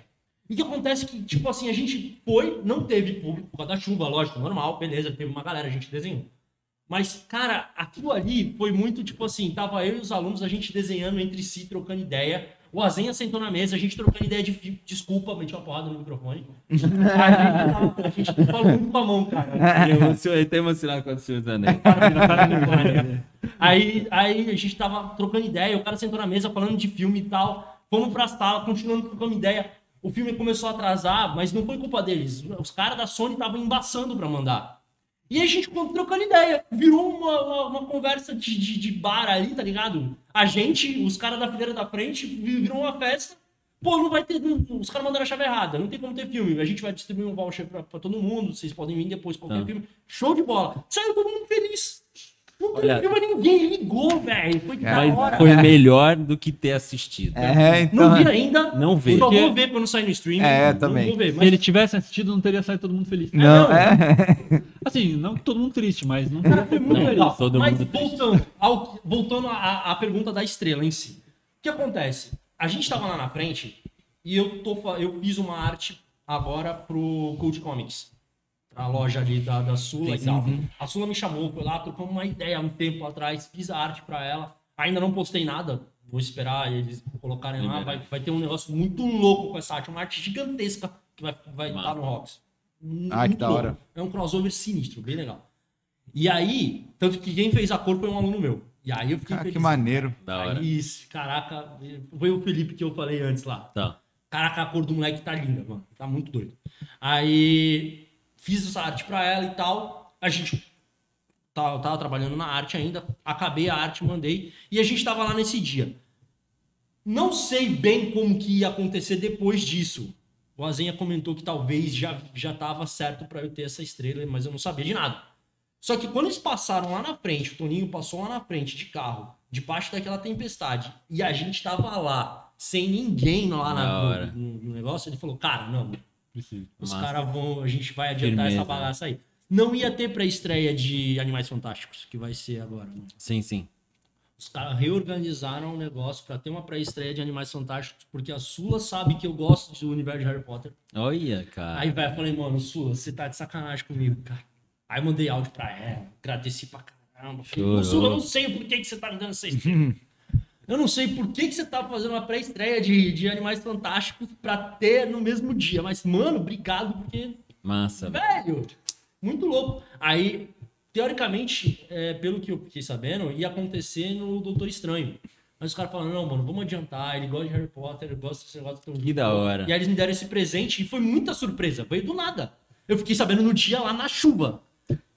E o que acontece é que, tipo assim, a gente foi, não teve público por causa da chuva, lógico, normal, beleza, teve uma galera, a gente desenhou. Mas, cara, aquilo ali foi muito, tipo assim, tava eu e os alunos, a gente desenhando entre si, trocando ideia. O Azenha sentou na mesa, a gente trocando ideia de fi- desculpa, meti uma porrada no microfone. A gente, tava- a gente falou muito com a mão, cara. Ele tá emocionado com o Senhor dos Anéis. Aí, aí a gente tava trocando ideia, o cara sentou na mesa falando de filme e tal. Fomos pra sala, continuando trocando ideia. O filme começou a atrasar, mas não foi culpa deles. Os caras da Sony estavam embaçando pra mandar. E a gente trocando ideia. Virou uma, uma, uma conversa de, de, de bar ali, tá ligado? A gente, os caras da fileira da frente, vi- virou uma festa. Pô, não vai ter. não- os caras mandaram a chave errada. Não tem como ter filme. A gente vai distribuir um voucher pra, pra todo mundo. Vocês podem vir depois qualquer Tá. filme. Show de bola. Saiu todo mundo feliz. Não teve Olha- filme, ninguém ligou, velho. Foi da hora. Mas foi melhor do que ter assistido. É, então. Não vi ainda. Não vê. Só vou ver quando sair no streaming. É, Não também. Vou ver, Se mas ele tivesse assistido, não teria saído todo mundo feliz. Não, não. é. Assim, não todo mundo triste, mas não Cara, foi muito Não, legal. todo Mas mundo voltando, ao, voltando à, à pergunta da estrela em si. O que acontece? A gente tava lá na frente e eu, tô, eu fiz uma arte agora pro Cult Comics. A loja ali da, da Sula e tal. A Sula me chamou, foi lá, trocamos uma ideia há um tempo atrás, fiz a arte pra ela. Ainda não postei nada, vou esperar eles colocarem lá. Vai, vai ter um negócio muito louco com essa arte, uma arte gigantesca que vai estar vai tá no Rocks. Ah, que da louco. hora. É um crossover sinistro, bem legal. E aí, tanto que quem fez a cor foi um aluno meu. E aí eu fiquei Cara, feliz. que maneiro. Da hora. Aí, caraca, foi o Felipe que eu falei antes lá. Tá. Caraca, a cor do moleque tá linda, mano. Tá muito doido. Aí fiz essa arte pra ela e tal. A gente tá- tava trabalhando na arte ainda. Acabei a arte, mandei. E a gente tava lá nesse dia. Não sei bem como que ia acontecer depois disso. O Azenha comentou que talvez já, já tava certo pra eu ter essa estrela, mas eu não sabia de nada. Só que quando eles passaram lá na frente, o Toninho passou lá na frente de carro, debaixo daquela tempestade, e a gente tava lá, sem ninguém lá na- no- no negócio, ele falou, cara, não, Precisa. os caras vão, a gente vai adiantar Firmeza. essa bagaça aí. Não ia ter pré-estreia de Animais Fantásticos, que vai ser agora. né? Sim, sim. Os caras reorganizaram o negócio pra ter uma pré-estreia de Animais Fantásticos, porque a Sula sabe que eu gosto do universo de Harry Potter. Olha, cara. Aí, velho, eu falei, mano, Sula, você tá de sacanagem comigo, cara. Aí mandei áudio pra ela, agradeci pra caramba. Falei. Sula, eu não sei o porquê que você tá me dando essa estrela. Eu não sei por que, que você tá fazendo uma pré-estreia de, de Animais Fantásticos pra ter no mesmo dia. Mas, mano, obrigado, porque Massa. velho. Muito louco. Aí, teoricamente, é, pelo que eu fiquei sabendo, ia acontecer no Doutor Estranho. Mas os caras falaram, não, mano, vamos adiantar, ele gosta de Harry Potter, ele gosta desse negócio. Que da hora. E aí eles me deram esse presente e foi muita surpresa, veio do nada. Eu fiquei sabendo no dia lá na chuva.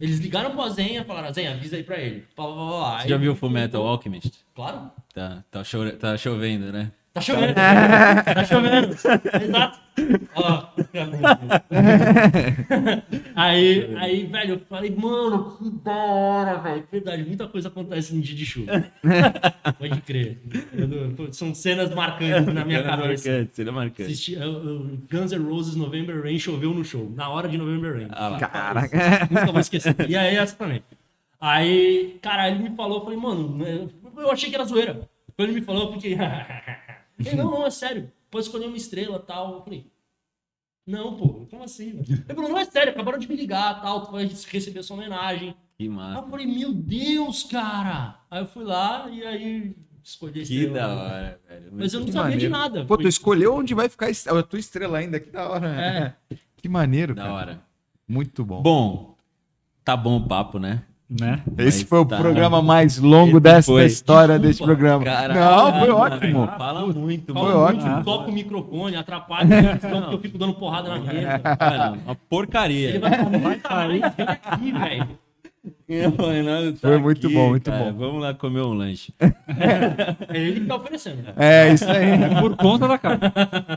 Eles ligaram pro Azenha, falaram, Azenha, avisa aí pra ele. Você já viu o falou, Fullmetal Alchemist? Claro. Tá, tá, tá chovendo, né? Tá chovendo. tá chovendo. Exato. Ó. aí, aí, velho, eu falei, mano, que da hora, velho. Verdade, muita coisa acontece no dia de chuva. Pode crer. Eu são cenas marcantes na minha Cena cabeça. marcante, cena marcante. Assisti, eu- eu- Guns N' Roses November Rain choveu no show. Na hora de November Rain. Ah. Caraca. Nunca vou esquecer. E aí essa também. Aí, cara, ele me falou, eu falei, mano, eu achei que era zoeira. Quando ele me falou, eu fiquei. ele, não, não, é sério. Pode escolher uma estrela e tal. Eu falei, não, pô, como assim? Ele falou, não, é sério, acabaram de me ligar tal, tu vai receber sua homenagem. Que Aí massa. eu falei, meu Deus, cara. Aí eu fui lá e aí escolhi a Que estrela. da hora, velho. Mas eu não Que sabia de maneiro. nada. Pô, tu escolheu onde vai ficar a tua estrela ainda. Que da hora. É. Que maneiro, Da cara. hora. Muito bom. Bom, tá bom o papo, né? Né? Esse Mas foi o tá. programa mais longo dessa foi. história Desculpa. desse programa. Cara, Não, foi cara, ótimo. Fala muito, Foi mano. ótimo. toca o microfone, atrapalha, porque eu fico dando porrada na mesa. Cara, uma porcaria. Ele vai falar, vai sair, vem aqui, velho. Tá Foi muito aqui, bom, muito cara. bom. Vamos lá comer um lanche. É ele que tá oferecendo. É, isso aí. É por conta da cara.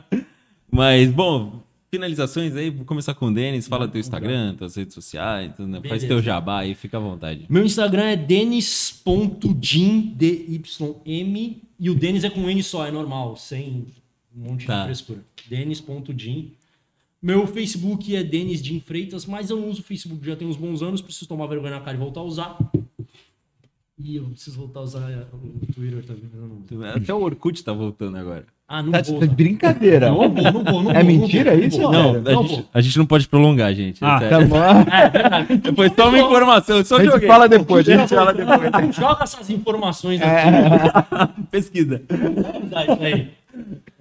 Mas, bom, finalizações aí. Vou começar com o Denis. Fala teu Instagram, tuas redes sociais. tudo, né? Faz teu jabá aí, fica à vontade. Meu Instagram é denis.dim, D-Y-M, e o Denis é com N só, é normal, sem um monte Tá. de frescura. Denis.dim. Meu Facebook é Denis Freitas, mas eu não uso o Facebook já tem uns bons anos, preciso tomar vergonha na cara e voltar a usar. E eu preciso voltar a usar o Twitter também, mas eu não uso. Até o Orkut tá voltando agora. Ah, não Tá vou. de brincadeira. Não vou, não vou, não vou. É mentira não vou, isso, Não, vou, Não, não, a, gente, vou. a gente não pode prolongar, gente. é Ah. Tá bom. É só uma informação, só A gente joguei. fala depois, a gente fala depois. Joga essas informações aqui. Pesquisa. Dá isso aí.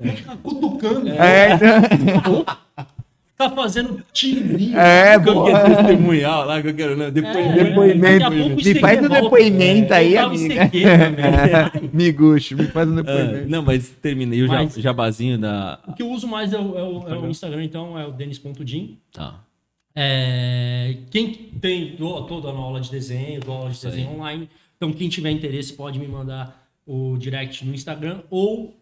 Fica cutucando. É, então- Tá fazendo tirinho. é que é boa. testemunhal lá que eu quero, não, depois É, Depoimento. daqui a pouco o Me faz um depoimento É, aí, amiga. ICQ também. Miguxo, me faz um depoimento. não, mas terminei o Mas- jabazinho da. O que eu uso mais é o, é o- é o Instagram, então, é o denis.dim. Tá. É, quem tem, dou, tô dando aula de desenho, dou aula de Isso aí. desenho online. Então, quem tiver interesse pode me mandar o direct no Instagram ou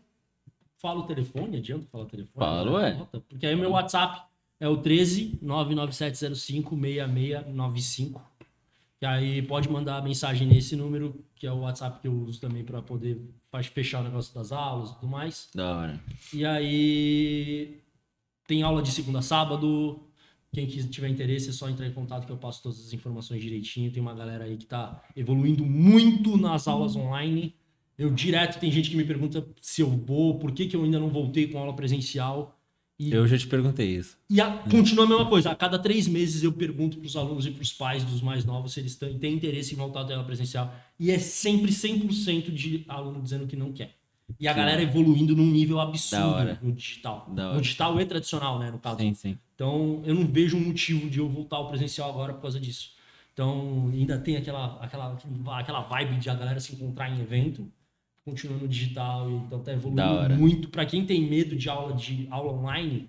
fala o telefone, adianta falar o telefone? Fala, ué. Nota, Porque aí o meu WhatsApp é o 13 99705 6695. Que aí pode mandar mensagem nesse número, que é o WhatsApp que eu uso também para poder fechar o negócio das aulas e tudo mais. Da hora. E aí tem aula de segunda a sábado. Quem tiver interesse é só entrar em contato que eu passo todas as informações direitinho. Tem uma galera aí que tá evoluindo muito nas aulas online. Eu direto tem gente que me pergunta se eu vou, por que, que eu ainda não voltei com aula presencial. E, Eu já te perguntei isso. e a- continua a mesma coisa. A cada três meses eu pergunto para os alunos e para os pais dos mais novos se eles têm, têm interesse em voltar à aula presencial. E é sempre 100% de aluno dizendo que não quer. E a Sim. galera evoluindo num nível absurdo no digital. No digital e tradicional, né, no caso. Sim, sim. Então, eu não vejo um motivo de eu voltar ao presencial agora por causa disso. Então, ainda tem aquela, aquela, aquela vibe de a galera se encontrar em evento, continua no digital, e então tá evoluindo muito. Para quem tem medo de aula de aula online,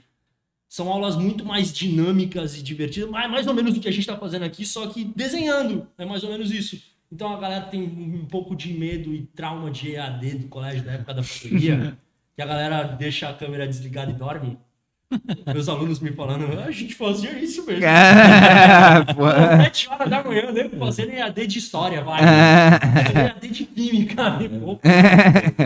são aulas muito mais dinâmicas e divertidas, mais, mais ou menos do que a gente está fazendo aqui, só que desenhando. É mais ou menos isso. Então a galera tem um pouco de medo e trauma de EAD do colégio da época da pandemia, que a galera deixa a câmera desligada e dorme. Meus alunos me falando, "Ah, a gente fazia isso mesmo. Pô. Sete horas da manhã, né? Fazendo EAD de história, vai. Fazendo EAD de química. né?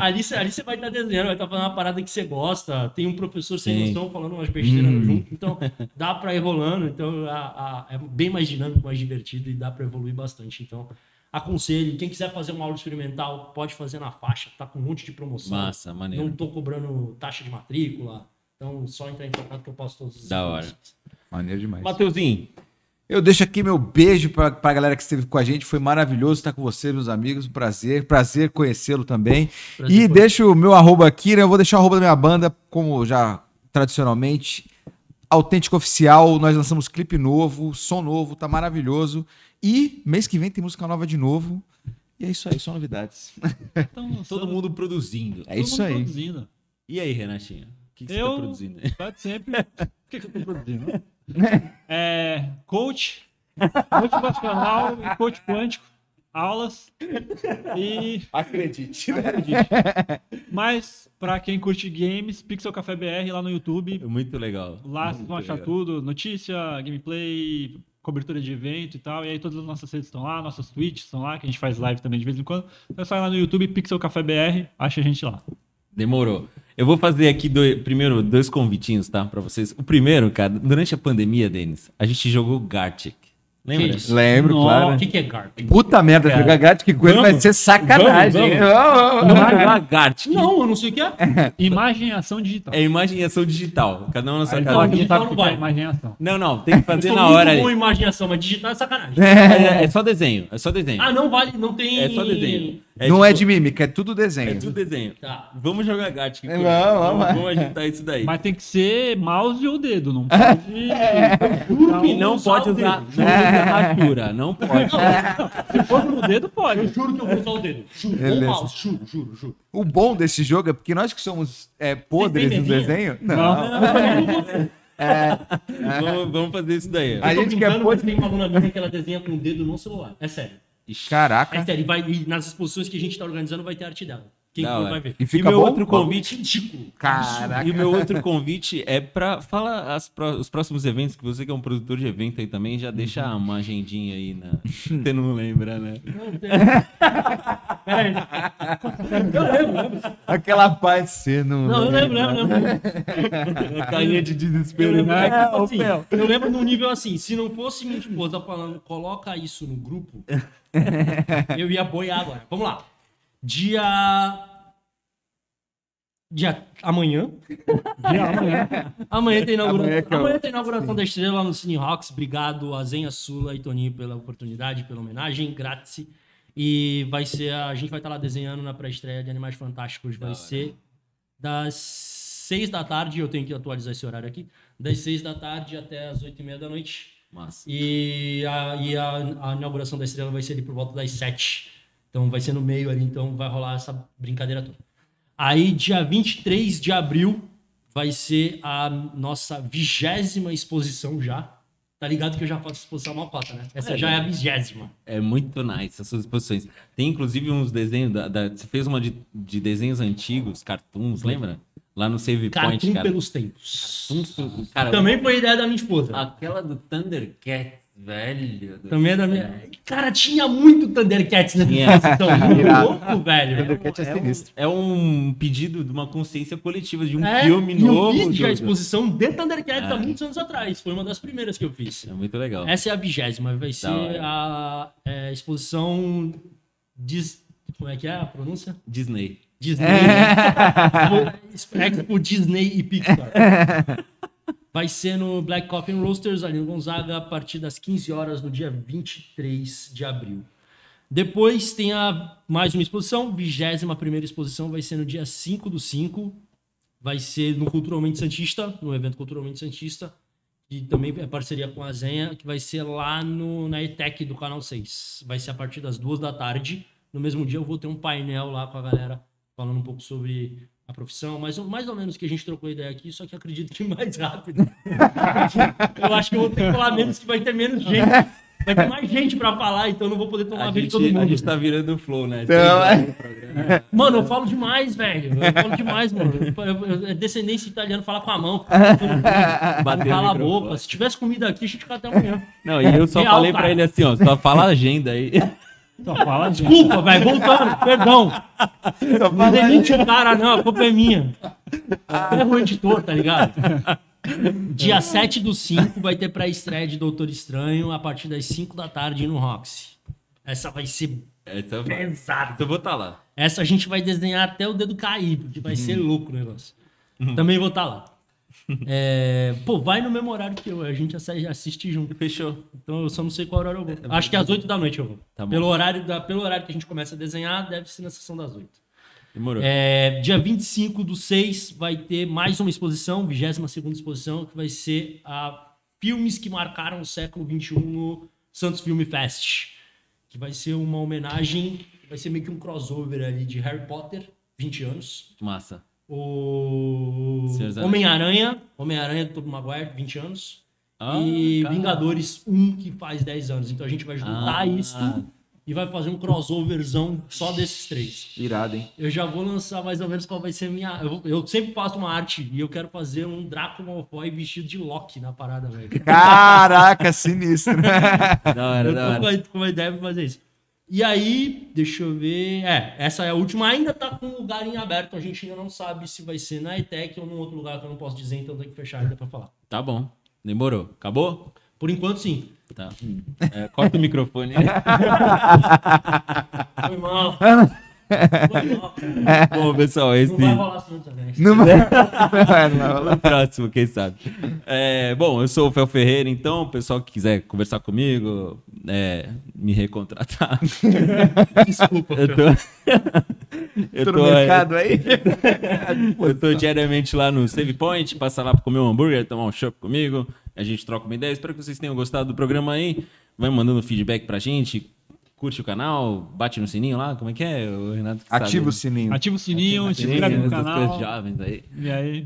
Ali você ali você vai estar desenhando, vai estar falando uma parada que você gosta. Tem um professor sem Sim. noção falando umas besteiras junto. Então, dá pra ir rolando. Então, a- a- é bem mais dinâmico, mais divertido e dá pra evoluir bastante. Então, aconselho. Quem quiser fazer uma aula experimental, pode fazer na faixa. Tá com um monte de promoção. Massa, Não maneiro. tô cobrando taxa de matrícula. Então, só entrar em contato que eu posso todos os Da hora. Maneiro demais. Mateuzinho, Eu deixo aqui meu beijo pra, pra galera que esteve com a gente. Foi maravilhoso estar com você, meus amigos. Um prazer. Prazer conhecê-lo também. Prazer e deixo o meu arroba aqui, né? Eu vou deixar o arroba da minha banda, como já tradicionalmente. Autêntico Oficial, nós lançamos clipe novo, som novo, tá maravilhoso. E mês que vem tem música nova de novo. E é isso aí, só novidades. Então, todo mundo produzindo. É isso aí. Produzindo. E aí, Renatinho? O que, você Eu- tá produzindo? Quase sempre. O que, que eu tô produzindo? É, coach, motivacional e coach quântico, aulas e. Acredite. acredite. Mas, pra quem curte games, Pixel Café BR lá no YouTube. Muito legal. Lá vocês vão achar legal. tudo: notícia, gameplay, cobertura de evento e tal. E aí todas as nossas redes estão lá, nossas tweets estão lá, que a gente faz live também de vez em quando. Então é só ir lá no YouTube, Pixel Café BR, acha a gente lá. Demorou. Eu vou fazer aqui dois- primeiro dois convitinhos, tá? Pra vocês. O primeiro, cara, durante a pandemia, Denis, a gente jogou Gartic. Lembra? Lembro, Nossa. claro. O que, que é GARP? Puta merda, jogar gato que coisa Vamos. vai ser sacanagem. Vamos, ó. Não vai jogar Gartic. Não, eu não sei o que é. Imagem e ação digital. É imagem e ação digital. Cada um na sua casa. digital o não é vai. imagem e ação. Não, não, tem que fazer Sou na hora bom ali. em imaginação, mas digital é sacanagem. É, é só desenho, é só desenho. Ah, não vale, não tem. É só desenho. Não é tipo- de mímica, é tudo desenho. É tudo desenho. Tá. Vamos jogar Gartic. Vamos, vamos. vamos, vamos agitar isso daí. Mas tem que ser mouse ou dedo, não pode. E não usar pode o usar, não usa ratura, não pode. Se for no dedo, Eu pode. juro que eu vou usar o dedo. Juro. Beleza. Com mouse, juro, juro, juro. O bom desse jogo é porque nós que somos é, podres no desenho. Não. Não. Vamos, vamos fazer isso daí. A Eu gente quer pôr- tem uma aluna minha que ela desenha com o dedo no celular. É sério. Caraca. É sério. E, vai, e nas exposições que a gente tá organizando vai ter arte dela. Quem for hora. vai ver. E E fica meu bom? outro convite. Ridículo. Caraca. E o meu outro convite é pra falar as os próximos eventos, que você que é um produtor de evento aí também, já deixa Uhum. uma agendinha aí na. Você não lembra, né? Não, não. Peraí. Eu lembro, lembro. Aquela paz você não. Não, eu lembro, lembro, lembro. A carinha de Eu desespero, lembro, né? é, tipo assim, eu lembro num nível assim, se não fosse minha esposa falando, coloca isso no grupo, eu ia boiar agora. Vamos lá. Dia. Dia. Amanhã. Dia amanhã. Amanhã tem inauguração, Amanhã amanhã tem inauguração da estrela no Cine Rocks. Obrigado a Zenha Sula e Toninho pela oportunidade, pela homenagem. Grátis. E vai ser. A, gente vai estar lá desenhando na pré-estreia de Animais Fantásticos. Vai ser das seis da tarde. Eu tenho que atualizar esse horário aqui. Das seis da tarde até as oito e meia da noite. Massa. E, a, e a, a inauguração da estrela vai ser ali por volta das sete. Então vai ser no meio ali, então vai rolar essa brincadeira toda. Aí, dia 23 de abril, vai ser a nossa vigésima exposição já. Tá ligado que eu já faço exposição malcota, né? Essa É, já é a vigésima. É muito nice as suas exposições. Tem inclusive uns desenhos. Da, da- você fez uma de, de desenhos antigos, cartoons, lembra? Lá no Save Point, Cartoon cara. pelos tempos. Cartoons, cara, Também foi ideia da minha esposa. aquela do Thundercats, velho. Também é da minha. Cara, tinha muito Thundercats Tinha. exposição. Muito Irado. louco, velho. Thundercat é É um, sinistro. é um pedido de uma consciência coletiva, de um É, filme e novo. Eu fiz a exposição de Thundercats É. há muitos anos atrás. Foi uma das primeiras que eu fiz. É muito legal. Essa é a vigésima. Vai ser hora. a é, exposição. Dis... Como é que é a pronúncia? Disney. Disney. Expo Disney e Pixar. Vai ser no Black Coffin Roasters, ali no Gonzaga, a partir das 15 horas no dia 23 de abril. Depois tem a, mais uma exposição, 21 primeira exposição, vai ser no dia 5 do 5. Vai ser no Culturalmente Santista, no evento Culturalmente Santista, que também é parceria com a Zenha, que vai ser lá no, na ETEC do Canal 6. Vai ser a partir das duas da tarde. No mesmo dia eu vou ter um painel lá com a galera falando um pouco sobre a profissão, mais, ou- mais ou menos que a gente trocou ideia aqui, só que acredito que mais rápido. eu acho que eu vou ter que falar menos, que vai ter menos gente. Vai ter mais gente pra falar, então eu não vou poder tomar A a vez de todo a mundo. gente tá virando o flow, né? Então, é. Mano, eu falo demais, velho. Eu falo demais, mano. É descendência italiana, fala com a mão. Bater Cala a boca. Se tivesse comida aqui, a gente fica até amanhã. Não, e eu só Real, falei cara. pra ele assim, ó, só fala a agenda aí. Só fala. Desculpa, velho. Voltando, perdão. Não demite o cara, não. A culpa é minha. É o editor, tá ligado? Dia 7 do 5 vai ter pré-estreia de Doutor Estranho a partir das 5 da tarde no Roxy. Essa vai ser Essa pesada. eu vou estar lá. Essa a gente vai desenhar até o dedo cair, porque vai ser louco o negócio. Também vou estar lá. É, pô, vai no mesmo horário que eu. A gente assi- assiste junto. Fechou. Então eu só não sei qual horário eu vou. Acho que às 8 da noite eu vou. Tá bom. pelo, horário da, pelo horário que a gente começa a desenhar, deve ser na sessão das 8. Demorou. É, dia 25 do 6 vai ter mais uma exposição, 22 exposição, que vai ser a filmes que marcaram o século XXI no Santos Film Fest. Que vai ser uma homenagem, vai ser meio que um crossover ali de Harry Potter, 20 anos. Massa. O. Homem-Aranha, Homem-Aranha do Tobey Maguire, 20 anos. Ah, e cara. Vingadores 1, que faz 10 anos. Então a gente vai juntar Ah. isso e vai fazer um crossoverzão só desses três. Irado, hein? Eu já vou lançar mais ou menos qual vai ser a minha. Eu, eu sempre faço uma arte e eu quero fazer um Draco Malfoy vestido de Loki na parada, velho. Caraca, sinistro. Da hora, Eu da tô hora. com a, com a ideia pra fazer isso. E aí, deixa eu ver. É, essa é a última. Ainda tá com o lugar em aberto. A gente ainda não sabe se vai ser na ETEC ou num outro lugar que eu não posso dizer, então tem que fechar ainda pra falar. Tá bom. Demorou. Acabou? Por enquanto, sim. Tá. É, corta o microfone. Foi mal. Bom, pessoal, esse. Não vai rolar assim também. Não vai. Não vai. No próximo, quem sabe. É, bom, eu sou o Fel Ferreira, então, o pessoal que quiser conversar comigo, é, me recontratar. Desculpa. Eu tô. eu Tô tô, no mercado aí. eu tô diariamente lá no Save Point, passa lá pra comer um hambúrguer, tomar um chopp comigo. A gente troca uma ideia. Espero que vocês tenham gostado do programa aí. Vai mandando feedback pra gente. Curte o canal, bate no sininho lá, como é que é? O Renato que Ativa o sabe. sininho. Ativa o sininho, se inscreve no canal. jovens aí. E aí,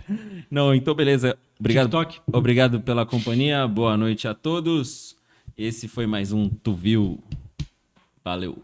Não, então beleza. Obrigado, TikTok. obrigado pela companhia. Boa noite a todos. Esse foi mais um Tu Viu. Valeu.